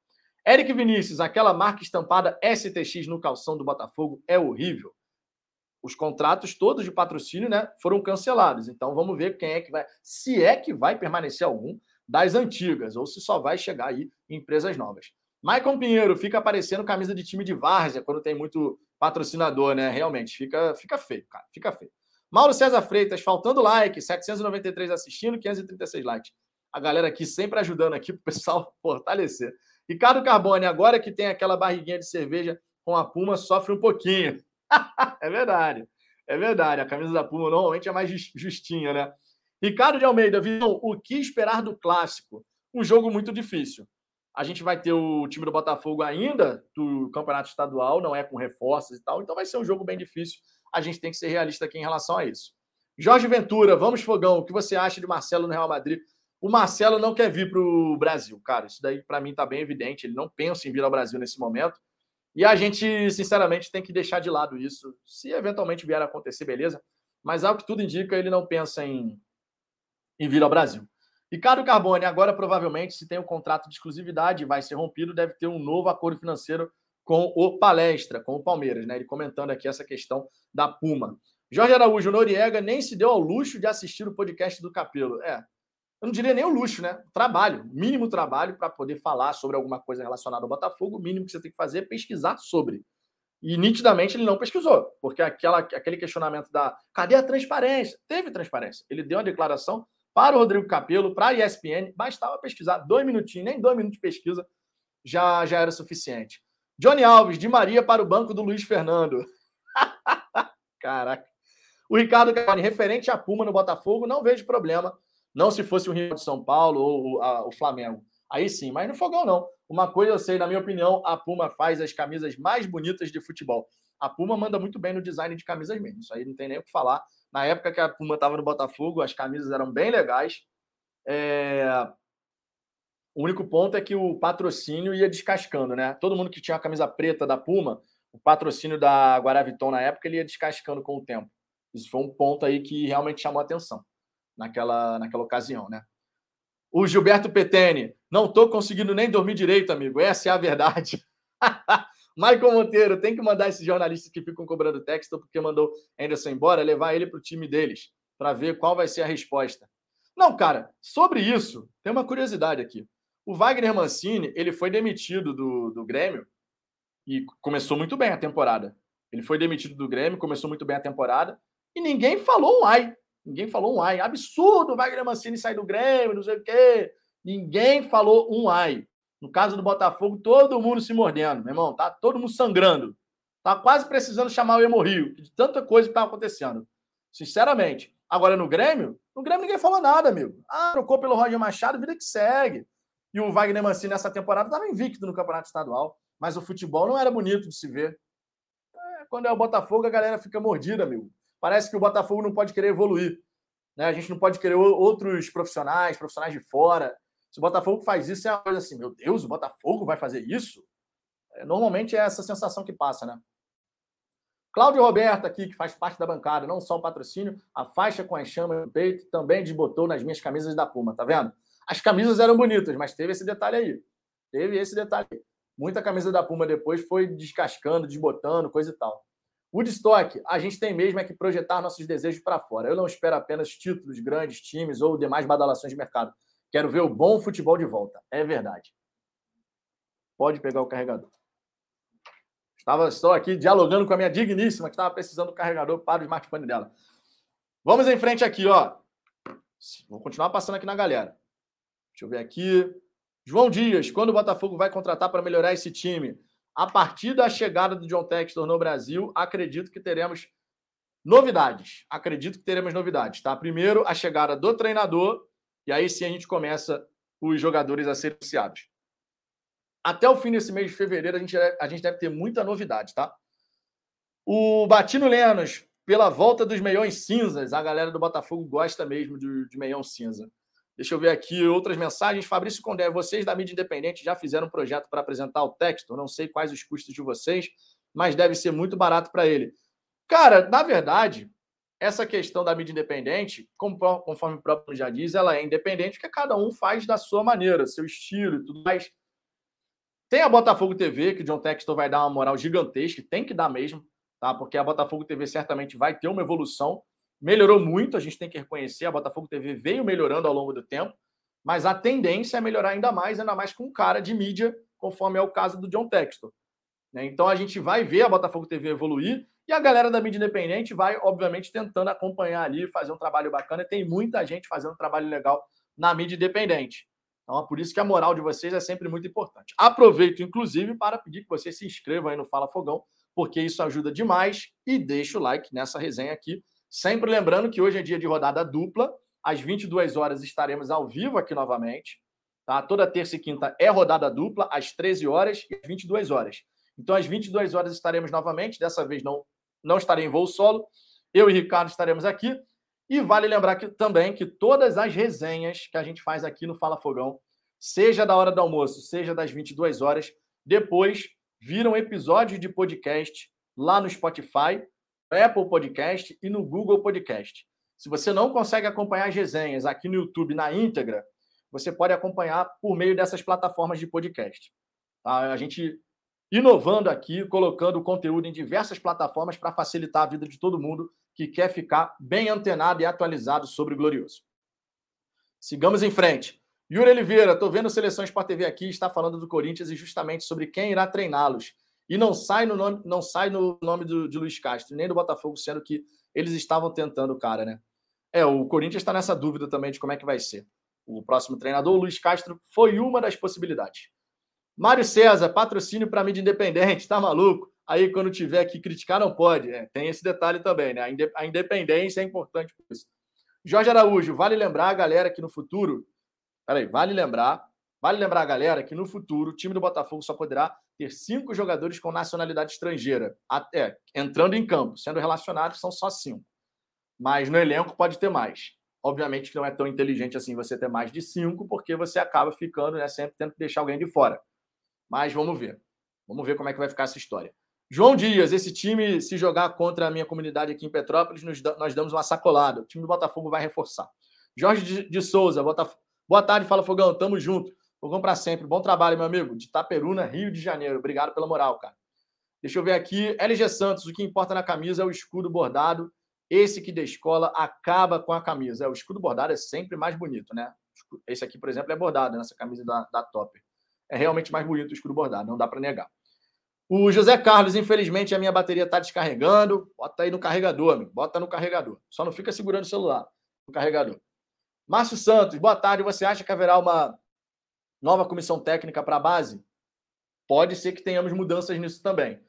Eric Vinícius, aquela marca estampada STX no calção do Botafogo é horrível os contratos todos de patrocínio né, foram cancelados. Então vamos ver quem é que vai, se é que vai permanecer algum das antigas, ou se só vai chegar aí em empresas novas. Maicon Pinheiro fica aparecendo camisa de time de várzea quando tem muito patrocinador, né? Realmente, fica, fica feio, cara, fica feio. Mauro César Freitas, faltando like, 793 assistindo, 536 likes. A galera aqui sempre ajudando aqui o pessoal [LAUGHS] fortalecer. Ricardo Carbone, agora que tem aquela barriguinha de cerveja com a Puma, sofre um pouquinho. [LAUGHS] é verdade. É verdade. A camisa da Puma normalmente é mais justinha, né? Ricardo de Almeida, Visão, o que esperar do clássico? Um jogo muito difícil. A gente vai ter o time do Botafogo ainda do campeonato estadual, não é com reforços e tal, então vai ser um jogo bem difícil. A gente tem que ser realista aqui em relação a isso. Jorge Ventura, vamos fogão. O que você acha de Marcelo no Real Madrid? O Marcelo não quer vir para o Brasil, cara. Isso daí para mim está bem evidente. Ele não pensa em vir ao Brasil nesse momento. E a gente, sinceramente, tem que deixar de lado isso. Se eventualmente vier a acontecer, beleza. Mas ao que tudo indica, ele não pensa em, em vir ao Brasil. Ricardo Carbone, agora provavelmente, se tem um contrato de exclusividade vai ser rompido, deve ter um novo acordo financeiro com o Palestra, com o Palmeiras, né? Ele comentando aqui essa questão da Puma. Jorge Araújo Noriega nem se deu ao luxo de assistir o podcast do Capelo. É, eu não diria nem o luxo, né? Trabalho, mínimo trabalho para poder falar sobre alguma coisa relacionada ao Botafogo. O mínimo que você tem que fazer é pesquisar sobre. E nitidamente ele não pesquisou, porque aquela, aquele questionamento da cadê a transparência? Teve transparência. Ele deu uma declaração para o Rodrigo Capello, para a ESPN, bastava pesquisar dois minutinhos, nem dois minutos de pesquisa já, já era suficiente. Johnny Alves, de Maria para o banco do Luiz Fernando. [LAUGHS] Caraca. O Ricardo Cavani, referente a Puma no Botafogo, não vejo problema. Não se fosse o Rio de São Paulo ou a, o Flamengo. Aí sim, mas no Fogão não. Uma coisa eu sei, na minha opinião, a Puma faz as camisas mais bonitas de futebol. A Puma manda muito bem no design de camisas mesmo. Isso aí não tem nem o que falar. Na época que a Puma estava no Botafogo, as camisas eram bem legais. É... O único ponto é que o patrocínio ia descascando, né? Todo mundo que tinha a camisa preta da Puma, o patrocínio da Guaraviton na época, ele ia descascando com o tempo. Isso foi um ponto aí que realmente chamou atenção naquela, naquela ocasião, né? O Gilberto Petene, não estou conseguindo nem dormir direito, amigo. Essa é a verdade. [LAUGHS] Michael Monteiro, tem que mandar esses jornalistas que ficam cobrando texto porque mandou Anderson embora, levar ele para o time deles, para ver qual vai ser a resposta. Não, cara, sobre isso, tem uma curiosidade aqui. O Wagner Mancini, ele foi demitido do, do Grêmio e começou muito bem a temporada. Ele foi demitido do Grêmio, começou muito bem a temporada e ninguém falou um ai. Ninguém falou um ai. Absurdo Wagner Mancini sair do Grêmio, não sei o quê. Ninguém falou um ai. No caso do Botafogo, todo mundo se mordendo, meu irmão. Tá todo mundo sangrando. Tá quase precisando chamar o Hemorrio, de tanta coisa que tá acontecendo. Sinceramente. Agora, no Grêmio, no Grêmio ninguém falou nada, amigo. Ah, trocou pelo Roger Machado, vida que segue. E o Wagner Mancini, nessa temporada, estava invicto no Campeonato Estadual. Mas o futebol não era bonito de se ver. É, quando é o Botafogo, a galera fica mordida, amigo. Parece que o Botafogo não pode querer evoluir. Né? A gente não pode querer outros profissionais, profissionais de fora. Se o Botafogo faz isso, é uma coisa assim, meu Deus, o Botafogo vai fazer isso? É, normalmente é essa sensação que passa, né? Cláudio Roberto aqui, que faz parte da bancada, não só o patrocínio, a faixa com as chamas no peito também desbotou nas minhas camisas da Puma, tá vendo? As camisas eram bonitas, mas teve esse detalhe aí. Teve esse detalhe. Muita camisa da Puma depois foi descascando, desbotando, coisa e tal. Woodstock, a gente tem mesmo é que projetar nossos desejos para fora. Eu não espero apenas títulos, grandes times ou demais badalações de mercado. Quero ver o bom futebol de volta. É verdade. Pode pegar o carregador. Estava só aqui dialogando com a minha digníssima, que estava precisando do carregador para o smartphone dela. Vamos em frente aqui, ó. Vou continuar passando aqui na galera. Deixa eu ver aqui. João Dias, quando o Botafogo vai contratar para melhorar esse time? A partir da chegada do John Textor no Brasil, acredito que teremos novidades. Acredito que teremos novidades, tá? Primeiro, a chegada do treinador e aí sim a gente começa os jogadores a serem anunciados. Até o fim desse mês de fevereiro, a gente, a gente deve ter muita novidade, tá? O Batino Lenos, pela volta dos meiões cinzas, a galera do Botafogo gosta mesmo de, de meião cinza. Deixa eu ver aqui outras mensagens. Fabrício Condé, vocês da mídia independente já fizeram um projeto para apresentar o texto? Não sei quais os custos de vocês, mas deve ser muito barato para ele. Cara, na verdade, essa questão da mídia independente, conforme o próprio já diz, ela é independente porque cada um faz da sua maneira, seu estilo e tudo mais. Tem a Botafogo TV, que o John Textor vai dar uma moral gigantesca, tem que dar mesmo, tá? Porque a Botafogo TV certamente vai ter uma evolução. Melhorou muito, a gente tem que reconhecer, a Botafogo TV veio melhorando ao longo do tempo, mas a tendência é melhorar ainda mais, ainda mais com cara de mídia, conforme é o caso do John Textor. Né? Então a gente vai ver a Botafogo TV evoluir e a galera da mídia independente vai, obviamente, tentando acompanhar ali, fazer um trabalho bacana. E tem muita gente fazendo um trabalho legal na mídia independente. Então é por isso que a moral de vocês é sempre muito importante. Aproveito, inclusive, para pedir que você se inscreva aí no Fala Fogão, porque isso ajuda demais. E deixa o like nessa resenha aqui. Sempre lembrando que hoje é dia de rodada dupla. Às 22 horas estaremos ao vivo aqui novamente. Tá? Toda terça e quinta é rodada dupla, às 13 horas e às 22 horas. Então, às 22 horas estaremos novamente. Dessa vez não não estarei em voo solo. Eu e Ricardo estaremos aqui. E vale lembrar que, também que todas as resenhas que a gente faz aqui no Fala Fogão, seja da hora do almoço, seja das 22 horas, depois viram episódios de podcast lá no Spotify, Apple Podcast e no Google Podcast. Se você não consegue acompanhar as resenhas aqui no YouTube na íntegra, você pode acompanhar por meio dessas plataformas de podcast. Tá? A gente inovando aqui, colocando conteúdo em diversas plataformas para facilitar a vida de todo mundo que quer ficar bem antenado e atualizado sobre o Glorioso. Sigamos em frente. Yuri Oliveira, estou vendo Seleção Sport TV aqui, está falando do Corinthians e justamente sobre quem irá treiná-los. E não sai no nome, não sai no nome do, de Luiz Castro, nem do Botafogo, sendo que eles estavam tentando o cara, né? É, o Corinthians está nessa dúvida também de como é que vai ser. O próximo treinador, o Luiz Castro, foi uma das possibilidades. Mário César, patrocínio para mídia independente, tá maluco? Aí, quando tiver que criticar, não pode. É, tem esse detalhe também, né? A independência é importante por isso. Jorge Araújo, vale lembrar a galera que no futuro. Peraí, vale lembrar. Vale lembrar a galera que no futuro o time do Botafogo só poderá ter cinco jogadores com nacionalidade estrangeira. Até entrando em campo, sendo relacionados, são só cinco. Mas no elenco pode ter mais. Obviamente que não é tão inteligente assim você ter mais de cinco, porque você acaba ficando, né, sempre tendo que deixar alguém de fora. Mas vamos ver. Vamos ver como é que vai ficar essa história. João Dias, esse time, se jogar contra a minha comunidade aqui em Petrópolis, nós damos uma sacolada. O time do Botafogo vai reforçar. Jorge de, Souza, Botafogo. boa tarde, fala Fogão, tamo junto. Fogão para sempre. Bom trabalho, meu amigo. De Itaperuna, Rio de Janeiro. Obrigado pela moral, cara. Deixa eu ver aqui. LG Santos, o que importa na camisa é o escudo bordado. Esse que descola acaba com a camisa. É, o escudo bordado é sempre mais bonito, né? Esse aqui, por exemplo, é bordado nessa camisa da, da Topper. É realmente mais bonito o escudo bordado, não dá para negar. O José Carlos, infelizmente, a minha bateria está descarregando. Bota aí no carregador, amigo. Bota no carregador. Só não fica segurando o celular no carregador. Márcio Santos, boa tarde. Você acha que haverá uma nova comissão técnica para a base? Pode ser que tenhamos mudanças nisso também.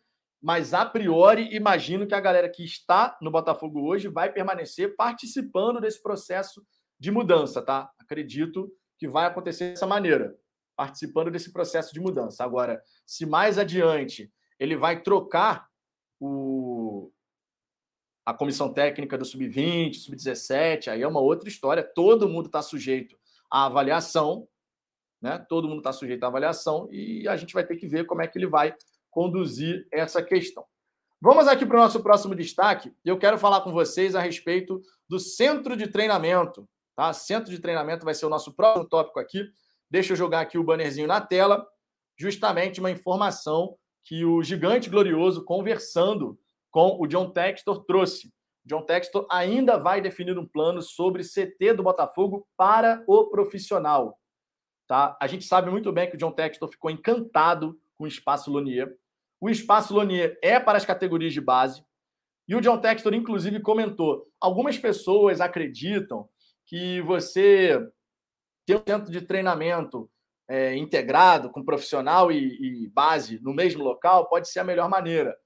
Mas, a priori, imagino que a galera que está no Botafogo hoje vai permanecer participando desse processo de mudança, tá? Acredito que vai acontecer dessa maneira participando desse processo de mudança. Agora, se mais adiante ele vai trocar o, a comissão técnica do sub-20, sub-17, aí é uma outra história. Todo mundo está sujeito à avaliação, né? Todo mundo está sujeito à avaliação e a gente vai ter que ver como é que ele vai conduzir essa questão. Vamos aqui para o nosso próximo destaque. Eu quero falar com vocês a respeito do centro de treinamento. Tá? Centro de treinamento vai ser o nosso próximo tópico aqui. Deixa eu jogar aqui o bannerzinho na tela, justamente uma informação que o gigante glorioso, conversando com o John Textor, trouxe. John Textor ainda vai definir um plano sobre CT do Botafogo para o profissional. Tá? A gente sabe muito bem que o John Textor ficou encantado com o Espaço Lonier. O Espaço Lonier é para as categorias de base. E o John Textor, inclusive, comentou: algumas pessoas acreditam que você ter um centro de treinamento é, integrado com profissional e, e base no mesmo local pode ser a melhor maneira.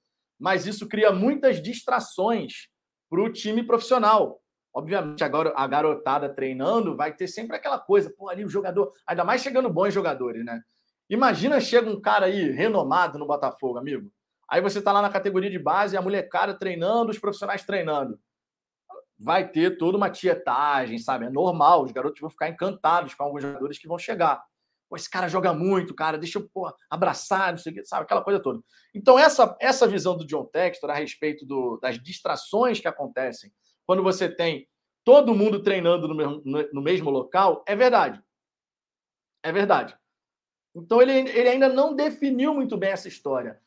Mas isso cria muitas distrações para o time profissional. Obviamente, agora a garotada treinando vai ter sempre aquela coisa, pô, ali o jogador, ainda mais chegando bons jogadores, né? Imagina chega um cara aí renomado no Botafogo, amigo. Aí você tá lá na categoria de base, a molecada treinando, os profissionais treinando vai ter toda uma tietagem, sabe? É normal, os garotos vão ficar encantados com alguns jogadores que vão chegar. Pô, esse cara joga muito, cara, deixa eu pô, abraçar, não sei o que, sabe? Aquela coisa toda. Então, essa, essa visão do John Textor a respeito do, das distrações que acontecem quando você tem todo mundo treinando no mesmo, no, mesmo local, é verdade. É verdade. Então, ele, ele ainda não definiu muito bem essa história.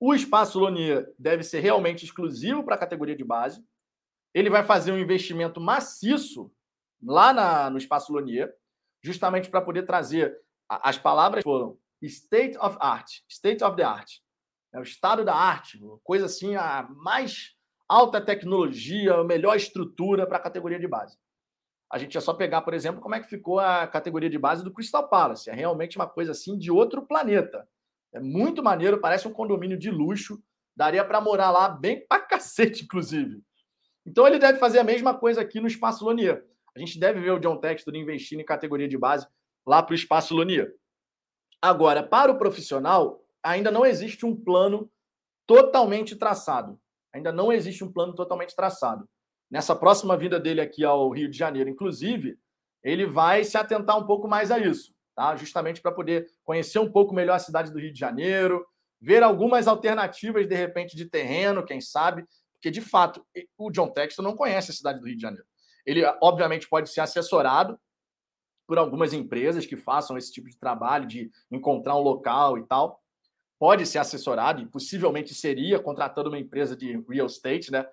O espaço Lonier deve ser realmente exclusivo para a categoria de base ele vai fazer um investimento maciço lá na, no Espaço Lonier, justamente para poder trazer. As palavras foram state of art, state of the art. É o estado da arte, coisa assim, a mais alta tecnologia, melhor estrutura para a categoria de base. A gente é só pegar, por exemplo, como é que ficou a categoria de base do Crystal Palace. É realmente uma coisa assim de outro planeta. É muito maneiro, parece um condomínio de luxo. Daria para morar lá bem pra [LAUGHS] cacete, inclusive. Então ele deve fazer a mesma coisa aqui no Espaço Lonier. A gente deve ver o John Textor investindo em categoria de base lá para o Espaço Lonier. Agora, para o profissional, ainda não existe um plano totalmente traçado. Ainda não existe um plano totalmente traçado. Nessa próxima vinda dele aqui ao Rio de Janeiro, inclusive, ele vai se atentar um pouco mais a isso, tá? Justamente para poder conhecer um pouco melhor a cidade do Rio de Janeiro, ver algumas alternativas de repente de terreno, quem sabe, porque, de fato, o John Texton não conhece a cidade do Rio de Janeiro. Ele, obviamente, pode ser assessorado por algumas empresas que façam esse tipo de trabalho, de encontrar um local e tal. Pode ser assessorado e possivelmente seria contratando uma empresa de real estate, né?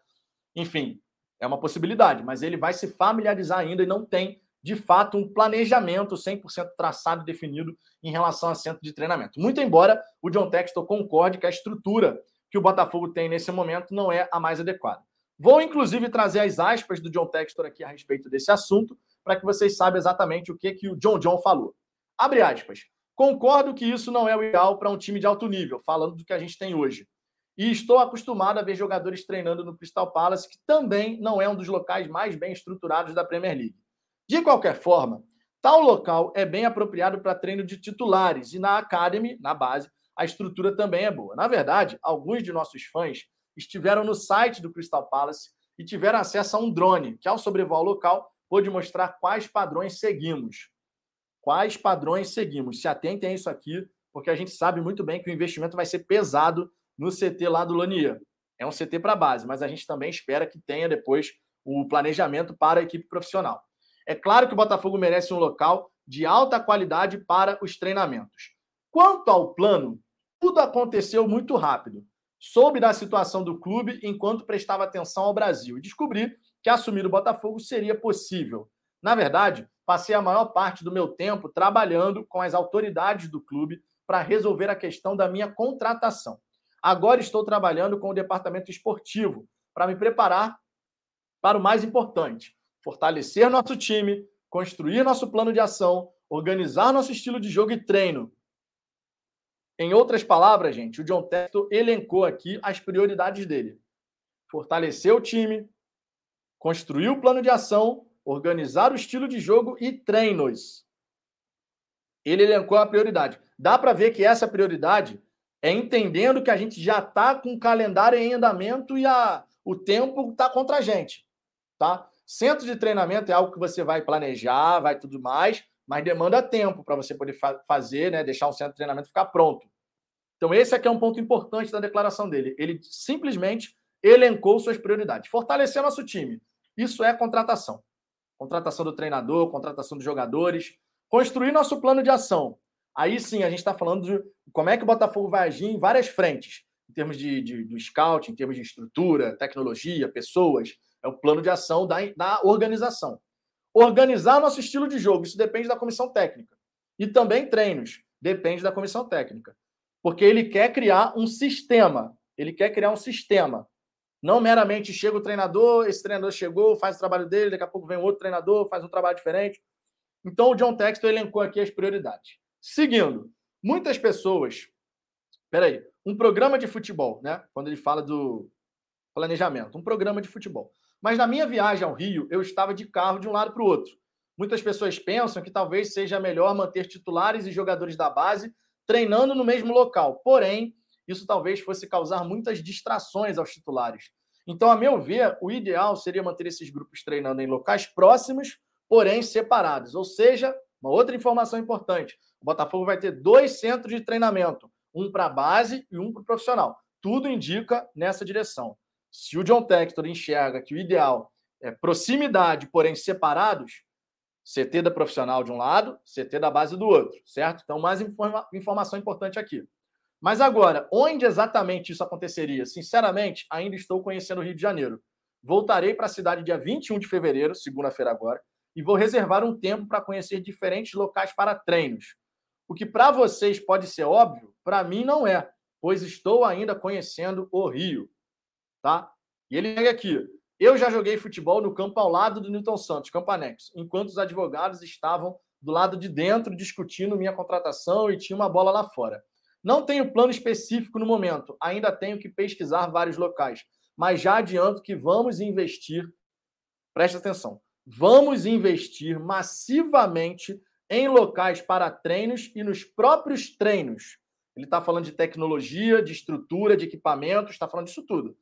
Enfim, É uma possibilidade, mas ele vai se familiarizar ainda e não tem, de fato, um planejamento 100% traçado e definido em relação a centro de treinamento. Muito embora o John Textor concorde que a estrutura que o Botafogo tem nesse momento não é a mais adequada. Vou, inclusive, trazer as aspas do John Textor aqui a respeito desse assunto, para que vocês saibam exatamente o que, que o John John falou. Abre aspas. Concordo que isso não é o ideal para um time de alto nível, falando do que a gente tem hoje. E estou acostumado a ver jogadores treinando no Crystal Palace, que também não é um dos locais mais bem estruturados da Premier League. De qualquer forma, tal local é bem apropriado para treino de titulares e na Academy, na base, a estrutura também é boa. Na verdade, alguns de nossos fãs estiveram no site do Crystal Palace e tiveram acesso a um drone, que ao sobrevoar o local pôde mostrar quais padrões seguimos. Quais padrões seguimos? Se atentem a isso aqui, porque a gente sabe muito bem que o investimento vai ser pesado no CT lá do Lanier. É um CT para base, mas a gente também espera que tenha depois o planejamento para a equipe profissional. É claro que o Botafogo merece um local de alta qualidade para os treinamentos. Quanto ao plano, tudo aconteceu muito rápido. Soube da situação do clube enquanto prestava atenção ao Brasil e descobri que assumir o Botafogo seria possível. Na verdade, passei a maior parte do meu tempo trabalhando com as autoridades do clube para resolver a questão da minha contratação. Agora estou trabalhando com o departamento esportivo para me preparar para o mais importante: fortalecer nosso time, construir nosso plano de ação, organizar nosso estilo de jogo e treino. Em outras palavras, gente, o John Textor elencou aqui as prioridades dele: fortalecer o time, construir o plano de ação, organizar o estilo de jogo e treinos. Ele elencou a prioridade. Dá para ver que essa prioridade é entendendo que a gente já está com o calendário em andamento e a, o tempo está contra a gente. Tá? Centro de treinamento é algo que você vai planejar, vai tudo mais, mas demanda tempo para você poder fa fazer, né, deixar o centro de treinamento ficar pronto. Então, esse aqui é um ponto importante da declaração dele. Ele simplesmente elencou suas prioridades. Fortalecer nosso time. Isso é contratação. Contratação do treinador, contratação dos jogadores. Construir nosso plano de ação. Aí sim, a gente está falando de como é que o Botafogo vai agir em várias frentes, em termos de, de, do scout, em termos de estrutura, tecnologia, pessoas. É o plano de ação da, da organização. Organizar nosso estilo de jogo, isso depende da comissão técnica. E também treinos, depende da comissão técnica. Porque ele quer criar um sistema. Ele quer criar um sistema. Não meramente chega o treinador, esse treinador chegou, faz o trabalho dele, daqui a pouco vem outro treinador, faz um trabalho diferente. Então o John Textor elencou aqui as prioridades. Seguindo, muitas pessoas. Peraí, um programa de futebol, né? Quando ele fala do planejamento, um programa de futebol. Mas na minha viagem ao Rio, eu estava de carro de um lado para o outro. Muitas pessoas pensam que talvez seja melhor manter titulares e jogadores da base treinando no mesmo local. Porém, isso talvez fosse causar muitas distrações aos titulares. Então, a meu ver, o ideal seria manter esses grupos treinando em locais próximos, porém separados. Ou seja, uma outra informação importante: o Botafogo vai ter dois centros de treinamento, um para a base e um para o profissional. Tudo indica nessa direção. Se o John Textor enxerga que o ideal é proximidade, porém separados, CT da profissional de um lado, CT da base do outro, certo? Então, mais informa informação importante aqui. Mas agora, onde exatamente isso aconteceria? Sinceramente, ainda estou conhecendo o Rio de Janeiro. Voltarei para a cidade dia 21 de fevereiro, segunda-feira agora, e vou reservar um tempo para conhecer diferentes locais para treinos. O que para vocês pode ser óbvio, para mim não é, pois estou ainda conhecendo o Rio, tá? E ele pega aqui. Eu já joguei futebol no campo ao lado do Newton Santos, campo anexo, enquanto os advogados estavam do lado de dentro discutindo minha contratação e tinha uma bola lá fora. Não tenho plano específico no momento, ainda tenho que pesquisar vários locais, mas já adianto que vamos investir, preste atenção, vamos investir massivamente em locais para treinos e nos próprios treinos. Ele está falando de tecnologia, de estrutura, de equipamentos, está falando disso tudo.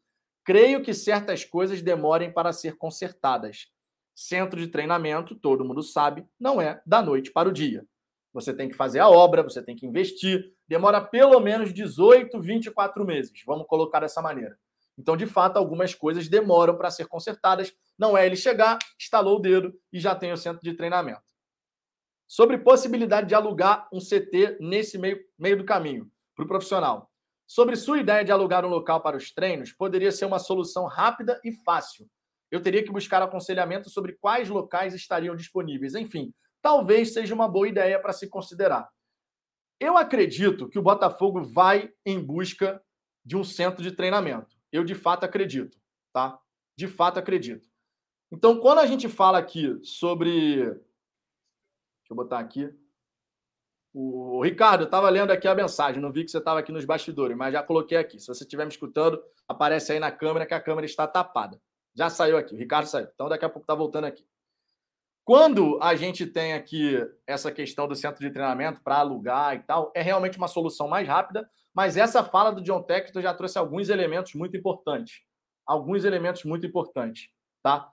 Creio que certas coisas demorem para ser consertadas. Centro de treinamento, todo mundo sabe, não é da noite para o dia. Você tem que fazer a obra, você tem que investir. Demora pelo menos 18, 24 meses. Vamos colocar dessa maneira. Então, de fato, algumas coisas demoram para ser consertadas. Não é ele chegar, estalou o dedo e já tem o centro de treinamento sobre possibilidade de alugar um CT nesse meio, meio do caminho para o profissional. Sobre sua ideia de alugar um local para os treinos, poderia ser uma solução rápida e fácil. eu teria que buscar aconselhamento sobre quais locais estariam disponíveis. Enfim, talvez seja uma boa ideia para se considerar. Eu acredito que o Botafogo vai em busca de um centro de treinamento. Eu de fato acredito, tá? De fato acredito. Então, quando a gente fala aqui sobre. Deixa eu botar aqui. O Ricardo, eu estava lendo aqui a mensagem, não vi que você estava aqui nos bastidores, mas já coloquei aqui. Se você estiver me escutando, aparece aí na câmera que a câmera está tapada. Já saiu aqui, o Ricardo saiu. Então daqui a pouco está voltando aqui. Quando a gente tem aqui essa questão do centro de treinamento para alugar e tal, é realmente uma solução mais rápida, mas essa fala do John Textor já trouxe alguns elementos muito importantes. Alguns elementos muito importantes, tá?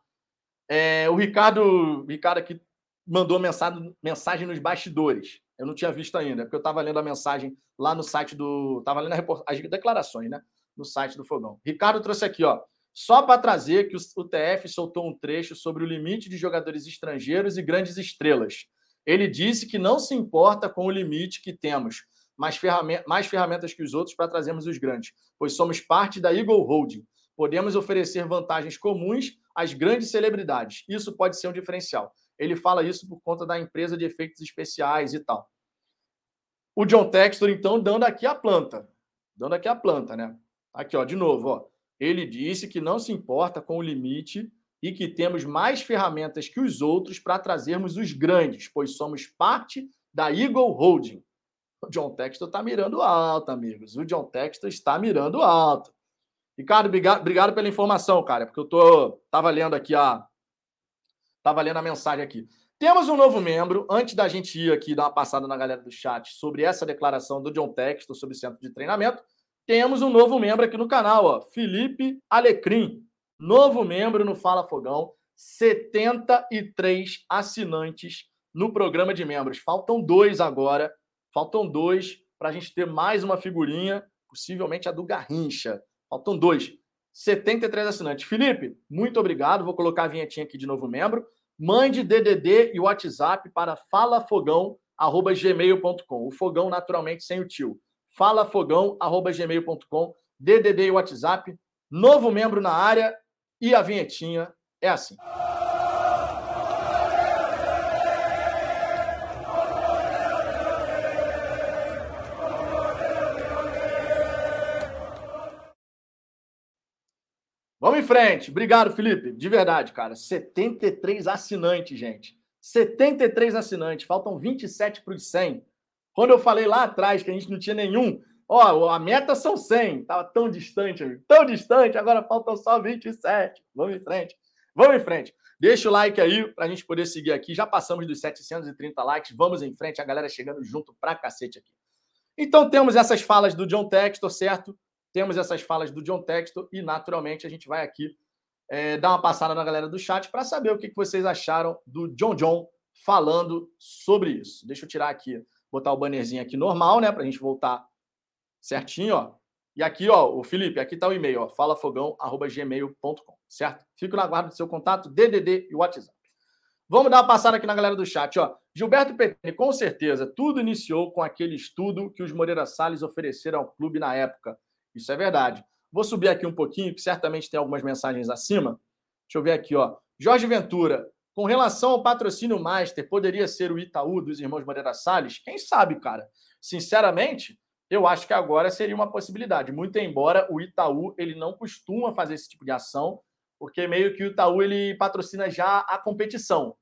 É, o Ricardo, Ricardo aqui mandou mensagem, mensagem nos bastidores. Eu não tinha visto ainda, porque eu estava lendo a mensagem lá no site do. Estava lendo as declarações, né? No site do Fogão. Ricardo trouxe aqui, ó. Só para trazer que o TF soltou um trecho sobre o limite de jogadores estrangeiros e grandes estrelas. Ele disse que não se importa com o limite que temos, mas ferramentas, mais ferramentas que os outros para trazermos os grandes, pois somos parte da Eagle Holding. Podemos oferecer vantagens comuns às grandes celebridades. Isso pode ser um diferencial. Ele fala isso por conta da empresa de efeitos especiais e tal. O John Textor, então, dando aqui a planta. Dando aqui a planta, né? Aqui, ó, de novo, ó. Ele disse que não se importa com o limite e que temos mais ferramentas que os outros para trazermos os grandes, pois somos parte da Eagle Holding. O John Textor está mirando alto, amigos. O John Textor está mirando alto. Ricardo, obrigado pela informação, cara, porque eu tô tava lendo aqui a tava lendo a mensagem aqui. Temos um novo membro. Antes da gente ir aqui dar uma passada na galera do chat sobre essa declaração do John Textor sobre centro de treinamento, temos um novo membro aqui no canal, ó, Felipe Alecrim, novo membro no Fala Fogão, 73 assinantes no programa de membros. Faltam dois agora, faltam dois para a gente ter mais uma figurinha, possivelmente a do Garrincha. Faltam dois. 73 assinantes. Felipe, muito obrigado. Vou colocar a vinhetinha aqui de novo membro. Mande DDD e WhatsApp para falafogão@gmail.com. O fogão naturalmente sem o tio. falafogão@gmail.com. DDD e WhatsApp. Novo membro na área e a vinhetinha é assim. Vamos em frente. Obrigado, Felipe. De verdade, cara. 73 assinantes, gente. 73 assinantes. Faltam 27 para os 100. Quando eu falei lá atrás que a gente não tinha nenhum, ó, a meta são 100. Tava tão distante, amigo. Tão distante. Agora faltam só 27. Vamos em frente. Vamos em frente. Deixa o like aí para a gente poder seguir aqui. Já passamos dos 730 likes. Vamos em frente. A galera chegando junto pra cacete aqui. Então temos essas falas do John Textor, certo? Temos essas falas do John Textor e, naturalmente, a gente vai aqui é, dar uma passada na galera do chat para saber o que, que vocês acharam do John John falando sobre isso. Deixa eu tirar aqui, botar o bannerzinho aqui normal, né, para a gente voltar certinho, ó. E aqui, ó, o Felipe, aqui está o e-mail, ó, falafogão@gmail.com, certo? Fico na guarda do seu contato, DDD e WhatsApp. Vamos dar uma passada aqui na galera do chat, ó. Gilberto Petini, com certeza, tudo iniciou com aquele estudo que os Moreira Salles ofereceram ao clube na época isso é verdade. Vou subir aqui um pouquinho, que certamente tem algumas mensagens acima. Deixa eu ver aqui, ó. Jorge Ventura, com relação ao patrocínio Master, poderia ser o Itaú dos irmãos Moreira Salles? Quem sabe, cara? Sinceramente, eu acho que agora seria uma possibilidade. Muito embora o Itaú ele não costuma fazer esse tipo de ação, porque meio que o Itaú ele patrocina já a competição.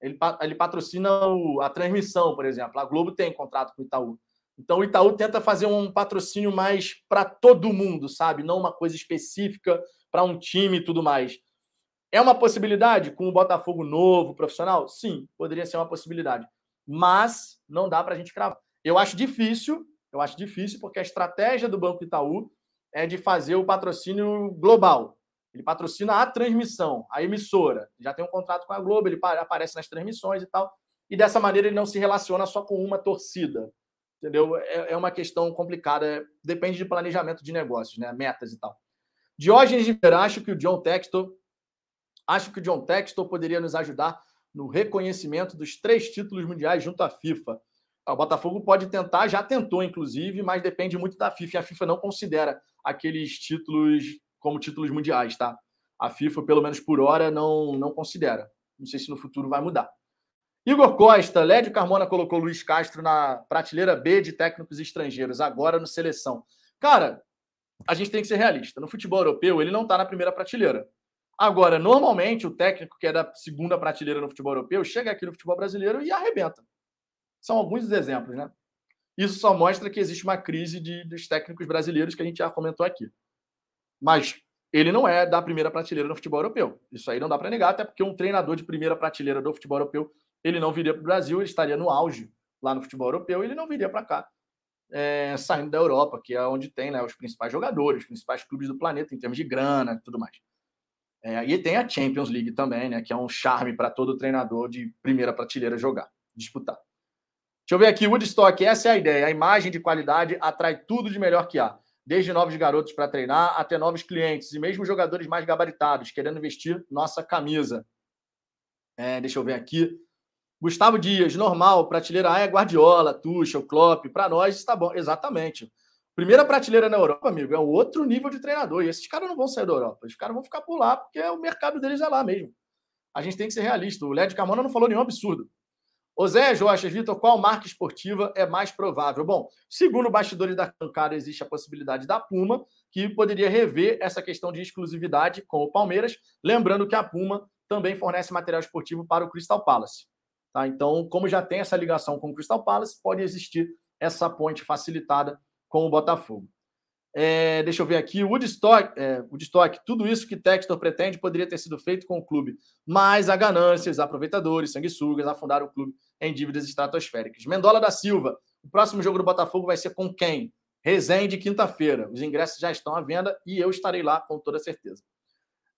Ele, ele patrocina o, a transmissão, por exemplo. A Globo tem contrato com o Itaú. Então o Itaú tenta fazer um patrocínio mais para todo mundo, sabe? Não uma coisa específica para um time e tudo mais. É uma possibilidade com o Botafogo novo, profissional? Sim, poderia ser uma possibilidade. Mas não dá para a gente cravar. Eu acho difícil, eu acho difícil, porque a estratégia do Banco Itaú é de fazer o patrocínio global. Ele patrocina a transmissão, a emissora. Já tem um contrato com a Globo, ele aparece nas transmissões e tal. E dessa maneira ele não se relaciona só com uma torcida entendeu? É, é uma questão complicada, depende de planejamento de negócios, né? Metas e tal. Diógenes de Vera, acho que o John Textor, acho que o John Textor poderia nos ajudar no reconhecimento dos três títulos mundiais junto à FIFA. O Botafogo pode tentar, já tentou, inclusive, mas depende muito da FIFA. E a FIFA não considera aqueles títulos como títulos mundiais, tá? A FIFA, pelo menos por hora, não, não considera. Não sei se no futuro vai mudar. Igor Costa, Lédio Carmona colocou Luiz Castro na prateleira B de técnicos estrangeiros, agora no seleção. Cara, a gente tem que ser realista. No futebol europeu, ele não está na primeira prateleira. Agora, normalmente, o técnico que é da segunda prateleira no futebol europeu chega aqui no futebol brasileiro e arrebenta. São alguns dos exemplos, né? Isso só mostra que existe uma crise de, dos técnicos brasileiros que a gente já comentou aqui. Mas ele não é da primeira prateleira no futebol europeu. Isso aí não dá para negar, até porque um treinador de primeira prateleira do futebol europeu ele não viria para o Brasil, ele estaria no auge lá no futebol europeu, e ele não viria para cá, é, saindo da Europa, que é onde tem né, os principais jogadores, os principais clubes do planeta em termos de grana e tudo mais. É, e tem a Champions League também, né, que é um charme para todo treinador de primeira prateleira jogar, disputar. Deixa eu ver aqui, Woodstock, essa é a ideia. A imagem de qualidade atrai tudo de melhor que há. Desde novos garotos para treinar até novos clientes e mesmo jogadores mais gabaritados, querendo vestir nossa camisa. É, deixa eu ver aqui. Gustavo Dias, normal, prateleira A é Guardiola, Tuchel, Klopp, para nós está bom, exatamente. Primeira prateleira na Europa, amigo, é outro nível de treinador, e esses caras não vão sair da Europa, esses caras vão ficar por lá, porque o mercado deles é lá mesmo. A gente tem que ser realista, o Led Camona não falou nenhum absurdo. Zé Jorge, Vitor, qual marca esportiva é mais provável? Bom, segundo bastidores da bancada, existe a possibilidade da Puma, que poderia rever essa questão de exclusividade com o Palmeiras, lembrando que a Puma também fornece material esportivo para o Crystal Palace. Tá? Então, como já tem essa ligação com o Crystal Palace, pode existir essa ponte facilitada com o Botafogo. É, deixa eu ver aqui, Woodstock, é, Woodstock, tudo isso que Textor pretende poderia ter sido feito com o clube, mas a ganância, os aproveitadores, sanguessugas, afundaram o clube em dívidas estratosféricas. Mendola da Silva, o próximo jogo do Botafogo vai ser com quem? Resende, quinta-feira. Os ingressos já estão à venda e eu estarei lá com toda certeza.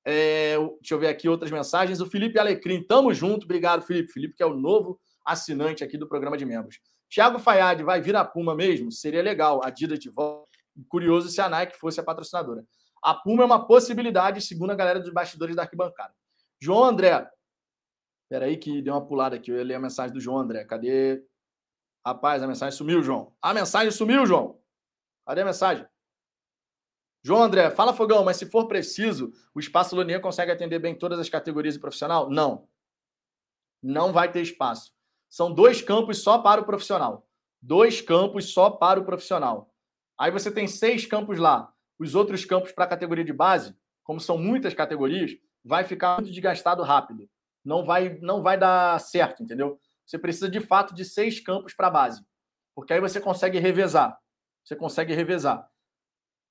É, deixa eu ver aqui outras mensagens. O Felipe Alecrim, tamo junto. Obrigado, Felipe. Felipe, que é o novo assinante aqui do programa de membros. Tiago Fayad, vai vir a Puma mesmo? Seria legal. A Adidas de volta. Curioso se a Nike fosse a patrocinadora. A Puma é uma possibilidade, segundo a galera dos bastidores da arquibancada. João André. Peraí que deu uma pulada aqui. Eu ia ler a mensagem do João André. Cadê? Rapaz, a mensagem sumiu, João. A mensagem sumiu, João. Cadê a mensagem? João André, fala Fogão, mas se for preciso, o Espaço Lonier consegue atender bem todas as categorias de profissional? Não. Não vai ter espaço. São dois campos só para o profissional. Dois campos só para o profissional. Aí você tem seis campos lá. Os outros campos para a categoria de base, como são muitas categorias, vai ficar muito desgastado rápido. Não vai, não vai dar certo, entendeu? Você precisa de fato de seis campos para a base. Porque aí você consegue revezar. Você consegue revezar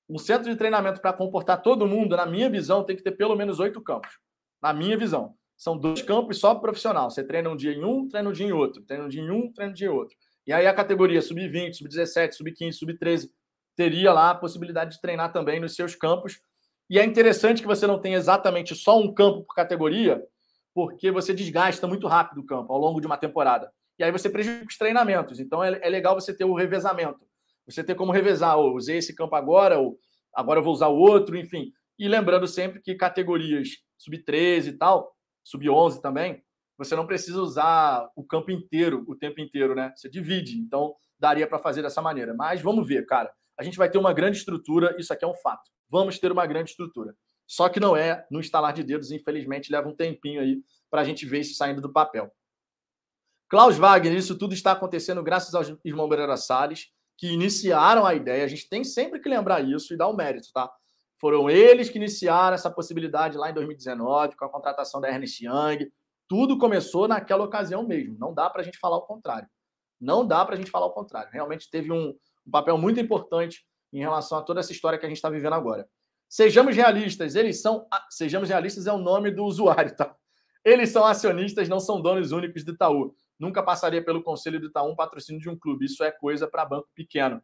um centro de treinamento para comportar todo mundo, na minha visão, tem que ter pelo menos oito campos. Na minha visão. São dois campos só profissional. Você treina um dia em um, treina um dia em outro. Treina um dia em um, treina um dia em outro. E aí a categoria sub-20, sub-17, sub-15, sub-13 teria lá a possibilidade de treinar também nos seus campos. E é interessante que você não tenha exatamente só um campo por categoria, porque você desgasta muito rápido o campo ao longo de uma temporada. E aí você prejudica os treinamentos. Então é, é legal você ter o revezamento. Você ter como revezar, ou usei esse campo agora, ou agora eu vou usar o outro, enfim. E lembrando sempre que categorias sub-13 e tal, sub-11 também, você não precisa usar o campo inteiro, o tempo inteiro, né? Você divide. Então, daria para fazer dessa maneira. Mas vamos ver, cara. A gente vai ter uma grande estrutura, isso aqui é um fato. Vamos ter uma grande estrutura. Só que não é no instalar de dedos, infelizmente, leva um tempinho aí para a gente ver isso saindo do papel. Klaus Wagner, isso tudo está acontecendo graças aos irmãos Moreira Salles, que iniciaram a ideia. A gente tem sempre que lembrar isso e dar o mérito, tá? Foram eles que iniciaram essa possibilidade lá em 2019, com a contratação da Ernest Young. Tudo começou naquela ocasião mesmo. Não dá para a gente falar o contrário. Não dá para a gente falar o contrário. Realmente teve um, um papel muito importante em relação a toda essa história que a gente está vivendo agora. Sejamos realistas, eles são. Sejamos realistas é o nome do usuário, tá? Eles são acionistas, não são donos únicos do Itaú nunca passaria pelo conselho do Itaú um patrocínio de um clube. Isso é coisa para banco pequeno.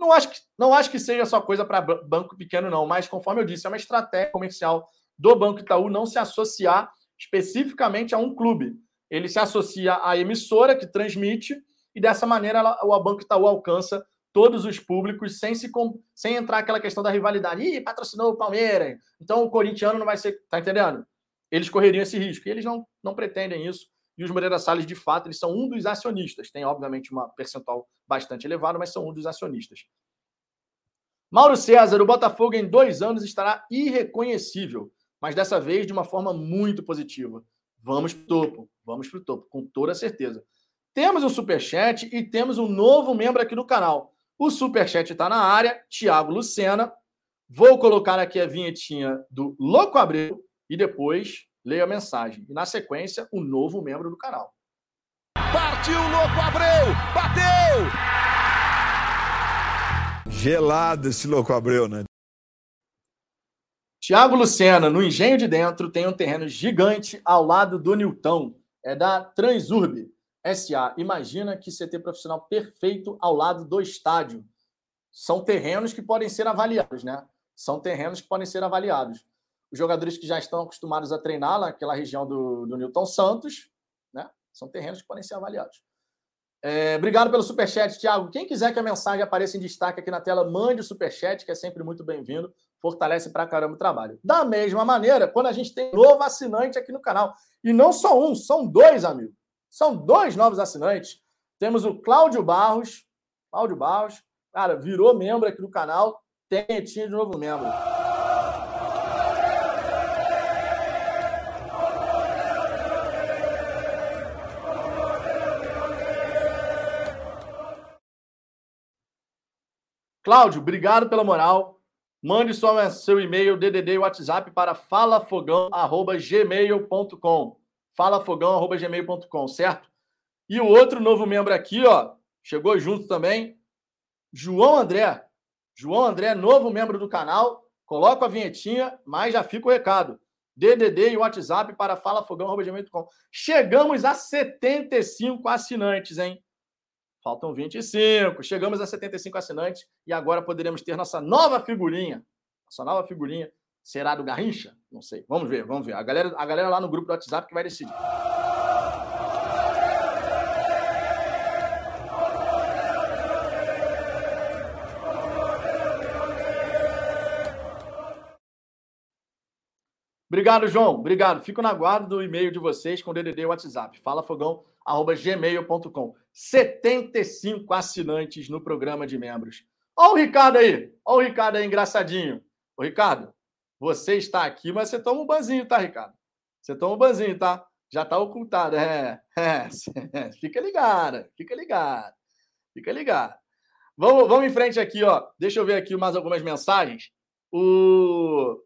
Não acho, que, não acho que seja só coisa para banco pequeno, não, mas conforme eu disse, é uma estratégia comercial do Banco Itaú não se associar especificamente a um clube. Ele se associa à emissora que transmite e dessa maneira o Banco Itaú alcança todos os públicos sem se sem entrar aquela questão da rivalidade. Ih, patrocinou o Palmeiras, então o corintiano não vai ser. Tá entendendo? Eles correriam esse risco. E eles não, não pretendem isso. E os Moreira Salles, de fato, eles são um dos acionistas. Tem, obviamente, uma percentual bastante elevada, mas são um dos acionistas. Mauro César, o Botafogo em dois anos estará irreconhecível. mas dessa vez de uma forma muito positiva. Vamos para o topo, vamos para o topo, com toda certeza. Temos um superchat e temos um novo membro aqui no canal. O superchat está na área, Tiago Lucena. Vou colocar aqui a vinhetinha do Louco Abreu e depois leio a mensagem. E na sequência, o um novo membro do canal. Partiu Louco Abreu! Bateu! Gelado esse Louco Abreu, né? Tiago Lucena, no Engenho de Dentro, tem um terreno gigante ao lado do Nilton. É da Transurb SA. Imagina que CT profissional perfeito ao lado do estádio. São terrenos que podem ser avaliados, né? São terrenos que podem ser avaliados. Os jogadores que já estão acostumados a treinar naquela região do, do Newton Santos, né? São terrenos que podem ser avaliados. É, obrigado pelo superchat, Thiago. Quem quiser que a mensagem apareça em destaque aqui na tela, mande o superchat, que é sempre muito bem-vindo. Fortalece pra caramba o trabalho. Da mesma maneira, quando a gente tem novo assinante aqui no canal, e não só um, são dois, amigo. São dois novos assinantes. Temos o Cláudio Barros. Cláudio Barros, cara, virou membro aqui do canal. Tem de novo membro. Cláudio, obrigado pela moral. Mande sua, seu e-mail, DDD e WhatsApp para falafogão.gmail.com. falafogão.gmail.com, certo? E o outro novo membro aqui, ó, chegou junto também, João André. João André, novo membro do canal. Coloca a vinhetinha, mas já fica o recado. DDD e WhatsApp para falafogão.gmail.com. Chegamos a 75 assinantes, hein? Faltam 25. Chegamos a 75 assinantes e agora poderemos ter nossa nova figurinha. Nossa nova figurinha será do Garrincha? Não sei. Vamos ver, vamos ver. A galera, a galera lá no grupo do WhatsApp que vai decidir. Obrigado, João. Obrigado. Fico na guarda do e-mail de vocês com o DDD WhatsApp. falafogão.gmail.com 75 assinantes no programa de membros. Olha o Ricardo aí. Olha o Ricardo aí, engraçadinho. Ô, Ricardo, você está aqui, mas você toma um banzinho, tá, Ricardo? Você toma um banzinho, tá? Já tá ocultado. É, é. [LAUGHS] Fica ligado, fica ligado. Fica ligado. Vamos, vamos em frente aqui, ó. Deixa eu ver aqui mais algumas mensagens. O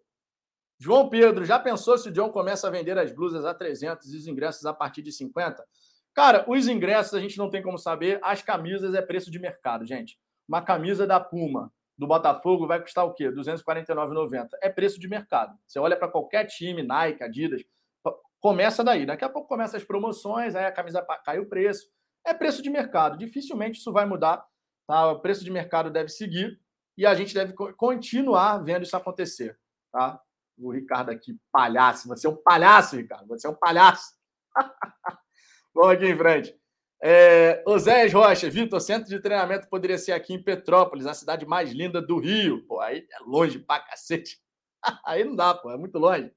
João Pedro, já pensou se o John começa a vender as blusas a 300 e os ingressos a partir de 50? Cara, os ingressos a gente não tem como saber, as camisas é preço de mercado, gente. Uma camisa da Puma, do Botafogo, vai custar o quê? R$ 249,90. É preço de mercado. Você olha para qualquer time, Nike, Adidas, começa daí. Daqui a pouco começa as promoções, aí a camisa cai o preço. É preço de mercado. Dificilmente isso vai mudar. Tá? O preço de mercado deve seguir e a gente deve continuar vendo isso acontecer. Tá? o Ricardo aqui, palhaço. Você é um palhaço, Ricardo. Você é um palhaço. [LAUGHS] Vamos aqui em frente. É, Rocha, Vitor, centro de treinamento poderia ser aqui em Petrópolis, a cidade mais linda do Rio. Pô, aí é longe pra cacete. [LAUGHS] aí não dá, pô, é muito longe.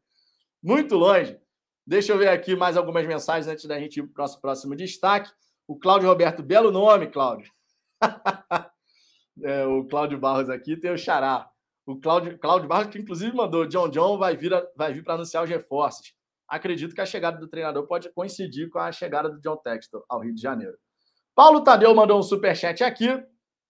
Muito longe. Deixa eu ver aqui mais algumas mensagens antes da gente ir para o nosso próximo destaque. O Cláudio Roberto, belo nome, Cláudio. [LAUGHS] é, o Cláudio Barros aqui tem o Xará. O Cláudio, Cláudio Barros, que inclusive mandou, John John vai vir, vai vir para anunciar os reforços. Acredito que a chegada do treinador pode coincidir com a chegada do John Textor ao Rio de Janeiro. Paulo Tadeu mandou um superchat aqui.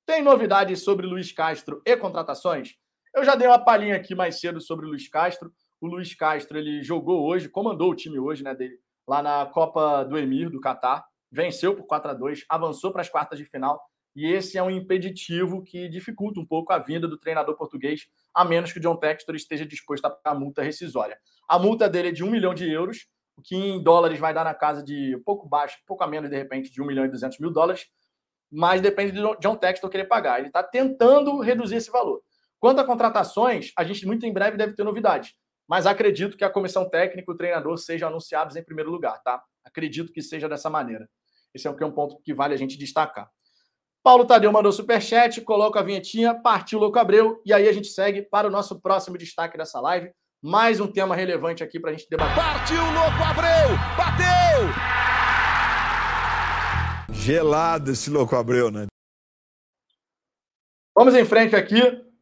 Tem novidades sobre Luiz Castro e contratações? Eu já dei uma palhinha aqui mais cedo sobre o Luiz Castro. O Luiz Castro ele jogou hoje, comandou o time hoje, né, dele, lá na Copa do Emir do Catar, venceu por 4 a 2, avançou para as quartas de final e esse é um impeditivo que dificulta um pouco a vinda do treinador português, a menos que o John Textor esteja disposto a pagar multa rescisória. A multa dele é de 1 milhão de euros, o que em dólares vai dar na casa de pouco baixo, pouco a menos, de repente, de 1 milhão e 200 mil dólares, mas depende do John Textor querer pagar. Ele está tentando reduzir esse valor. Quanto a contratações, a gente muito em breve deve ter novidades, mas acredito que a comissão técnica e o treinador sejam anunciados em primeiro lugar, tá? Acredito que seja dessa maneira. Esse é um ponto que vale a gente destacar. Paulo Tadeu mandou superchat, coloca a vinhetinha, partiu Louco Abreu, e aí a gente segue para o nosso próximo destaque dessa live. Mais um tema relevante aqui para a gente debater. Partiu Louco Abreu! Bateu! Gelado esse Louco Abreu, né? Vamos em frente aqui.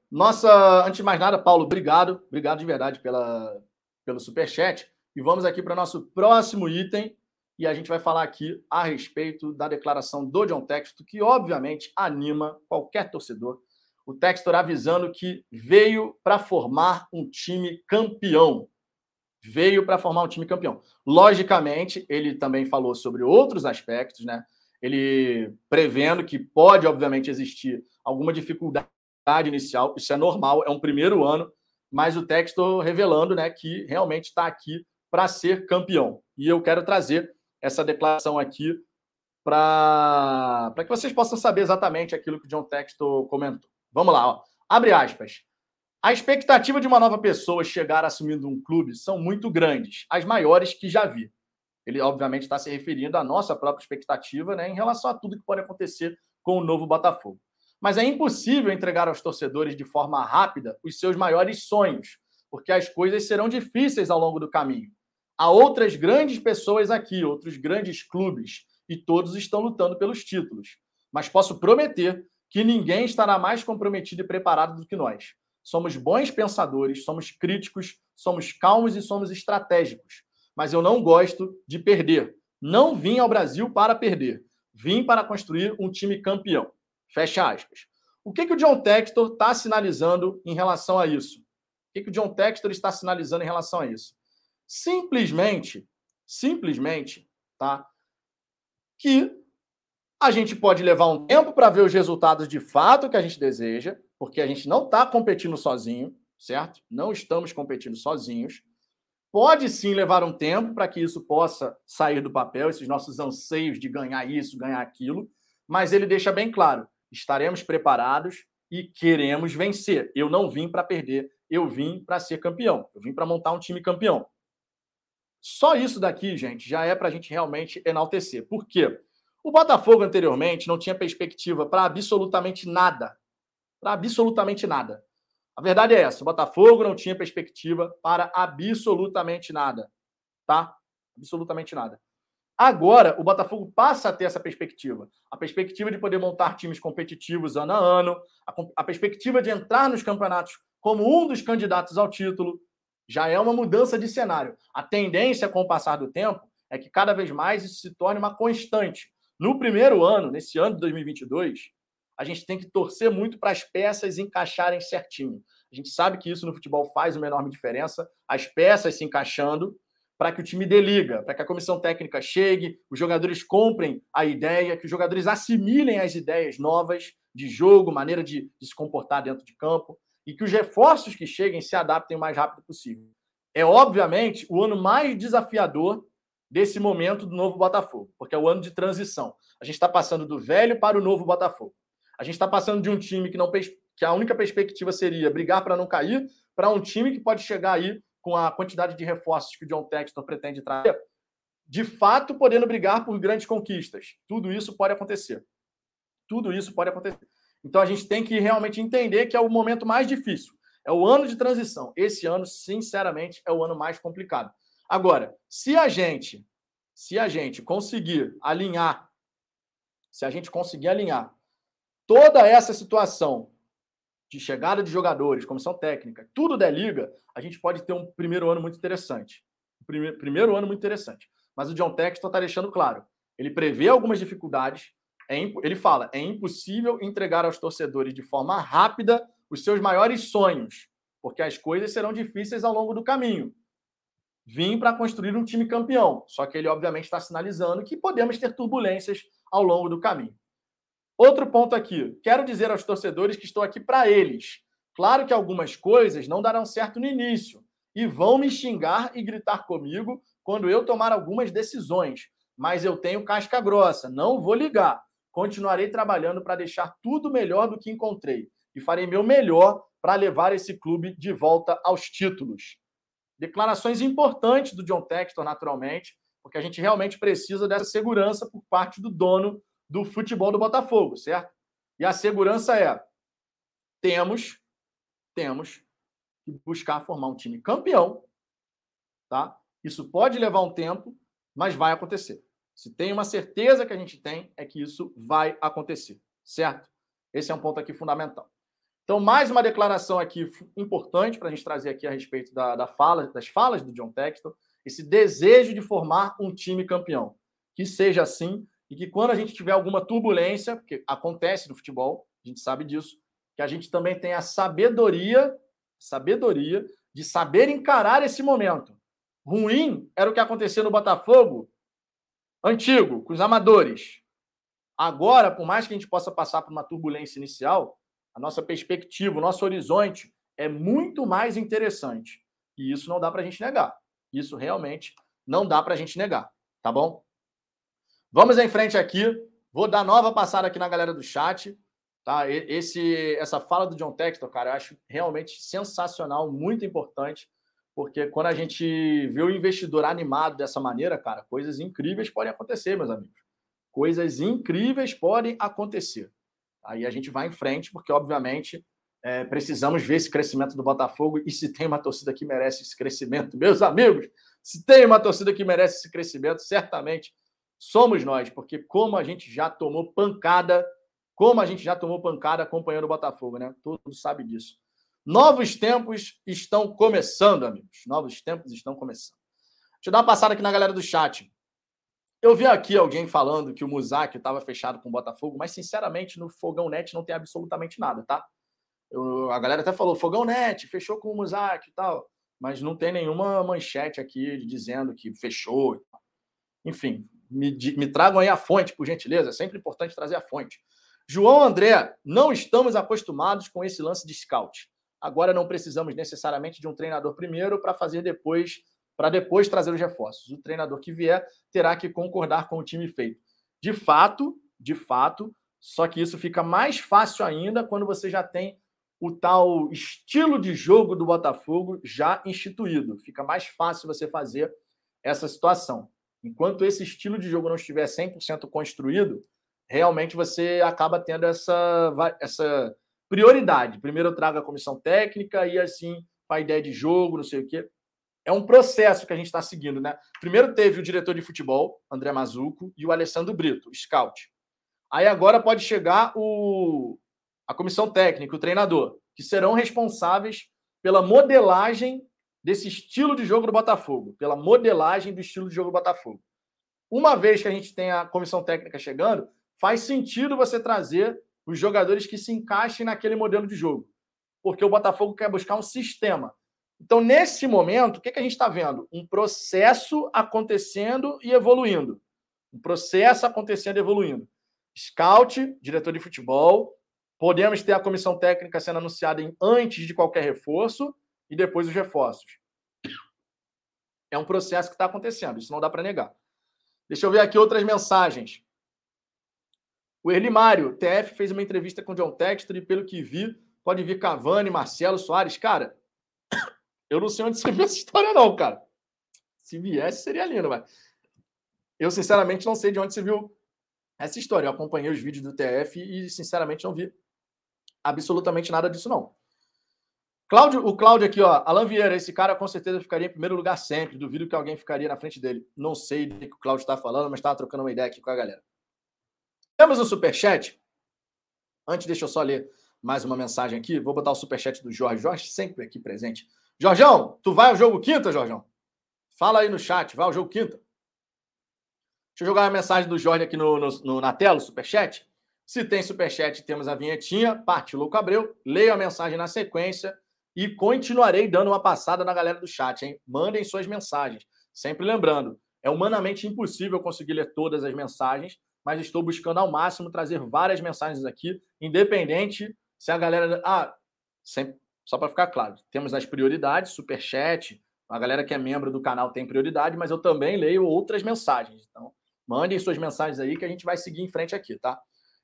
Nossa, antes de mais nada, Paulo, obrigado. Obrigado de verdade pela, pelo Superchat. E vamos aqui para o nosso próximo item. E a gente vai falar aqui a respeito da declaração do John Textor, que obviamente anima qualquer torcedor. O Textor avisando que veio para formar um time campeão. Veio para formar um time campeão. Logicamente, ele também falou sobre outros aspectos, né? Ele prevendo que pode, obviamente, existir alguma dificuldade inicial, isso é normal, é um primeiro ano, mas o Textor revelando né, que realmente está aqui para ser campeão. E eu quero trazer essa declaração aqui para que vocês possam saber exatamente aquilo que o John Textor comentou. Vamos lá, ó. abre aspas. A expectativa de uma nova pessoa chegar assumindo um clube são muito grandes, as maiores que já vi. Ele, obviamente, está se referindo à nossa própria expectativa né, em relação a tudo que pode acontecer com o novo Botafogo. Mas é impossível entregar aos torcedores de forma rápida os seus maiores sonhos, porque as coisas serão difíceis ao longo do caminho. Há outras grandes pessoas aqui, outros grandes clubes, e todos estão lutando pelos títulos. Mas posso prometer que ninguém estará mais comprometido e preparado do que nós. Somos bons pensadores, somos críticos, somos calmos e somos estratégicos. Mas eu não gosto de perder. Não vim ao Brasil para perder. Vim para construir um time campeão. Fecha aspas. O que, que o John Textor está sinalizando em relação a isso? O que, que o John Textor está sinalizando em relação a isso? Simplesmente, simplesmente, tá? Que a gente pode levar um tempo para ver os resultados de fato que a gente deseja, porque a gente não está competindo sozinho, certo? Não estamos competindo sozinhos. Pode sim levar um tempo para que isso possa sair do papel, esses nossos anseios de ganhar isso, ganhar aquilo, mas ele deixa bem claro: estaremos preparados e queremos vencer. Eu não vim para perder, eu vim para ser campeão, eu vim para montar um time campeão. Só isso daqui, gente, já é para a gente realmente enaltecer. Por quê? O Botafogo anteriormente não tinha perspectiva para absolutamente nada. Para absolutamente nada. A verdade é essa: o Botafogo não tinha perspectiva para absolutamente nada. Tá? Absolutamente nada. Agora, o Botafogo passa a ter essa perspectiva. A perspectiva de poder montar times competitivos ano a ano, a, a perspectiva de entrar nos campeonatos como um dos candidatos ao título, já é uma mudança de cenário. A tendência com o passar do tempo é que cada vez mais isso se torne uma constante. No primeiro ano, nesse ano de 2022, a gente tem que torcer muito para as peças encaixarem certinho. A gente sabe que isso no futebol faz uma enorme diferença, as peças se encaixando para que o time dê liga, para que a comissão técnica chegue, os jogadores comprem a ideia, que os jogadores assimilem as ideias novas de jogo, maneira de, de se comportar dentro de campo e que os reforços que cheguem se adaptem o mais rápido possível. É, obviamente, o ano mais desafiador desse momento do novo Botafogo, porque é o ano de transição. A gente está passando do velho para o novo Botafogo. A gente está passando de um time que não que a única perspectiva seria brigar para não cair, para um time que pode chegar aí com a quantidade de reforços que o John Textor pretende trazer, de fato podendo brigar por grandes conquistas. Tudo isso pode acontecer. Tudo isso pode acontecer. Então a gente tem que realmente entender que é o momento mais difícil. É o ano de transição. Esse ano, sinceramente, é o ano mais complicado. Agora, se a gente, se a gente conseguir alinhar, se a gente conseguir alinhar toda essa situação de chegada de jogadores, comissão técnica, tudo der liga, a gente pode ter um primeiro ano muito interessante. Primeiro, primeiro ano muito interessante. Mas o John Texton está deixando claro. Ele prevê algumas dificuldades, é, ele fala: é impossível entregar aos torcedores de forma rápida os seus maiores sonhos, porque as coisas serão difíceis ao longo do caminho. Vim para construir um time campeão, só que ele, obviamente, está sinalizando que podemos ter turbulências ao longo do caminho. Outro ponto aqui: quero dizer aos torcedores que estou aqui para eles. Claro que algumas coisas não darão certo no início e vão me xingar e gritar comigo quando eu tomar algumas decisões, mas eu tenho casca grossa, não vou ligar. Continuarei trabalhando para deixar tudo melhor do que encontrei e farei meu melhor para levar esse clube de volta aos títulos. Declarações importantes do John Textor, naturalmente, porque a gente realmente precisa dessa segurança por parte do dono do futebol do Botafogo, certo? E a segurança é: temos, temos que buscar formar um time campeão, tá? Isso pode levar um tempo, mas vai acontecer. Se tem uma certeza que a gente tem, é que isso vai acontecer, certo? Esse é um ponto aqui fundamental. Então, mais uma declaração aqui importante para a gente trazer aqui a respeito da, da fala, das falas do John Texton, esse desejo de formar um time campeão. Que seja assim e que quando a gente tiver alguma turbulência, porque acontece no futebol, a gente sabe disso, que a gente também tenha a sabedoria, sabedoria de saber encarar esse momento. Ruim era o que acontecia no Botafogo antigo, com os amadores. Agora, por mais que a gente possa passar por uma turbulência inicial, a nossa perspectiva, o nosso horizonte é muito mais interessante. E isso não dá para a gente negar. Isso realmente não dá para a gente negar, tá bom? Vamos em frente aqui. Vou dar nova passada aqui na galera do chat. Tá? Esse, essa fala do John Textor, cara, eu acho realmente sensacional, muito importante, porque quando a gente vê o investidor animado dessa maneira, cara, coisas incríveis podem acontecer, meus amigos. Coisas incríveis podem acontecer. Aí a gente vai em frente, porque, obviamente, é, precisamos ver esse crescimento do Botafogo e se tem uma torcida que merece esse crescimento, [LAUGHS] meus amigos, se tem uma torcida que merece esse crescimento, certamente somos nós, porque como a gente já tomou pancada como a gente já tomou pancada acompanhando o Botafogo, né? Todo mundo sabe disso. Novos tempos estão começando, amigos. Novos tempos estão começando. Deixa eu dar uma passada aqui na galera do chat. Eu vi aqui alguém falando que o Muzak estava fechado com o Botafogo, mas sinceramente no Fogão Net não tem absolutamente nada, tá? Eu, a galera até falou Fogão Net, fechou com o Muzak e tal, mas não tem nenhuma manchete aqui dizendo que fechou. Enfim, me, me tragam aí a fonte, por gentileza. É sempre importante trazer a fonte. João André, não estamos acostumados com esse lance de scout. Agora não precisamos necessariamente de um treinador primeiro para fazer depois, para depois trazer os reforços. O treinador que vier terá que concordar com o time feito. De fato, de fato, só que isso fica mais fácil ainda quando você já tem o tal estilo de jogo do Botafogo já instituído. Fica mais fácil você fazer essa situação. Enquanto esse estilo de jogo não estiver 100% construído, realmente você acaba tendo essa, essa prioridade. Primeiro eu trago a comissão técnica e assim a ideia de jogo, não sei o quê. É um processo que a gente está seguindo, né? Primeiro teve o diretor de futebol, André Mazuco, e o Alessandro Brito, scout. Aí agora pode chegar o, a comissão técnica, o treinador, que serão responsáveis pela modelagem desse estilo de jogo do Botafogo, pela modelagem do estilo de jogo do Botafogo. Uma vez que a gente tem a comissão técnica chegando, faz sentido você trazer os jogadores que se encaixem naquele modelo de jogo. Porque o Botafogo quer buscar um sistema. Então, nesse momento, o que, que a gente está vendo? Um processo acontecendo e evoluindo. Um processo acontecendo e evoluindo. Scout, diretor de futebol, podemos ter a comissão técnica sendo anunciada em, antes de qualquer reforço e depois os reforços. É um processo que está acontecendo, isso não dá para negar. Deixa eu ver aqui outras mensagens. O Erli Mário, TF fez uma entrevista com o John Textor e, pelo que vi, pode vir Cavani, Marcelo, Soares. Cara, eu não sei onde você [LAUGHS] viu essa história, não, cara. Se viesse, seria lindo, mas. Eu, sinceramente, não sei de onde você viu essa história. Eu acompanhei os vídeos do TF e, sinceramente, não vi absolutamente nada disso, não. Cláudio, o Cláudio aqui, ó. Alan Vieira, esse cara com certeza ficaria em primeiro lugar sempre. Duvido que alguém ficaria na frente dele. Não sei do que o Cláudio está falando, mas estava trocando uma ideia aqui com a galera. Temos um superchat. Antes, deixa eu só ler mais uma mensagem aqui. Vou botar o superchat do Jorge. Jorge sempre aqui presente. Jorgão, tu vai ao jogo quinta, Jorgão? Fala aí no chat, vai ao jogo quinta. Deixa eu jogar a mensagem do Jorge aqui no, no, no, na tela, superchat. Se tem superchat, temos a vinhetinha, parte Louco Abreu. Leio a mensagem na sequência e continuarei dando uma passada na galera do chat, hein? Mandem suas mensagens. Sempre lembrando, é humanamente impossível conseguir ler todas as mensagens, mas estou buscando ao máximo trazer várias mensagens aqui, independente se a galera. Ah, sempre, só para ficar claro, temos as prioridades, superchat, a galera que é membro do canal tem prioridade, mas eu também leio outras mensagens. Então, mandem suas mensagens aí que a gente vai seguir em frente aqui, tá?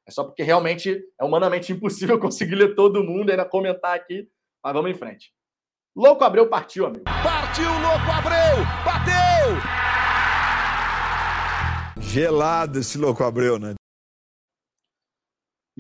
É só porque realmente é humanamente [LAUGHS] impossível conseguir ler todo mundo e ainda comentar aqui, mas vamos em frente. Louco Abreu partiu, amigo. Partiu, Louco Abreu! Bateu! Gelado esse louco Abreu, né?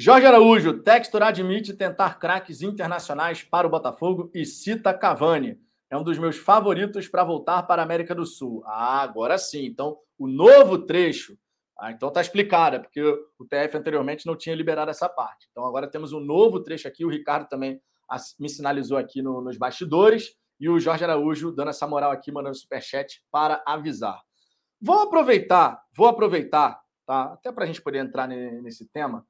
Jorge Araújo, Textor admite tentar craques internacionais para o Botafogo e cita Cavani. É um dos meus favoritos para voltar para a América do Sul. Ah, agora sim. Então, o novo trecho Ah, então tá explicada, porque o TF anteriormente não tinha liberado essa parte. Então agora temos um novo trecho aqui. O Ricardo também me sinalizou aqui no, nos bastidores e o Jorge Araújo dando essa moral aqui, mandando superchat para avisar. Vou aproveitar, vou aproveitar, tá? Até para a gente poder entrar nesse tema.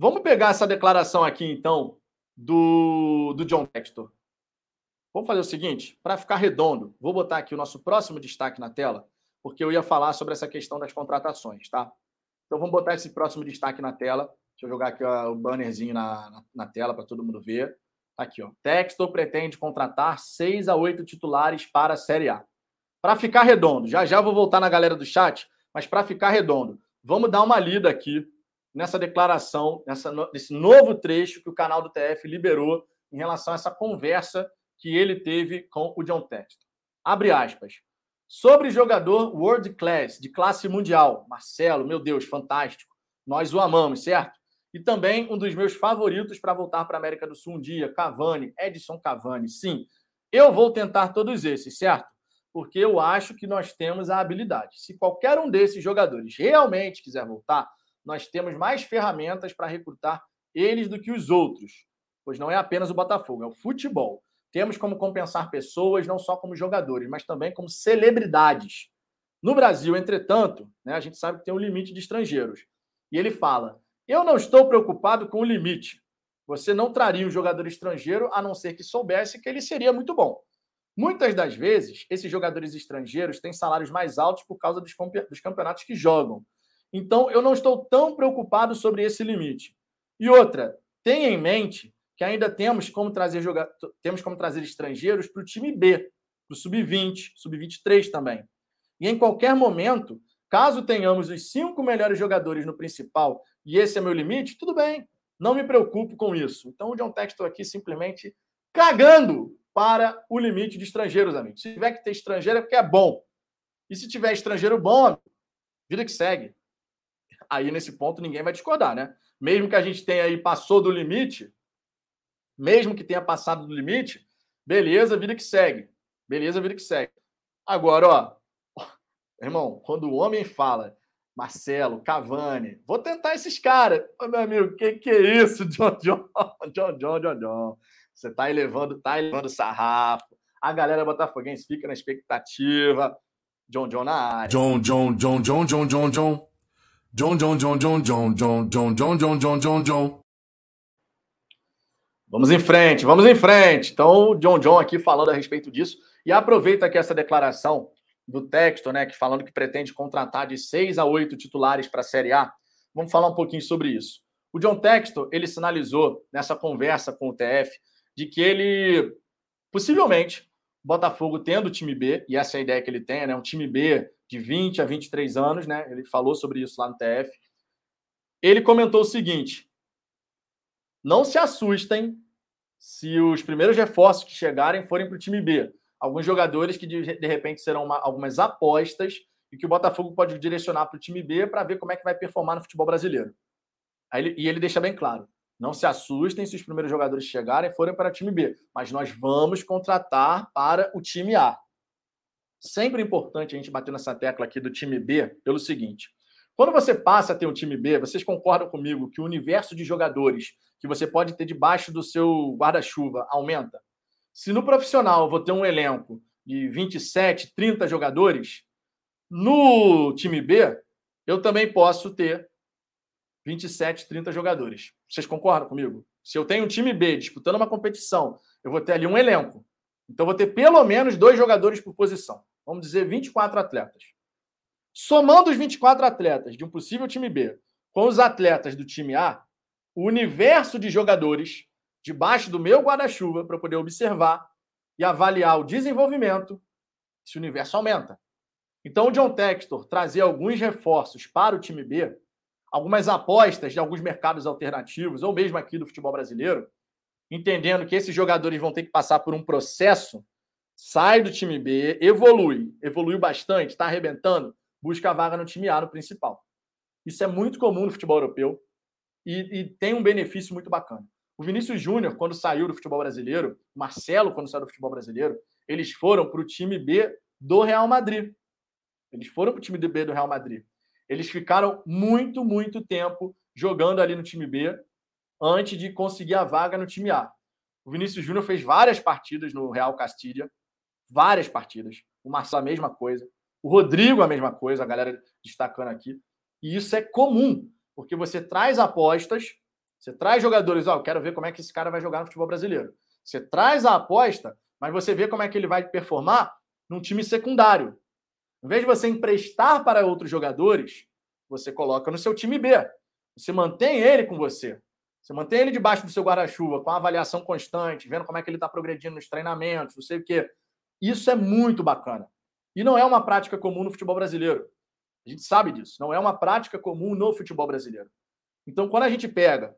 Vamos pegar essa declaração aqui, então, do, do John Textor. Vamos fazer o seguinte, para ficar redondo, vou botar aqui o nosso próximo destaque na tela, porque eu ia falar sobre essa questão das contratações, tá? Então vamos botar esse próximo destaque na tela. Deixa eu jogar aqui ó, o bannerzinho na, na, na tela para todo mundo ver. Tá aqui, ó. Textor pretende contratar seis a oito titulares para a Série A. Para ficar redondo, já já vou voltar na galera do chat, mas para ficar redondo, vamos dar uma lida aqui nessa declaração, nessa, nesse novo trecho que o canal do TF liberou em relação a essa conversa que ele teve com o John Textor. Abre aspas. Sobre jogador world class, de classe mundial, Marcelo, meu Deus, fantástico. Nós o amamos, certo? E também um dos meus favoritos para voltar para a América do Sul um dia, Cavani, Edson Cavani. Sim, eu vou tentar todos esses, certo? Porque eu acho que nós temos a habilidade. Se qualquer um desses jogadores realmente quiser voltar, nós temos mais ferramentas para recrutar eles do que os outros. Pois não é apenas o Botafogo, é o futebol. Temos como compensar pessoas não só como jogadores, mas também como celebridades. No Brasil, entretanto, né, a gente sabe que tem um limite de estrangeiros. E ele fala: Eu não estou preocupado com o limite. Você não traria um jogador estrangeiro a não ser que soubesse que ele seria muito bom. Muitas das vezes, esses jogadores estrangeiros têm salários mais altos por causa dos, campeonatos que jogam. Então, eu não estou tão preocupado sobre esse limite. E outra, tenha em mente que ainda temos como trazer joga... temos como trazer estrangeiros para o time B, para o sub-20, sub-23 também. E em qualquer momento, caso tenhamos os cinco melhores jogadores no principal e esse é meu limite, tudo bem. Não me preocupo com isso. Então, o John Textor aqui simplesmente cagando para o limite de estrangeiros, amigos. Se tiver que ter estrangeiro é porque é bom. E se tiver estrangeiro bom, vida que segue aí nesse ponto ninguém vai discordar, né? Mesmo que a gente tenha aí passou do limite, mesmo que tenha passado do limite, beleza, vida que segue. Beleza, vida que segue. Agora, ó, [LAUGHS] irmão, quando o homem fala Marcelo, Cavani, vou tentar esses caras. Ô, meu amigo, que que é isso, [LAUGHS] John John? John John, John John. Você tá elevando, tá elevando sarrafo. A galera botafoguense fica na expectativa. John John na área. John John John John John John John. John, John, John, John, John, John, John, John, John, John, John, John. Vamos em frente, vamos em frente. Então, o John John aqui falando a respeito disso. E aproveita aqui essa declaração do texto, né, que falando que pretende contratar de seis a oito titulares para a Série A. Vamos falar um pouquinho sobre isso. O John Textor, ele sinalizou nessa conversa com o TF de que ele, possivelmente, Botafogo tendo time B, e essa é a ideia que ele tem, né, um time B de 20 a 23 anos, né? Ele falou sobre isso lá no TF. Ele comentou o seguinte: não se assustem se os primeiros reforços que chegarem forem para o time B. Alguns jogadores que de, de repente serão uma, algumas apostas e que o Botafogo pode direcionar para o time B para ver como é que vai performar no futebol brasileiro. Ele, e ele deixa bem claro: não se assustem se os primeiros jogadores chegarem forem para o time B, mas nós vamos contratar para o time A. Sempre importante a gente bater nessa tecla aqui do time B pelo seguinte: quando você passa a ter um time B, vocês concordam comigo que o universo de jogadores que você pode ter debaixo do seu guarda-chuva aumenta? Se no profissional eu vou ter um elenco de 27, 30 jogadores, no time B eu também posso ter 27, 30 jogadores. Vocês concordam comigo? Se eu tenho um time B disputando uma competição, eu vou ter ali um elenco. Então, eu vou ter pelo menos dois jogadores por posição vamos dizer 24 atletas. Somando os 24 atletas de um possível time B com os atletas do time A, o universo de jogadores debaixo do meu guarda-chuva para poder observar e avaliar o desenvolvimento, esse universo aumenta. Então, o John Textor trazer alguns reforços para o time B, algumas apostas de alguns mercados alternativos, ou mesmo aqui do futebol brasileiro, entendendo que esses jogadores vão ter que passar por um processo sai do time B, evolui, evoluiu bastante, está arrebentando, busca a vaga no time A, no principal. Isso é muito comum no futebol europeu e, e tem um benefício muito bacana. O Vinícius Júnior, quando saiu do futebol brasileiro, o Marcelo, quando saiu do futebol brasileiro, eles foram para o time B do Real Madrid. Eles foram para o time B do Real Madrid. Eles ficaram muito, muito tempo jogando ali no time B antes de conseguir a vaga no time A. O Vinícius Júnior fez várias partidas no Real Castilha, várias partidas. O Marcelo a mesma coisa. O Rodrigo a mesma coisa, a galera destacando aqui. E isso é comum, porque você traz apostas, você traz jogadores, ó, oh, eu quero ver como é que esse cara vai jogar no futebol brasileiro. Você traz a aposta, mas você vê como é que ele vai performar num time secundário. Em vez de você emprestar para outros jogadores, você coloca no seu time B. Você mantém ele com você. Você mantém ele debaixo do seu guarda-chuva, com avaliação constante, vendo como é que ele está progredindo nos treinamentos, não sei o quê. Isso é muito bacana. E não é uma prática comum no futebol brasileiro. A gente sabe disso. Não é uma prática comum no futebol brasileiro. Então, quando a gente pega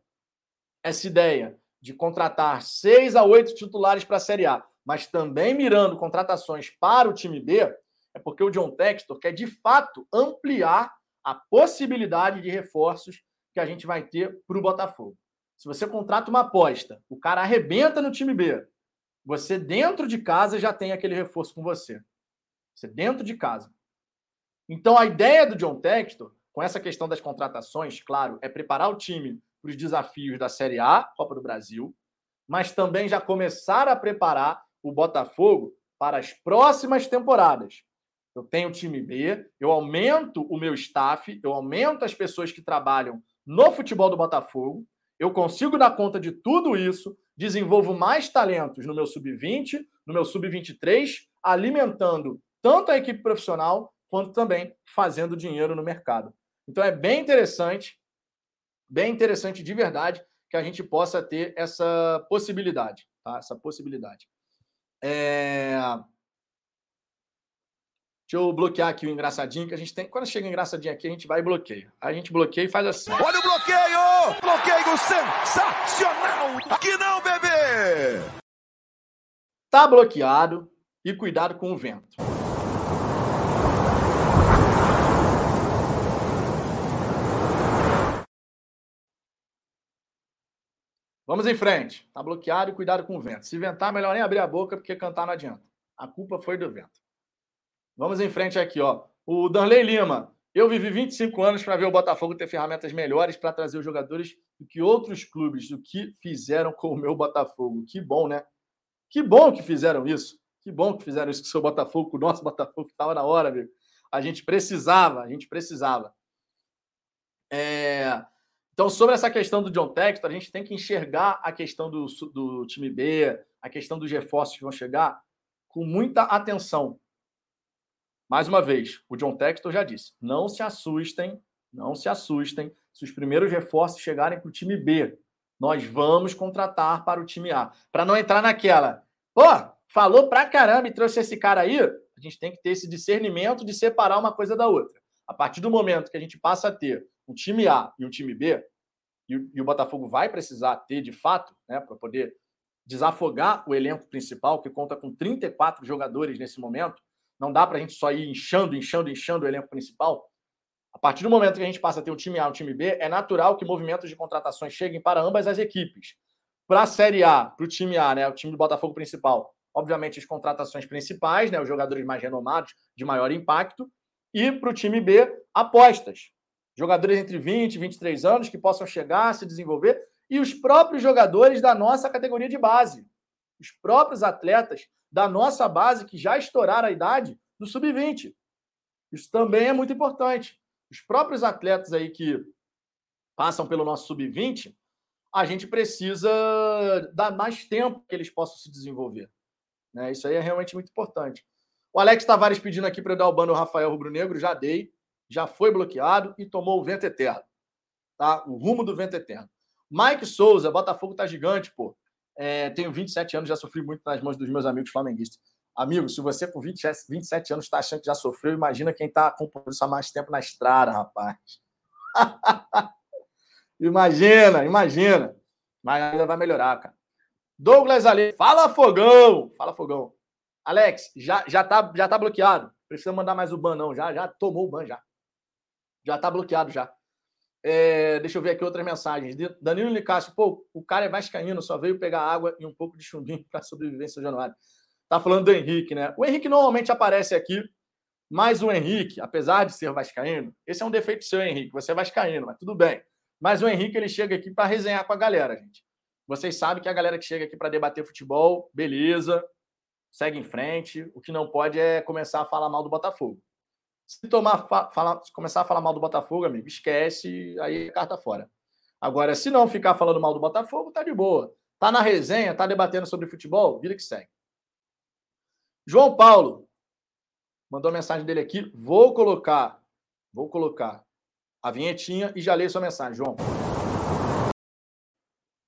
essa ideia de contratar seis a oito titulares para a Série A, mas também mirando contratações para o time B, é porque o John Textor quer de fato ampliar a possibilidade de reforços que a gente vai ter para o Botafogo. Se você contrata uma aposta, o cara arrebenta no time B, você dentro de casa já tem aquele reforço com você. Você dentro de casa. Então a ideia do John Textor, com essa questão das contratações, claro, é preparar o time para os desafios da Série A, Copa do Brasil, mas também já começar a preparar o Botafogo para as próximas temporadas. Eu tenho time B, eu aumento o meu staff, eu aumento as pessoas que trabalham no futebol do Botafogo, eu consigo dar conta de tudo isso, desenvolvo mais talentos no meu sub-20, no meu sub-23, alimentando tanto a equipe profissional quanto também fazendo dinheiro no mercado. Então é bem interessante, bem interessante de verdade que a gente possa ter essa possibilidade, tá? Essa possibilidade. É... Deixa eu bloquear aqui o engraçadinho, que a gente tem. Quando chega engraçadinho aqui, a gente vai e bloqueia. A gente bloqueia e faz assim. Olha o bloqueio! Bloqueio sensacional! Aqui não, bebê! Tá bloqueado e cuidado com o vento. Vamos em frente. Tá bloqueado e cuidado com o vento. Se ventar, melhor nem abrir a boca, porque cantar não adianta. A culpa foi do vento. Vamos em frente aqui, ó. O Danley Lima. Eu vivi 25 anos para ver o Botafogo ter ferramentas melhores para trazer os jogadores do que outros clubes, do que fizeram com o meu Botafogo. Que bom, né? Que bom que fizeram isso. Que bom que fizeram isso com o seu Botafogo, com o nosso Botafogo, que estava na hora, amigo. A gente precisava, a gente precisava. É... Então, sobre essa questão do John Textor, a gente tem que enxergar a questão do, do time B, a questão dos reforços que vão chegar, com muita atenção. Mais uma vez, o John Textor já disse: não se assustem, não se assustem se os primeiros reforços chegarem para o time B. Nós vamos contratar para o time A. Para não entrar naquela, pô, falou pra caramba e trouxe esse cara aí, a gente tem que ter esse discernimento de separar uma coisa da outra. A partir do momento que a gente passa a ter um time A e um time B, e, o Botafogo vai precisar ter de fato, né, para poder desafogar o elenco principal, que conta com 34 jogadores nesse momento, não dá para a gente só ir inchando, inchando, inchando o elenco principal. A partir do momento que a gente passa a ter um time A e um time B, é natural que movimentos de contratações cheguem para ambas as equipes. Para a Série A, para o time A, né, o time do Botafogo principal, obviamente as contratações principais, né, os jogadores mais renomados, de maior impacto, e para o time B, apostas. Jogadores entre 20 e 23 anos que possam chegar, se desenvolver, e os próprios jogadores da nossa categoria de base. Os próprios atletas da nossa base que já estouraram a idade do sub-20. Isso também é muito importante. Os próprios atletas aí que passam pelo nosso sub-20, a gente precisa dar mais tempo que eles possam se desenvolver. Né? Isso aí é realmente muito importante. O Alex Tavares pedindo aqui para eu dar o bando ao Rafael Rubro Negro, já dei, já foi bloqueado e tomou o vento eterno. Tá? O rumo do vento eterno. Mike Souza, Botafogo tá gigante, pô. É, tenho 27 anos, já sofri muito nas mãos dos meus amigos flamenguistas. Amigo, se você com 20, 27 anos está achando que já sofreu, imagina quem está com isso há mais tempo na estrada, rapaz. [LAUGHS] imagina, imagina. Mas ainda vai melhorar, cara. Douglas Ali, fala fogão! Fala fogão. Alex, já, já, tá, já tá bloqueado. Precisa mandar mais o ban, não. Já, já tomou o ban, já. Já tá bloqueado, já. É, deixa eu ver aqui outras mensagens. Danilo Nicásio, pô, o cara é vascaíno, só veio pegar água e um pouco de chumbinho [LAUGHS] para sobreviver em São Januário. Tá falando do Henrique, né? O Henrique normalmente aparece aqui Mas o Henrique, apesar de ser vascaíno, esse é um defeito seu, Henrique. Você é vascaíno, mas tudo bem. Mas o Henrique ele chega aqui para resenhar com a galera, gente. Vocês sabem que a galera que chega aqui para debater futebol, beleza, segue em frente. O que não pode é começar a falar mal do Botafogo. Se tomar, fala, começar a falar mal do Botafogo, amigo, esquece, aí carta fora. Agora, se não ficar falando mal do Botafogo, tá de boa. Tá na resenha, tá debatendo sobre futebol, vira que segue. João Paulo mandou a mensagem dele aqui. Vou colocar, vou colocar a vinhetinha e já leio sua mensagem, João.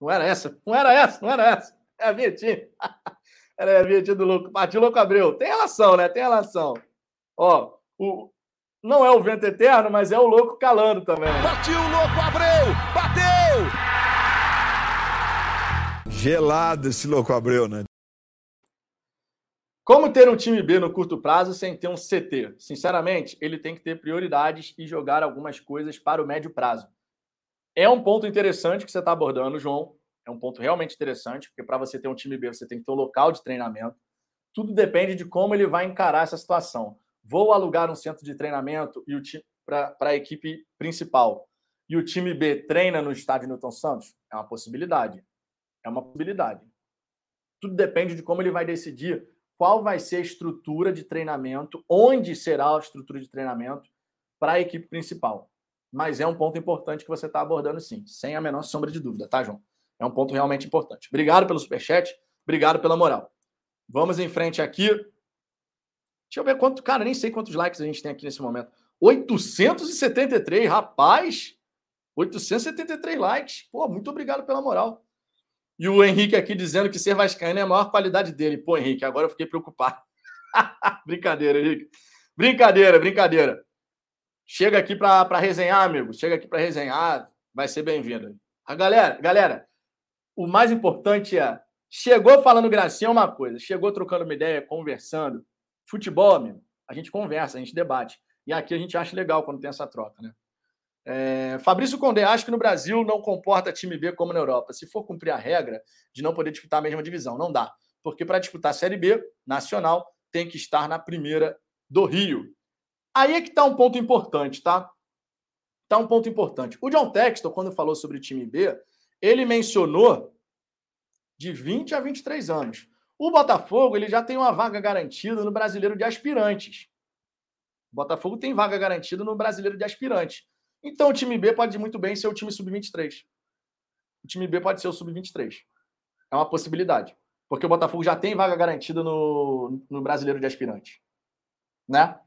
Não era essa, não era essa, não era essa. É a vinhetinha. [LAUGHS] Era a vinhetinha do louco. Partiu louco Abreu. Tem relação, né? Tem relação. Ó, o, não é o vento eterno, mas é o louco calando também. Partiu o louco Abreu! Bateu! Gelado esse louco Abreu, né? Como ter um time B no curto prazo sem ter um CT? Sinceramente, ele tem que ter prioridades e jogar algumas coisas para o médio prazo. É um ponto interessante que você está abordando, João. É um ponto realmente interessante, porque para você ter um time B, você tem que ter um local de treinamento. Tudo depende de como ele vai encarar essa situação. Vou alugar um centro de treinamento e o time para a equipe principal. E o time B treina no estádio Newton Santos? É uma possibilidade. É uma possibilidade. Tudo depende de como ele vai decidir qual vai ser a estrutura de treinamento, onde será a estrutura de treinamento para a equipe principal. Mas é um ponto importante que você está abordando, sim, sem a menor sombra de dúvida, tá, João? É um ponto realmente importante. Obrigado pelo superchat, obrigado pela moral. Vamos em frente aqui. Deixa eu ver quanto. Cara, nem sei quantos likes a gente tem aqui nesse momento. 873, rapaz! 873 likes. Pô, muito obrigado pela moral. E o Henrique aqui dizendo que ser vascaíno é a maior qualidade dele. Pô, Henrique, agora eu fiquei preocupado. [LAUGHS] brincadeira, Henrique. Brincadeira, brincadeira. Chega aqui para resenhar, amigo. Chega aqui para resenhar. Vai ser bem-vindo. A galera, galera, o mais importante é chegou falando gracinha é uma coisa, chegou trocando uma ideia, conversando. Futebol, amigo, a gente conversa, a gente debate. E aqui a gente acha legal quando tem essa troca, né? É, Fabrício Condé, acho que no Brasil não comporta time B como na Europa. Se for cumprir a regra de não poder disputar a mesma divisão, não dá. Porque para disputar a Série B nacional, tem que estar na primeira do Rio. Aí é que está um ponto importante, tá? Está um ponto importante. O John Texton, quando falou sobre time B, ele mencionou de 20 a 23 anos. O Botafogo ele já tem uma vaga garantida no Brasileiro de Aspirantes. O Botafogo tem vaga garantida no Brasileiro de Aspirantes. Então o time B pode muito bem ser o time sub-23. O time B pode ser o sub-23. É uma possibilidade. Porque o Botafogo já tem vaga garantida no, no Brasileiro de Aspirante. Né?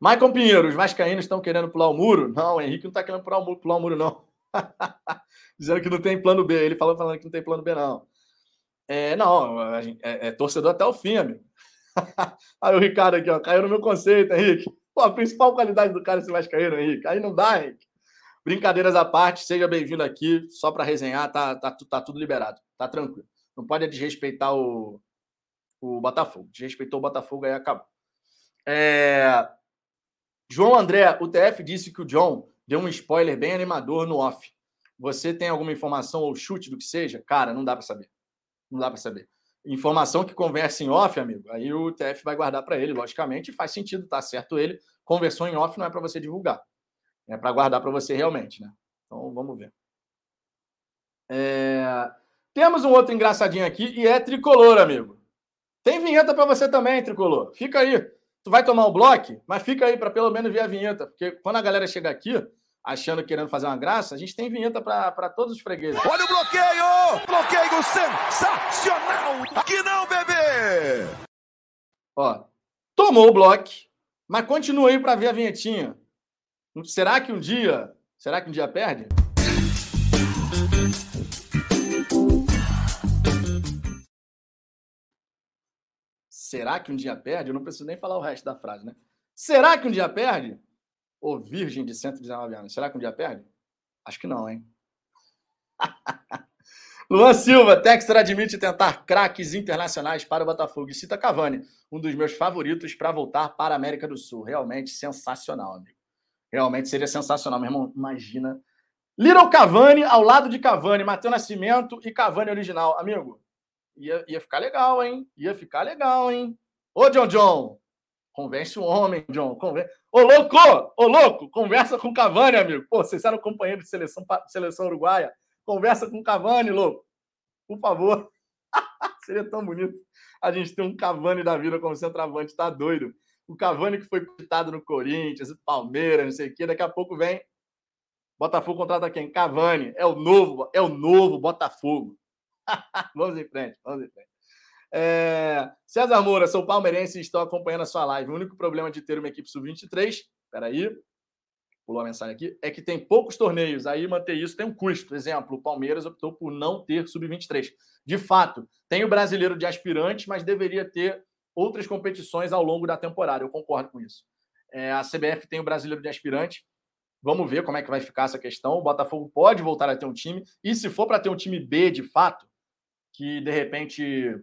Maicon Pinheiro, os vascaínos estão querendo pular o muro? Não, o Henrique não está querendo pular o muro, pular o muro não. [LAUGHS] Dizendo que não tem plano B. Ele falou falando que não tem plano B, não. É, não, é, é, torcedor até o fim, amigo. [LAUGHS] Aí o Ricardo aqui, ó, caiu no meu conceito, Henrique. Pô, a principal qualidade do cara é ser vascaíno, Henrique. Aí não dá, Henrique. Brincadeiras à parte, seja bem-vindo aqui, só para resenhar, tá, tá, tá tudo liberado, tá tranquilo. Não pode desrespeitar o, o Botafogo. Desrespeitou o Botafogo, aí acabou. É... João André, o TF disse que o John deu um spoiler bem animador no off. Você tem alguma informação ou chute do que seja? Cara, não dá para saber. Não dá para saber informação que conversa em off, amigo, aí o TF vai guardar para ele, logicamente, e faz sentido, tá certo ele. Conversou em off não é para você divulgar, é para guardar para você realmente, né? Então vamos ver. É... Temos um outro engraçadinho aqui e é tricolor, amigo. Tem vinheta para você também, tricolor. Fica aí. Tu vai tomar o bloco, mas fica aí para pelo menos ver a vinheta, porque quando a galera chega aqui, achando querendo fazer uma graça, a gente tem vinheta para todos os fregueses. Olha o bloqueio! Bloqueio sensacional! Aqui não, bebê! Ó, tomou o bloco, mas continua aí para ver a vinhetinha. Será que um dia, será que um dia perde? Será que um dia perde? Eu não preciso nem falar o resto da frase, né? Será que um dia perde? Ô virgem de 119 anos, será que um dia perde? Acho que não, hein? [LAUGHS] Luan Silva, Texter admite tentar craques internacionais para o Botafogo. E cita Cavani, um dos meus favoritos para voltar para a América do Sul. Realmente sensacional, amigo. Realmente seria sensacional, meu irmão. Imagina. Little Cavani ao lado de Cavani, Matheus Nascimento e Cavani original. Amigo, ia, ia ficar legal, hein? Ia ficar legal, hein? Ô, John John, Convence o homem, John. Conven... Ô, louco! Ô, louco! Conversa com o Cavani, amigo. Pô, vocês eram companheiros de seleção, seleção uruguaia. Conversa com o Cavani, louco. Por favor. [LAUGHS] Seria tão bonito a gente ter um Cavani da vida como centroavante. Tá doido. O Cavani que foi citado no Corinthians, Palmeiras, não sei o quê. Daqui a pouco vem. Botafogo contrata quem? Cavani. É o novo, é o novo Botafogo. [LAUGHS] vamos em frente, vamos em frente. É... César Moura, sou palmeirense e estou acompanhando a sua live. O único problema de ter uma equipe sub-23, peraí, pulou a mensagem aqui, é que tem poucos torneios. Aí manter isso tem um custo. Exemplo, o Palmeiras optou por não ter sub-23. De fato, tem o brasileiro de aspirantes, mas deveria ter outras competições ao longo da temporada. Eu concordo com isso. É, a CBF tem o brasileiro de aspirante. Vamos ver como é que vai ficar essa questão. O Botafogo pode voltar a ter um time. E se for para ter um time B de fato, que de repente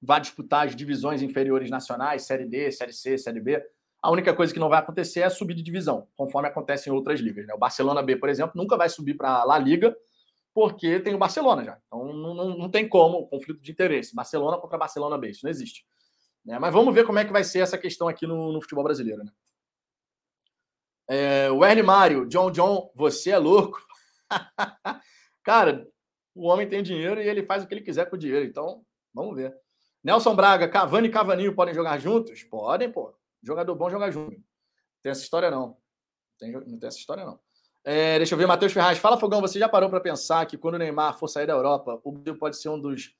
vá disputar as divisões inferiores nacionais, Série D, Série C, Série B. A única coisa que não vai acontecer é subir de divisão, conforme acontece em outras ligas. Né? O Barcelona B, por exemplo, nunca vai subir para a La Liga, porque tem o Barcelona já. Então não, não, não tem como conflito de interesse. Barcelona contra Barcelona B, isso não existe. Né? Mas vamos ver como é que vai ser essa questão aqui no, no futebol brasileiro. Né? É, o Ernie Mário, John John, você é louco. [LAUGHS] Cara, o homem tem dinheiro e ele faz o que ele quiser com o dinheiro. Então, vamos ver. Nelson Braga, Cavani e Cavaninho podem jogar juntos? Podem, pô. Jogador bom joga junto. Não tem essa história, não. Tem, não tem essa história, não. É, deixa eu ver, Matheus Ferraz. Fala, Fogão, você já parou para pensar que quando o Neymar for sair da Europa, o Brasil pode ser um dos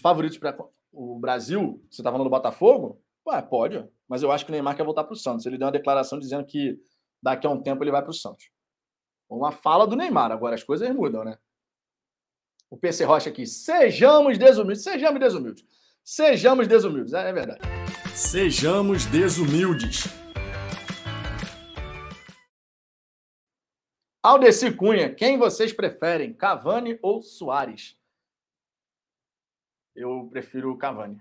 favoritos para o Brasil? Você está falando do Botafogo? Ué, pode, mas eu acho que o Neymar quer voltar para o Santos. Ele deu uma declaração dizendo que daqui a um tempo ele vai para o Santos. Uma fala do Neymar, agora as coisas mudam, né? O PC Rocha aqui. Sejamos desumildes. Sejamos desumildes. Sejamos desumildes. É, é verdade. Sejamos desumildes. Aldeci Cunha, quem vocês preferem, Cavani ou Soares? Eu prefiro Cavani.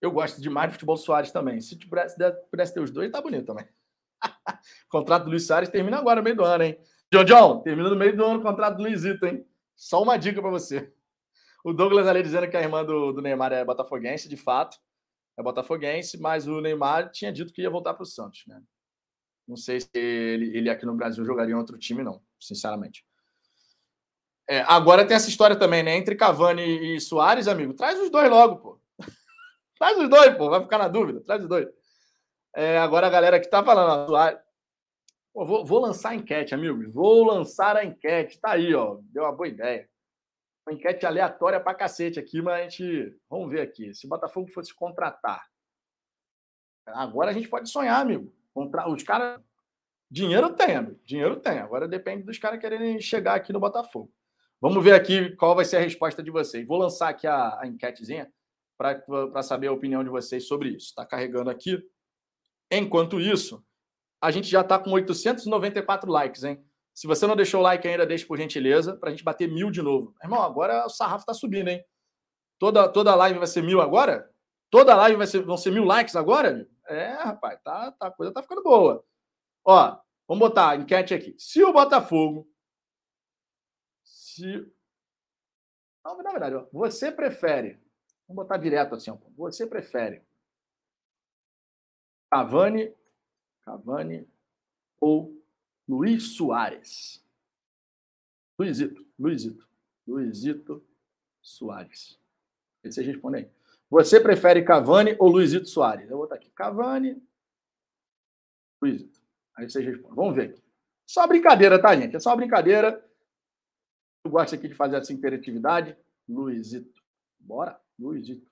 Eu gosto demais do futebol Soares também. Se pudesse, pudesse ter os dois, tá bonito também. o [LAUGHS] contrato do Luiz Soares termina agora no meio do ano, hein? John John, termina no meio do ano o contrato do Luizito, hein? Só uma dica para você. O Douglas ali dizendo que a irmã do, do Neymar é botafoguense, de fato, é botafoguense, mas o Neymar tinha dito que ia voltar para o Santos, né? Não sei se ele, ele aqui no Brasil jogaria em outro time, não, sinceramente. É, agora tem essa história também, né? Entre Cavani e Soares, amigo, traz os dois logo, pô. [LAUGHS] traz os dois, pô, vai ficar na dúvida, traz os dois. É, agora a galera que tá falando, ó, Soares, Pô, vou, vou, lançar a enquete, amigos. Vou lançar a enquete. Tá aí, ó. Deu uma boa ideia. Uma enquete aleatória pra cacete aqui, mas a gente. Vamos ver aqui. Se o Botafogo fosse contratar. Agora a gente pode sonhar, amigo. Contra... Os caras. Dinheiro tem, amigo. Dinheiro tem. Agora depende dos caras quererem chegar aqui no Botafogo. Vamos ver aqui qual vai ser a resposta de vocês. Vou lançar aqui a, a enquetezinha para saber a opinião de vocês sobre isso. Está carregando aqui. Enquanto isso, a gente já está com 894 likes, hein? Se você não deixou o like ainda, deixe por gentileza, para a gente bater mil de novo. Irmão, agora o sarrafo está subindo, hein? Toda, toda live vai ser mil agora? Toda live vai ser, vão ser mil likes agora? É, rapaz, tá, tá, a coisa tá ficando boa. Ó, vamos botar a enquete aqui. Se o Botafogo. Se. Não, na verdade, ó, você prefere. Vamos botar direto assim, ó, você prefere Cavani Cavani ou Luiz Soares? Luizito, Luizito, Luizito Soares. Esse a gente responde aí. Você prefere Cavani ou Luizito Soares? Eu vou botar aqui. Cavani, Luizito. Aí vocês respondem. Vamos ver aqui. Só brincadeira, tá, gente? É só brincadeira. Eu gosto aqui de fazer essa interatividade. Luizito. Bora, Luizito.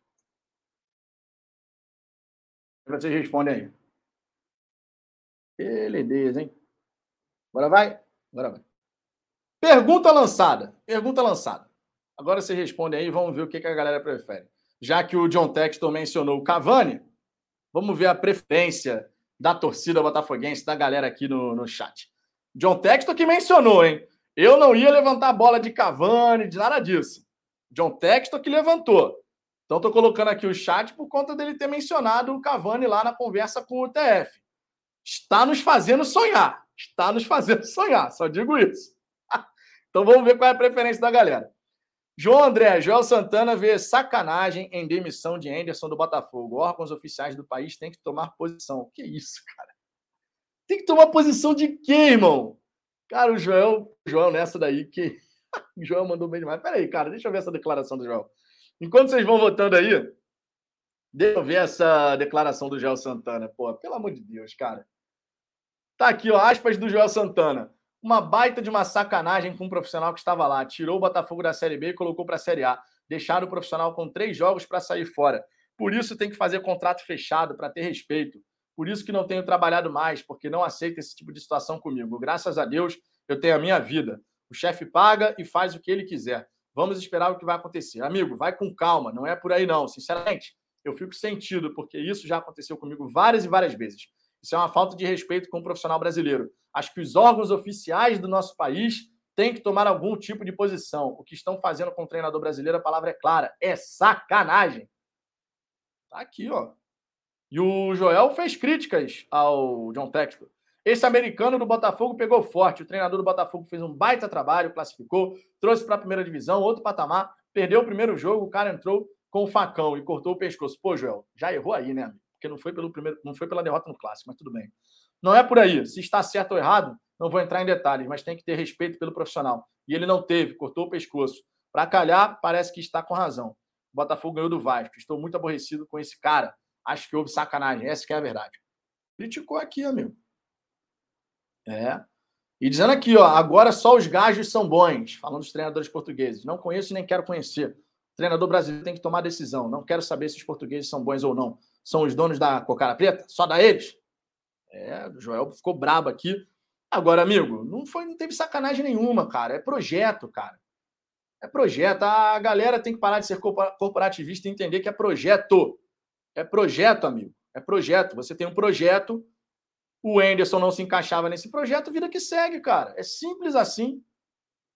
Vocês respondem aí. Beleza, hein? Agora vai? Agora vai. Pergunta lançada. Pergunta lançada. Agora você responde aí, vamos ver o que, a galera prefere. Já que o John Textor mencionou o Cavani, vamos ver a preferência da torcida botafoguense, da galera aqui no, no chat. John Textor que mencionou, hein? Eu não ia levantar a bola de Cavani, de nada disso. John Textor que levantou. Então, estou colocando aqui o chat por conta dele ter mencionado o Cavani lá na conversa com o TF está nos fazendo sonhar. Está nos fazendo [LAUGHS] sonhar, só digo isso. então vamos ver qual é a preferência da galera. João André, Joel Santana vê sacanagem em demissão de Anderson do Botafogo. Órgãos oficiais do país têm que tomar posição. Que isso, cara? Tem que tomar posição de quê, irmão? Cara, o Joel nessa daí que. [LAUGHS] o Joel mandou bem demais. Peraí, cara, deixa eu ver essa declaração do Joel. Enquanto vocês vão votando aí, deixa eu ver essa declaração do Joel Santana. Pô, pelo amor de Deus, cara. Tá aqui, ó, aspas do Joel Santana. Uma baita de uma sacanagem com um profissional que estava lá. Tirou o Botafogo da Série B e colocou para a Série A. Deixaram o profissional com três jogos para sair fora. Por isso tem que fazer contrato fechado para ter respeito. Por isso que não tenho trabalhado mais, porque não aceito esse tipo de situação comigo. Graças a Deus, eu tenho a minha vida. O chefe paga e faz o que ele quiser. Vamos esperar o que vai acontecer. Amigo, vai com calma, não é por aí não. Sinceramente, eu fico sentido, porque isso já aconteceu comigo várias e várias vezes. Isso é uma falta de respeito com o profissional brasileiro. Acho que os órgãos oficiais do nosso país têm que tomar algum tipo de posição. O que estão fazendo com o treinador brasileiro, a palavra é clara, é sacanagem. Tá aqui, ó. E o Joel fez críticas ao John Textor. Esse americano do Botafogo pegou forte. O treinador do Botafogo fez um baita trabalho, classificou, trouxe para a primeira divisão, outro patamar, perdeu o primeiro jogo, o cara entrou com o facão e cortou o pescoço. Pô, Joel, já errou aí, né? Porque não foi pelo primeiro, não foi pela derrota no clássico, mas tudo bem. Não é por aí. Se está certo ou errado, não vou entrar em detalhes, mas tem que ter respeito pelo profissional. E ele não teve, cortou o pescoço. Para calhar, parece que está com razão. O Botafogo ganhou do Vasco. Estou muito aborrecido com esse cara. Acho que houve sacanagem. Essa que é a verdade. Criticou aqui, amigo. É. E dizendo aqui, ó, agora só os gajos são bons, falando dos treinadores portugueses. Não conheço nem quero conhecer. Treinador brasileiro tem que tomar decisão. Não quero saber se os portugueses são bons ou não. São os donos da cocara preta? Só dá eles? É, o Joel ficou brabo aqui. Agora, amigo, não foi, não teve sacanagem nenhuma, cara. É projeto, cara. É projeto. A galera tem que parar de ser corporativista e entender que é projeto. É projeto, amigo. É projeto. Você tem um projeto, o Enderson não se encaixava nesse projeto, vida que segue, cara. É simples assim.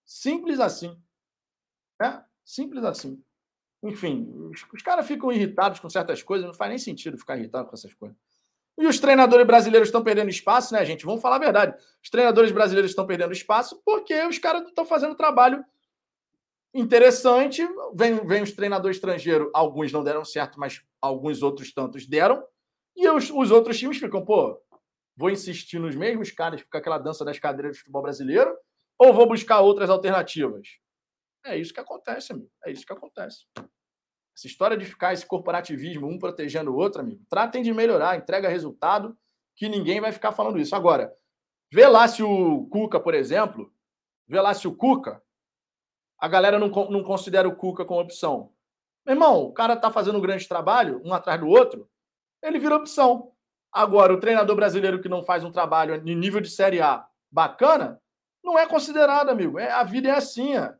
Simples assim. É simples assim. Enfim, os, os caras ficam irritados com certas coisas, não faz nem sentido ficar irritado com essas coisas. E os treinadores brasileiros estão perdendo espaço, né, gente? Vamos falar a verdade. Os treinadores brasileiros estão perdendo espaço porque os caras não estão fazendo trabalho interessante. Vem, vem os treinadores estrangeiros, alguns não deram certo, mas alguns outros tantos deram. E os, os outros times ficam, pô, vou insistir nos mesmos caras, ficar aquela dança das cadeiras do futebol brasileiro, ou vou buscar outras alternativas? É isso que acontece, amigo. É isso que acontece. Essa história de ficar esse corporativismo, um protegendo o outro, amigo, tratem de melhorar, entrega resultado, que ninguém vai ficar falando isso. Agora, vê lá se o Cuca, por exemplo, vê lá se o Cuca, a galera não, não considera o Cuca como opção. Meu irmão, o cara tá fazendo um grande trabalho, um atrás do outro, ele vira opção. Agora, o treinador brasileiro que não faz um trabalho de nível de Série A bacana, não é considerado, amigo. É, a vida é assim. É.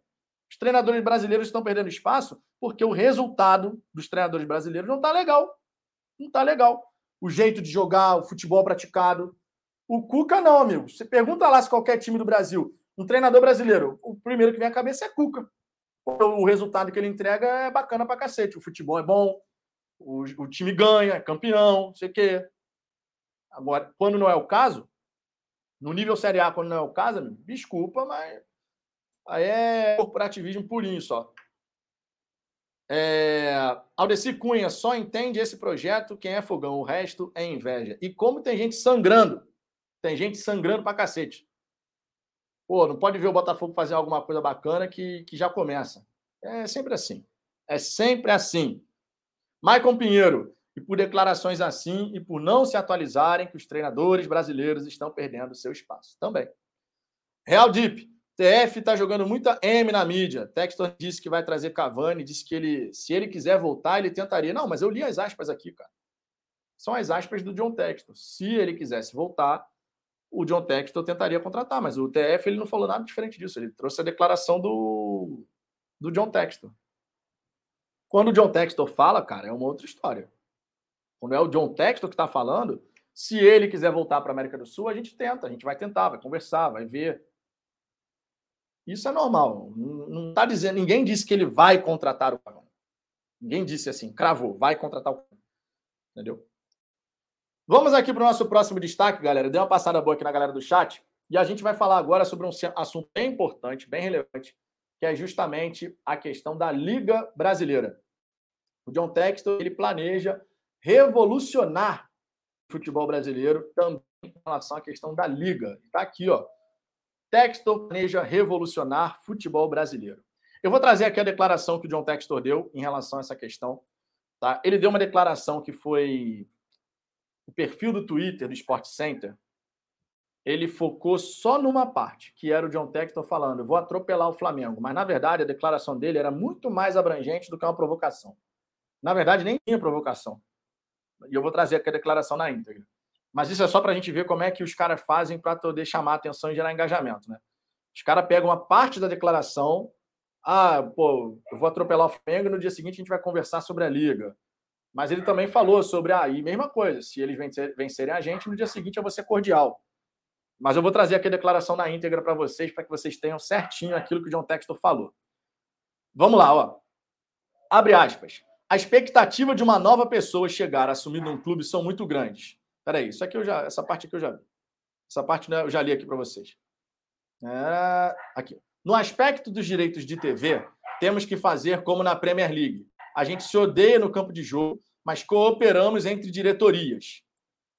Os treinadores brasileiros estão perdendo espaço porque o resultado dos treinadores brasileiros não está legal. Não está legal. O jeito de jogar, o futebol praticado. O Cuca não, amigo. Você pergunta lá se qualquer time do Brasil, um treinador brasileiro, o primeiro que vem à cabeça é Cuca. O resultado que ele entrega é bacana pra cacete. O futebol é bom, o, o time ganha, é campeão, não sei o quê. Agora, quando não é o caso, no nível Série A, quando não é o caso, amigo, desculpa, mas Aí é corporativismo purinho só. É... Aldeci Cunha só entende esse projeto quem é fogão, o resto é inveja. E como tem gente sangrando, tem gente sangrando pra cacete. Pô, não pode ver o Botafogo fazer alguma coisa bacana que, que já começa. É sempre assim. É sempre assim. Maicon Pinheiro, e por declarações assim e por não se atualizarem que os treinadores brasileiros estão perdendo seu espaço. Também. Real Deep, TF está jogando muita M na mídia. Textor disse que vai trazer Cavani, disse que ele, se ele quiser voltar, ele tentaria. Não, mas eu li as aspas aqui, cara. São as aspas do John Textor. Se ele quisesse voltar, o John Textor tentaria contratar, mas o TF ele não falou nada diferente disso. Ele trouxe a declaração do, do John Textor. Quando o John Textor fala, cara, é uma outra história. Quando é o John Textor que está falando, se ele quiser voltar para a América do Sul, a gente tenta, a gente vai tentar, vai conversar, vai ver isso é normal. Não está dizendo, ninguém disse que ele vai contratar o Cavani. Ninguém disse assim, cravou, vai contratar o Cavani. Entendeu? Vamos aqui para o nosso próximo destaque, galera. Deu uma passada boa aqui na galera do chat. E a gente vai falar agora sobre um assunto bem importante, bem relevante, que é justamente a questão da Liga Brasileira. O John Textor ele planeja revolucionar o futebol brasileiro também em relação à questão da liga. Está aqui, ó. Textor planeja revolucionar futebol brasileiro. Eu vou trazer aqui a declaração que o John Textor deu em relação a essa questão. Tá? Ele deu uma declaração que foi o perfil do Twitter do Sport Center. Ele focou só numa parte, que era o John Textor falando: vou atropelar o Flamengo. Mas, na verdade, a declaração dele era muito mais abrangente do que uma provocação. Na verdade, nem tinha provocação. E eu vou trazer aqui a declaração na íntegra. Mas isso é só para a gente ver como é que os caras fazem para poder chamar a atenção e gerar engajamento. Né? Os caras pegam uma parte da declaração, ah, pô, eu vou atropelar o Flamengo e no dia seguinte a gente vai conversar sobre a liga. Mas ele também falou sobre, ah, e mesma coisa, se eles vencer, vencerem a gente, no dia seguinte eu vou ser cordial. Mas eu vou trazer aqui a declaração na íntegra para vocês, para que vocês tenham certinho aquilo que o John Textor falou. Vamos lá, ó. Abre aspas. A expectativa de uma nova pessoa chegar assumindo um clube são muito grandes. Peraí, isso aqui eu já, essa parte aqui eu já vi. Essa parte né, eu já li aqui para vocês. É, aqui. No aspecto dos direitos de TV, temos que fazer como na Premier League. A gente se odeia no campo de jogo, mas cooperamos entre diretorias.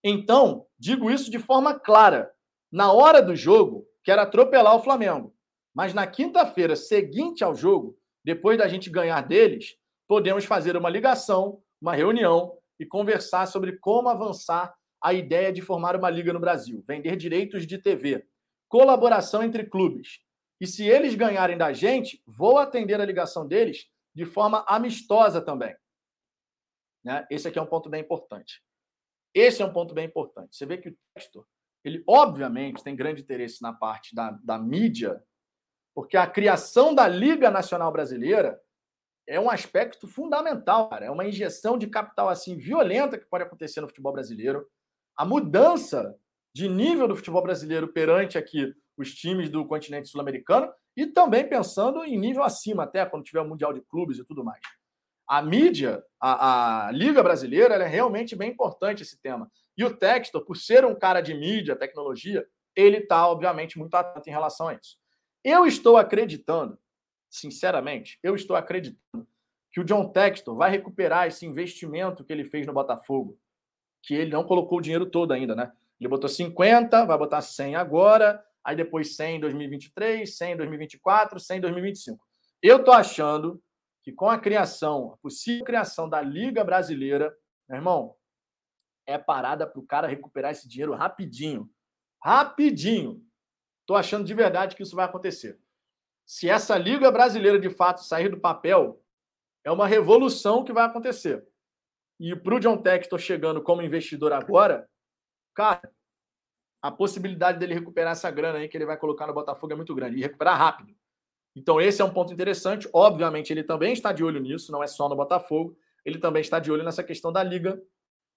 Então, digo isso de forma clara. Na hora do jogo, quero atropelar o Flamengo. Mas na quinta-feira seguinte ao jogo, depois da gente ganhar deles, podemos fazer uma ligação, uma reunião e conversar sobre como avançar a ideia de formar uma liga no Brasil, vender direitos de TV, colaboração entre clubes. E se eles ganharem da gente, vou atender a ligação deles de forma amistosa também. Né? Esse aqui é um ponto bem importante. Esse é um ponto bem importante. Você vê que o texto, ele obviamente tem grande interesse na parte da, da mídia, porque a criação da Liga Nacional Brasileira é um aspecto fundamental, cara. É uma injeção de capital assim violenta que pode acontecer no futebol brasileiro a mudança de nível do futebol brasileiro perante aqui os times do continente sul-americano e também pensando em nível acima, até quando tiver o Mundial de Clubes e tudo mais. A mídia, a, a Liga Brasileira, é realmente bem importante esse tema. E o Textor, por ser um cara de mídia, tecnologia, ele está, obviamente, muito atento em relação a isso. Eu estou acreditando, sinceramente, eu estou acreditando que o John Textor vai recuperar esse investimento que ele fez no Botafogo que ele não colocou o dinheiro todo ainda, né? Ele botou 50, vai botar 100 agora, aí depois 100 em 2023, 100 em 2024, 100 em 2025. Eu tô achando que com a criação, a possível criação da Liga Brasileira, meu irmão, é parada para o cara recuperar esse dinheiro rapidinho. Rapidinho. Tô achando de verdade que isso vai acontecer. Se essa Liga Brasileira de fato sair do papel, é uma revolução que vai acontecer. E para o John Textor chegando como investidor agora, cara, a possibilidade dele recuperar essa grana aí que ele vai colocar no Botafogo é muito grande e recuperar rápido. Então, esse é um ponto interessante. Obviamente, ele também está de olho nisso, não é só no Botafogo, ele também está de olho nessa questão da liga.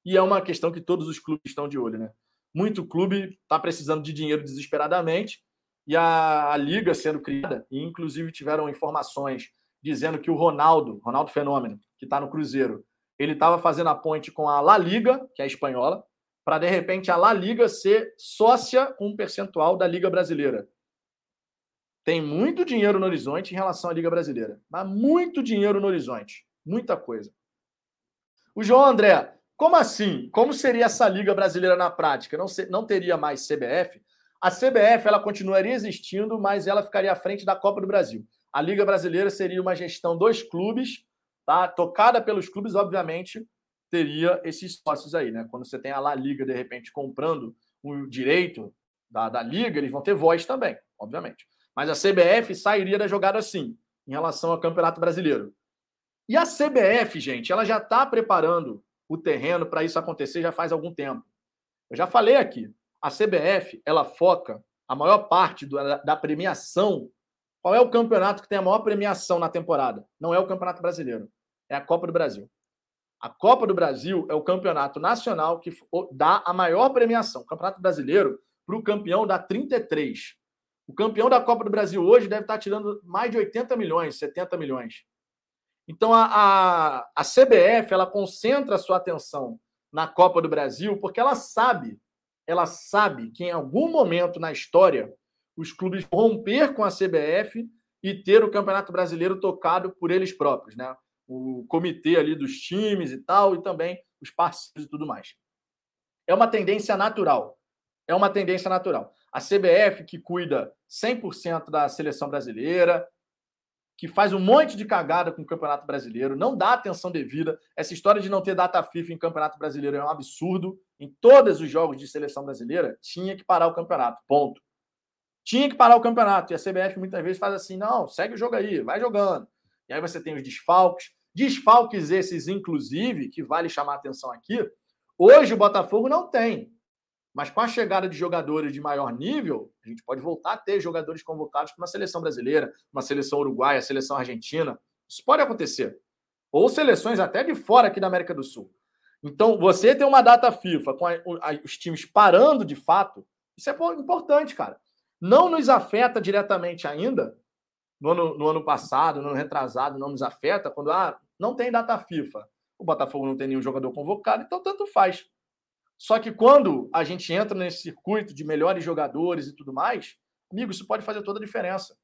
E é uma questão que todos os clubes estão de olho, né? Muito clube está precisando de dinheiro desesperadamente e a, a, liga sendo criada, e inclusive tiveram informações dizendo que o Ronaldo, Ronaldo Fenômeno, que está no Cruzeiro, ele estava fazendo a ponte com a La Liga, que é a espanhola, para de repente a La Liga ser sócia com um percentual da Liga Brasileira. Tem muito dinheiro no horizonte em relação à Liga Brasileira, mas muito dinheiro no horizonte, muita coisa. O João André, como assim? Como seria essa Liga Brasileira na prática? Não, ser, não teria mais CBF? A CBF ela continuaria existindo, mas ela ficaria à frente da Copa do Brasil. A Liga Brasileira seria uma gestão dos clubes tá? Tocada pelos clubes, obviamente, teria esses sócios aí, né? Quando você tem a La Liga, de repente, comprando o direito da, da Liga, eles vão ter voz também, obviamente. Mas a CBF sairia da jogada assim, em relação ao Campeonato Brasileiro. E a CBF, gente, ela já está preparando o terreno para isso acontecer já faz algum tempo. Eu já falei aqui, a CBF, ela foca a maior parte do, da premiação. Qual é o campeonato que tem a maior premiação na temporada? Não é o Campeonato Brasileiro é a Copa do Brasil. A Copa do Brasil é o campeonato nacional que dá a maior premiação. O Campeonato Brasileiro, para o campeão, dá 33. O campeão da Copa do Brasil hoje deve estar tirando mais de 80 milhões, 70 milhões. Então a, a, a CBF ela concentra a sua atenção na Copa do Brasil porque ela sabe, ela sabe que em algum momento na história os clubes romper com a CBF e ter o Campeonato Brasileiro tocado por eles próprios, né? O comitê ali dos times e tal, e também os parceiros e tudo mais. É uma tendência natural. É uma tendência natural. A CBF, que cuida 100% da seleção brasileira, que faz um monte de cagada com o Campeonato Brasileiro, não dá atenção devida. Essa história de não ter data FIFA em Campeonato Brasileiro é um absurdo. Em todos os jogos de seleção brasileira, tinha que parar o campeonato. Ponto. Tinha que parar o campeonato. E a CBF muitas vezes faz assim: não, segue o jogo aí, vai jogando. E aí você tem os desfalques. Desfalques esses, inclusive, que vale chamar atenção aqui. Hoje o Botafogo não tem. Mas com a chegada de jogadores de maior nível, a gente pode voltar a ter jogadores convocados para uma seleção brasileira, uma seleção uruguaia, seleção argentina. Isso pode acontecer. Ou seleções até de fora aqui da América do Sul. Então, você ter uma data FIFA com a, a, os times parando de fato, isso é importante, cara. Não nos afeta diretamente ainda, no ano, no ano passado, no ano retrasado, não nos afeta quando ah, não tem data FIFA. O Botafogo não tem nenhum jogador convocado, então tanto faz. Só que quando a gente entra nesse circuito de melhores jogadores e tudo mais, amigo, isso pode fazer toda a diferença.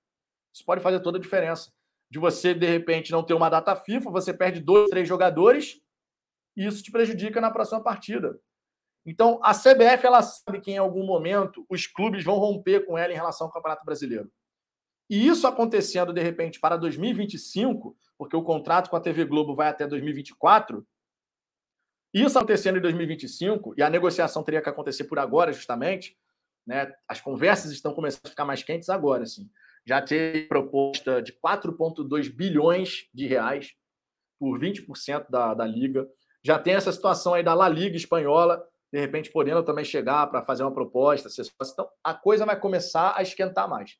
Isso pode fazer toda a diferença. De você, de repente, não ter uma data FIFA, você perde dois, três jogadores e isso te prejudica na próxima partida. Então, a CBF ela sabe que em algum momento os clubes vão romper com ela em relação ao Campeonato Brasileiro. E isso acontecendo, de repente, para 2025, porque o contrato com a TV Globo vai até 2024, isso acontecendo em 2025, e a negociação teria que acontecer por agora, justamente, né? As conversas estão começando a ficar mais quentes agora, assim. Já teve proposta de 4,2 bilhões de reais por 20% da, da liga. Já tem essa situação aí da La Liga espanhola, de repente podendo também chegar para fazer uma proposta. Então, a coisa vai começar a esquentar mais.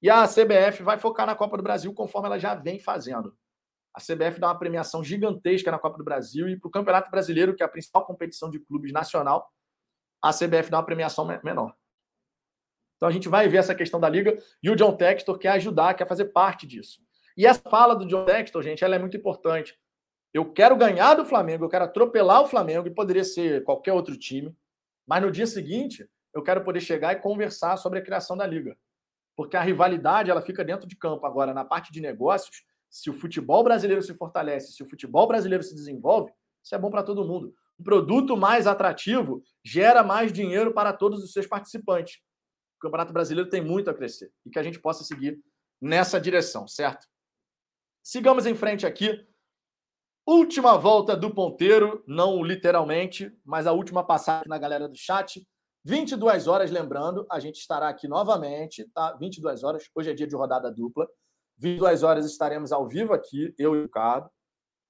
E a CBF vai focar na Copa do Brasil conforme ela já vem fazendo. A CBF dá uma premiação gigantesca na Copa do Brasil e para o Campeonato Brasileiro, que é a principal competição de clubes nacional, a CBF dá uma premiação menor. Então a gente vai ver essa questão da liga e o John Textor quer ajudar, quer fazer parte disso. E essa fala do John Textor, gente, ela é muito importante. Eu quero ganhar do Flamengo, eu quero atropelar o Flamengo e poderia ser qualquer outro time, mas no dia seguinte eu quero poder chegar e conversar sobre a criação da liga. Porque a rivalidade ela fica dentro de campo. Agora, na parte de negócios, se o futebol brasileiro se fortalece, se o futebol brasileiro se desenvolve, isso é bom para todo mundo. Um produto mais atrativo gera mais dinheiro para todos os seus participantes. O Campeonato Brasileiro tem muito a crescer e que a gente possa seguir nessa direção, certo? Sigamos em frente aqui. Última volta do ponteiro, não literalmente, mas a última passagem na galera do chat. 22 horas, lembrando, a gente estará aqui novamente, tá? 22 horas, hoje é dia de rodada dupla. 22 horas estaremos ao vivo aqui, eu e o Ricardo.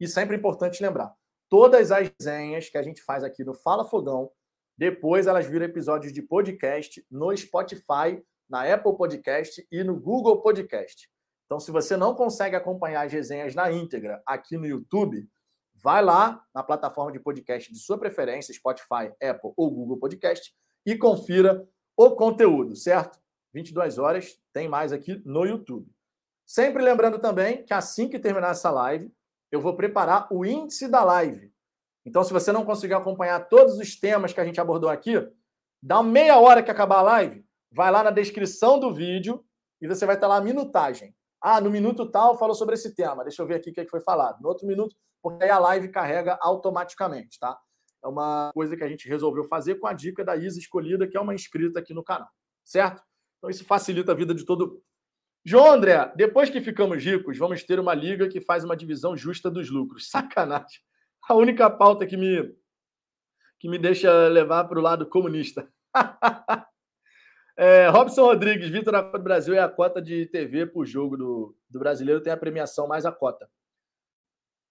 E sempre importante lembrar: todas as resenhas que a gente faz aqui no Fala Fogão, depois elas viram episódios de podcast no Spotify, na Apple Podcast e no Google Podcast. Então, se você não consegue acompanhar as resenhas na íntegra aqui no YouTube, vai lá na plataforma de podcast de sua preferência, Spotify, Apple ou Google Podcast, e confira o conteúdo, certo? 22 horas tem mais aqui no YouTube. Sempre lembrando também que assim que terminar essa live, eu vou preparar o índice da live. Então, se você não conseguir acompanhar todos os temas que a gente abordou aqui, dá meia hora que acabar a live, vai lá na descrição do vídeo e você vai estar lá a minutagem. Ah, no minuto tal falou sobre esse tema. Deixa eu ver aqui o que é foi falado. No outro minuto, porque aí a live carrega automaticamente, tá? É uma coisa que a gente resolveu fazer com a dica da Isa Escolhida, que é uma inscrita aqui no canal, certo? Então isso facilita a vida de todo João André, depois que ficamos ricos, vamos ter uma liga que faz uma divisão justa dos lucros. Sacanagem. A única pauta que me, que me deixa levar para o lado comunista. [LAUGHS] é, Robson Rodrigues, Vitor do Brasil é a cota de TV por jogo do, do brasileiro, tem a premiação mais a cota.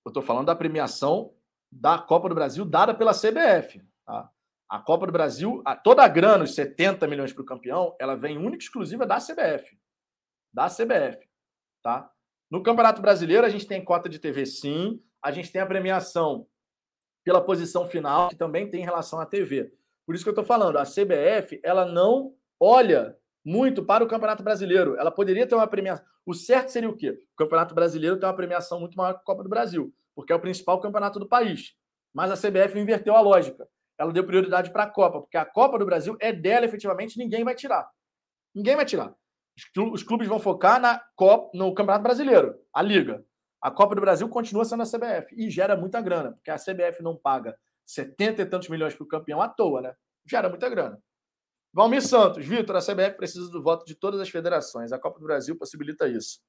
Eu estou falando da premiação da Copa do Brasil dada pela CBF. Tá? A Copa do Brasil, toda a grana, os 70 milhões para o campeão, ela vem única e exclusiva da CBF da CBF, tá? No Campeonato Brasileiro, a gente tem cota de TV, sim. A gente tem a premiação pela posição final, que também tem relação à TV. Por isso que eu estou falando, a CBF, ela não olha muito para o Campeonato Brasileiro. Ela poderia ter uma premiação. O certo seria o quê? O Campeonato Brasileiro tem uma premiação muito maior que a Copa do Brasil, porque é o principal campeonato do país. Mas a CBF inverteu a lógica. Ela deu prioridade para a Copa, porque a Copa do Brasil é dela efetivamente, ninguém vai tirar. Ninguém vai tirar. Os clubes vão focar na Copa, no Campeonato Brasileiro, a Liga. A Copa do Brasil continua sendo a CBF e gera muita grana, porque a CBF não paga 70 e tantos milhões para o campeão à toa, né? Gera muita grana. Valmir Santos, Vitor, a CBF precisa do voto de todas as federações. A Copa do Brasil possibilita isso.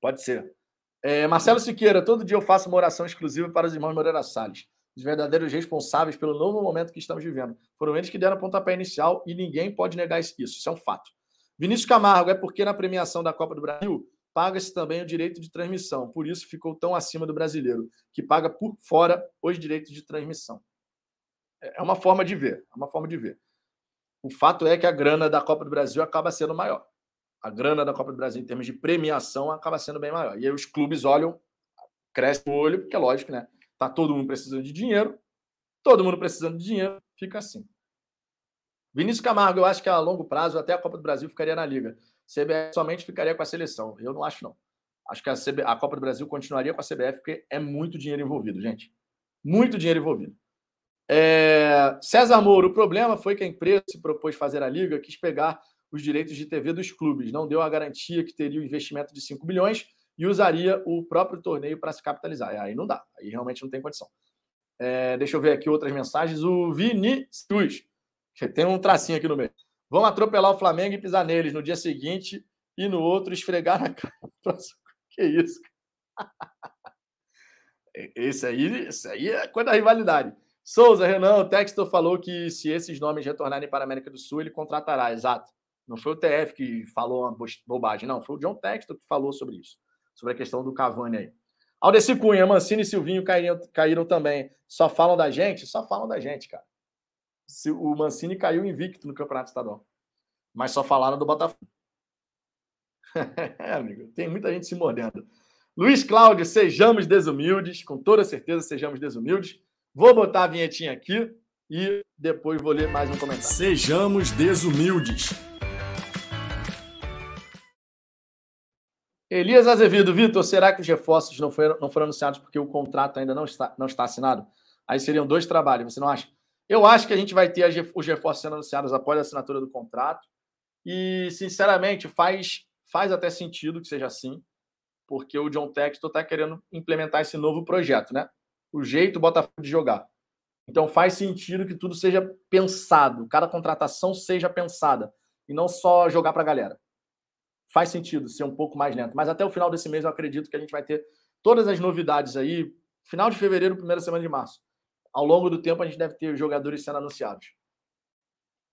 Pode ser. É, Marcelo Siqueira, todo dia eu faço uma oração exclusiva para os irmãos Moreira Salles, os verdadeiros responsáveis pelo novo momento que estamos vivendo. Foram eles que deram o pontapé inicial e ninguém pode negar isso. Isso é um fato. Vinícius Camargo, é porque na premiação da Copa do Brasil paga-se também o direito de transmissão. Por isso ficou tão acima do brasileiro, que paga por fora os direitos de transmissão. É uma forma de ver, é uma forma de ver. O fato é que a grana da Copa do Brasil acaba sendo maior. A grana da Copa do Brasil, em termos de premiação, acaba sendo bem maior. E aí os clubes olham, crescem o olho, porque é lógico, né? Tá todo mundo precisando de dinheiro, todo mundo precisando de dinheiro, fica assim. Vinícius Camargo, eu acho que a longo prazo até a Copa do Brasil ficaria na liga. CBF somente ficaria com a seleção. Eu não acho, não. Acho que a, CB... a Copa do Brasil continuaria com a CBF, porque é muito dinheiro envolvido, gente. Muito dinheiro envolvido. É... César Moura, o problema foi que a empresa se propôs fazer a liga, quis pegar os direitos de TV dos clubes, não deu a garantia que teria o um investimento de 5 milhões e usaria o próprio torneio para se capitalizar. Aí não dá, aí realmente não tem condição. É... deixa eu ver aqui outras mensagens. O Vinícius, [LAUGHS] tem um tracinho aqui no meio. Vão atropelar o Flamengo e pisar neles no dia seguinte e no outro esfregar na [LAUGHS] cara. Que isso? [LAUGHS] Esse aí, esse aí é coisa da rivalidade. Souza, Renan, o Textor falou que se esses nomes retornarem para a América do Sul, ele contratará, exato. Não foi o TF que falou uma bobagem, não. Foi o John Textor que falou sobre isso. Sobre a questão do Cavani aí. Aldeci Cunha, Mancini e Silvinho caíram, caíram também. Só falam da gente? Só falam da gente, cara o Mancini caiu invicto no Campeonato Estadual. Mas só falaram do Botafogo. [LAUGHS] é, amigo, tem muita gente se mordendo. Luiz Cláudio, sejamos desumildes, com toda certeza sejamos desumildes. Vou botar a vinhetinha aqui e depois vou ler mais um comentário. Sejamos desumildes. Elias Azevedo, Vitor, será que os reforços não foram, não foram anunciados porque o contrato ainda não está, não está assinado? Aí seriam dois trabalhos, você não acha? Eu acho que a gente vai ter os reforços sendo anunciados após a assinatura do contrato. E, sinceramente, faz, faz até sentido que seja assim, porque o John Textor está querendo implementar esse novo projeto, né? O jeito do Botafogo de jogar. Então faz sentido que tudo seja pensado, cada contratação seja pensada e não só jogar para a galera. Faz sentido ser um pouco mais lento, mas até o final desse mês eu acredito que a gente vai ter todas as novidades aí, final de fevereiro, primeira semana de março ao longo do tempo a gente deve ter jogadores sendo anunciados.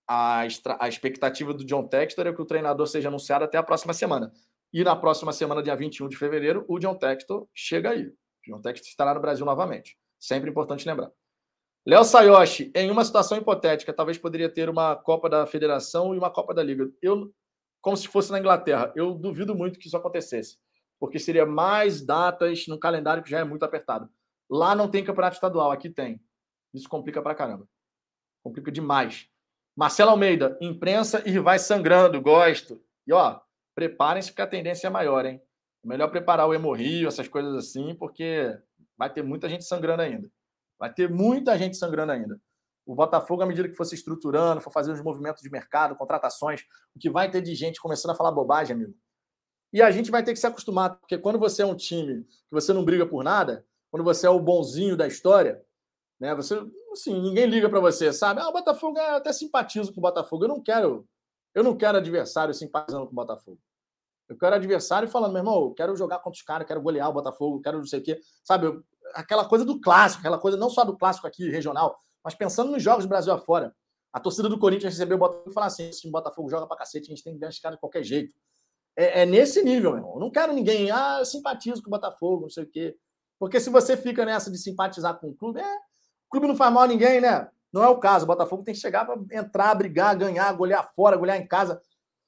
A, extra, a expectativa do John Textor é que o treinador seja anunciado até a próxima semana. E na próxima semana, dia 21 de fevereiro, o John Textor chega aí. O John Textor estará no Brasil novamente. Sempre importante lembrar. Léo Sayoshi, em uma situação hipotética, talvez poderia ter uma Copa da Federação e uma Copa da Liga. Eu, como se fosse na Inglaterra, eu duvido muito que isso acontecesse, porque seria mais datas no calendário que já é muito apertado. Lá não tem campeonato estadual, aqui tem. Isso complica pra caramba. Complica demais. Marcelo Almeida, imprensa e rivais sangrando, gosto. E ó, preparem-se porque a tendência é maior, hein? É melhor preparar o hemorrio, essas coisas assim, porque vai ter muita gente sangrando ainda. Vai ter muita gente sangrando ainda. O Botafogo, à medida que for se estruturando, for fazendo os movimentos de mercado, contratações, o que vai ter de gente começando a falar bobagem, amigo. E a gente vai ter que se acostumar, porque quando você é um time que você não briga por nada, quando você é o bonzinho da história, né? Você, assim, ninguém liga para você, sabe? Ah, o Botafogo, eu até simpatizo com o Botafogo. Eu não quero, eu não quero adversário simpatizando com o Botafogo. Eu quero adversário falando, meu irmão, eu quero jogar contra os caras, quero golear o Botafogo, quero não sei o quê. Sabe, eu, aquela coisa do clássico, aquela coisa não só do clássico aqui regional, mas pensando nos jogos do Brasil afora. A torcida do Corinthians recebeu o Botafogo e falar assim: esse Botafogo joga pra cacete, a gente tem que ganhar esse cara de qualquer jeito. É, é, nesse nível, meu irmão. Eu não quero ninguém, ah, simpatizo com o Botafogo, não sei o quê. Porque se você fica nessa de simpatizar com o clube, é, o clube não faz mal a ninguém, né? Não é o caso. O Botafogo tem que chegar para entrar, brigar, ganhar, golear fora, golear em casa.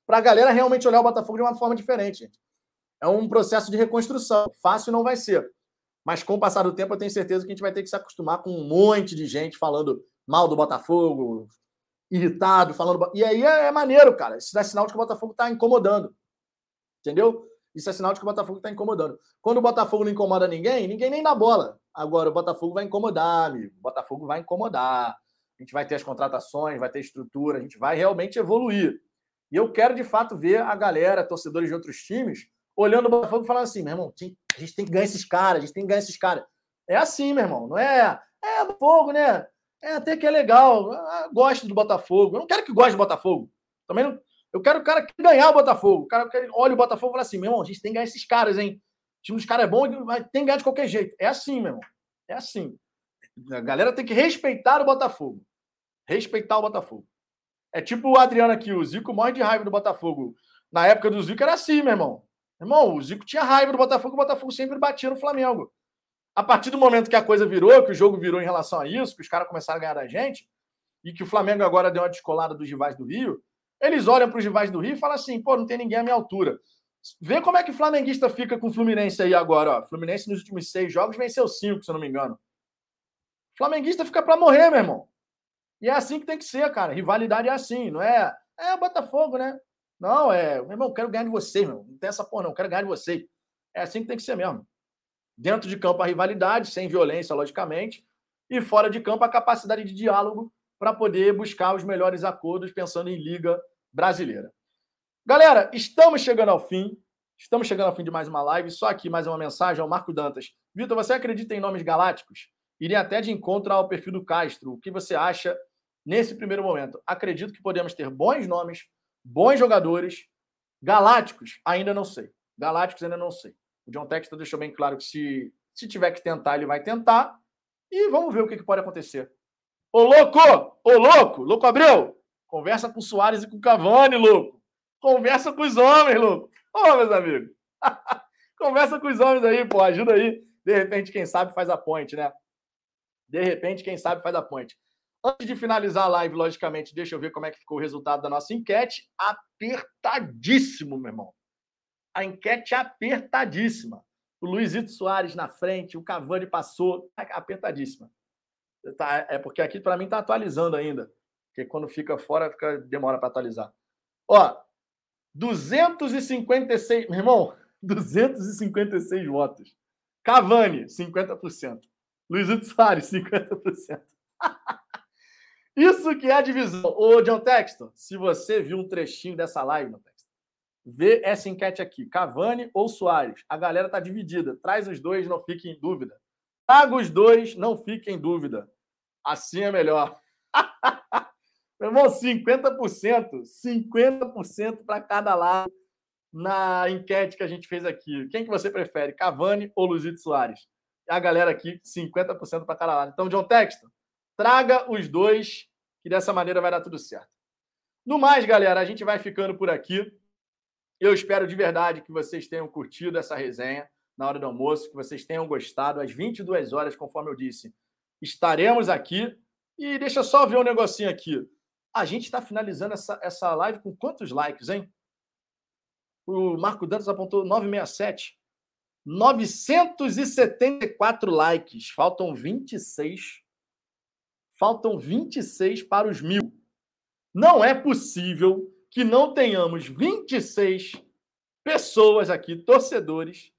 Para a galera realmente olhar o Botafogo de uma forma diferente. É um processo de reconstrução. Fácil não vai ser. Mas com o passar do tempo, eu tenho certeza que a gente vai ter que se acostumar com um monte de gente falando mal do Botafogo, irritado, falando. E aí é, é maneiro, cara. Isso dá sinal de que o Botafogo está incomodando. Entendeu? Isso é sinal de que o Botafogo está incomodando. Quando o Botafogo não incomoda ninguém, ninguém nem dá bola. Agora, o Botafogo vai incomodar, amigo. O Botafogo vai incomodar. A gente vai ter as contratações, vai ter estrutura, a gente vai realmente evoluir. E eu quero, de fato, ver a galera, torcedores de outros times, olhando o Botafogo e falando assim, meu irmão, a gente tem que ganhar esses caras, a gente tem que ganhar esses caras. É assim, meu irmão, não é? É, Botafogo, né? É até que é legal. Eu gosto do Botafogo. Eu não quero que goste do Botafogo. Também não. Eu quero o cara que ganhar o Botafogo. O cara que olha o Botafogo e fala assim: meu irmão, a gente tem que ganhar esses caras, hein? O time dos caras é bom, mas tem que ganhar de qualquer jeito. É assim, meu irmão. É assim. A galera tem que respeitar o Botafogo. Respeitar o Botafogo. É tipo o Adriano aqui, o Zico morre de raiva do Botafogo. Na época do Zico era assim, meu irmão. Irmão, o Zico tinha raiva do Botafogo, o Botafogo sempre batia no Flamengo. A partir do momento que a coisa virou, que o jogo virou em relação a isso, que os caras começaram a ganhar da gente, e que o Flamengo agora deu uma descolada dos rivais do Rio, eles olham para os rivais do Rio e falam assim: pô, não tem ninguém à minha altura. Vê como é que o flamenguista fica com o Fluminense aí agora. Ó. Fluminense nos últimos seis jogos venceu cinco, se eu não me engano. O flamenguista fica para morrer, meu irmão. E é assim que tem que ser, cara. Rivalidade é assim, não é? É o Botafogo, né? Não, é. Meu irmão, eu quero ganhar de você, meu. Não tem essa porra, não. Eu quero ganhar de você. É assim que tem que ser mesmo. Dentro de campo, a rivalidade, sem violência, logicamente. E fora de campo, a capacidade de diálogo para poder buscar os melhores acordos pensando em Liga Brasileira. Galera, estamos chegando ao fim. Estamos chegando ao fim de mais uma live. Só aqui mais uma mensagem ao Marco Dantas. Vitor, você acredita em nomes galácticos? Irei até de encontro ao perfil do Castro. O que você acha nesse primeiro momento? Acredito que podemos ter bons nomes, bons jogadores. Galácticos, ainda não sei. Galácticos, ainda não sei. O John Textor deixou bem claro que se, se tiver que tentar, ele vai tentar. E vamos ver o que, que pode acontecer. Ô, louco! Ô, louco! Louco Abreu! Conversa com o Soares e com o Cavani, louco! Conversa com os homens, louco! Ô, meus amigos! [LAUGHS] Conversa com os homens aí, pô. Ajuda aí. De repente, quem sabe faz a ponte, né? De repente, quem sabe faz a ponte. Antes de finalizar a live, logicamente, deixa eu ver como é que ficou o resultado da nossa enquete. Apertadíssimo, meu irmão. A enquete apertadíssima. O Luizito Soares na frente, o Cavani passou. Apertadíssima. Tá, é porque aqui, para mim, está atualizando ainda. Porque quando fica fora, fica, demora para atualizar. Ó, 256. Meu irmão, [LAUGHS] 256 votos. Cavani, 50%. Luizito Soares, 50%. [LAUGHS] Isso que é a divisão. Ô, John Texton, se você viu um trechinho dessa live, John vê essa enquete aqui. Cavani ou Soares? A galera tá dividida. Traz os dois, não fique em dúvida. Traga os dois, não fique em dúvida. Assim é melhor. [LAUGHS] Meu irmão, 50%. 50% para cada lado na enquete que a gente fez aqui. Quem que você prefere, Cavani ou Luizito Soares? A galera aqui, 50% para cada lado. Então, John Texton, Traga os dois, que dessa maneira vai dar tudo certo. No mais, galera, a gente vai ficando por aqui. Eu espero de verdade que vocês tenham curtido essa resenha na hora do almoço, que vocês tenham gostado. Às 22 horas, conforme eu disse, estaremos aqui. E deixa eu só ver um negocinho aqui. A gente está finalizando essa, essa live com quantos likes, hein? O Marco Dantas apontou 967. 974 likes. Faltam 26 Faltam 26 para os mil. Não é possível que não tenhamos 26 pessoas aqui, torcedores,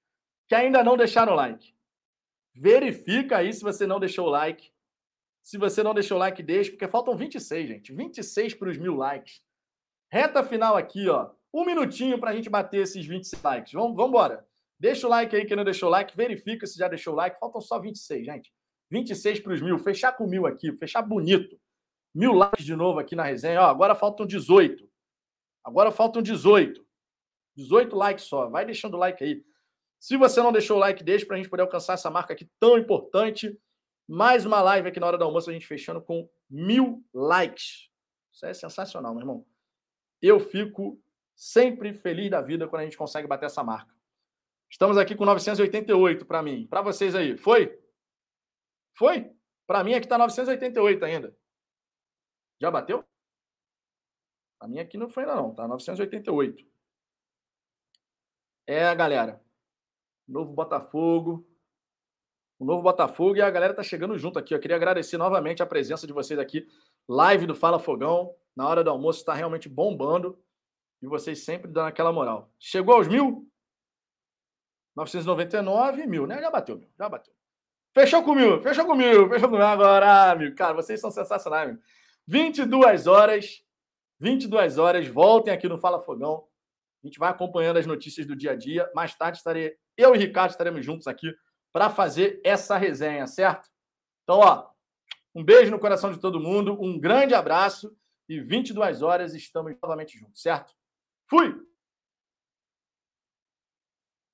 que ainda não deixaram o like. Verifica aí se você não deixou o like. Se você não deixou o like, deixa, porque faltam 26, gente. 26 para os mil likes. Reta final aqui, ó. Um minutinho para a gente bater esses 26 likes. Vamos embora. Deixa o like aí, quem não deixou o like. Verifica se já deixou o like. Faltam só 26, gente. 26 para os mil. Fechar com mil aqui, fechar bonito. Mil likes de novo aqui na resenha. Ó, agora faltam 18. Agora faltam 18. 18 likes só. Vai deixando o like aí. Se você não deixou o like, deixa para a gente poder alcançar essa marca aqui tão importante. Mais uma live aqui na hora do almoço, a gente fechando com mil likes. Isso é sensacional, meu irmão. Eu fico sempre feliz da vida quando a gente consegue bater essa marca. Estamos aqui com 988 para mim. Para vocês aí. Foi? Foi? Para mim aqui está 988 ainda. Já bateu? Para mim aqui não foi ainda não, tá 988. É, galera. Novo Botafogo. O novo Botafogo e a galera tá chegando junto aqui. Eu queria agradecer novamente a presença de vocês aqui. Live do Fala Fogão. Na hora do almoço está realmente bombando. E vocês sempre dando aquela moral. Chegou aos mil? 999 mil, né? Já bateu, já bateu. Fechou comigo, fechou comigo, fechou comigo agora, amigo. Cara, vocês são sensacionais, amigo. 22 horas, 22 horas, voltem aqui no Fala Fogão. A gente vai acompanhando as notícias do dia a dia. Mais tarde estarei eu e Ricardo estaremos juntos aqui para fazer essa resenha, certo? Então, ó, um beijo no coração de todo mundo, um grande abraço e 22 horas estamos novamente juntos, certo? Fui!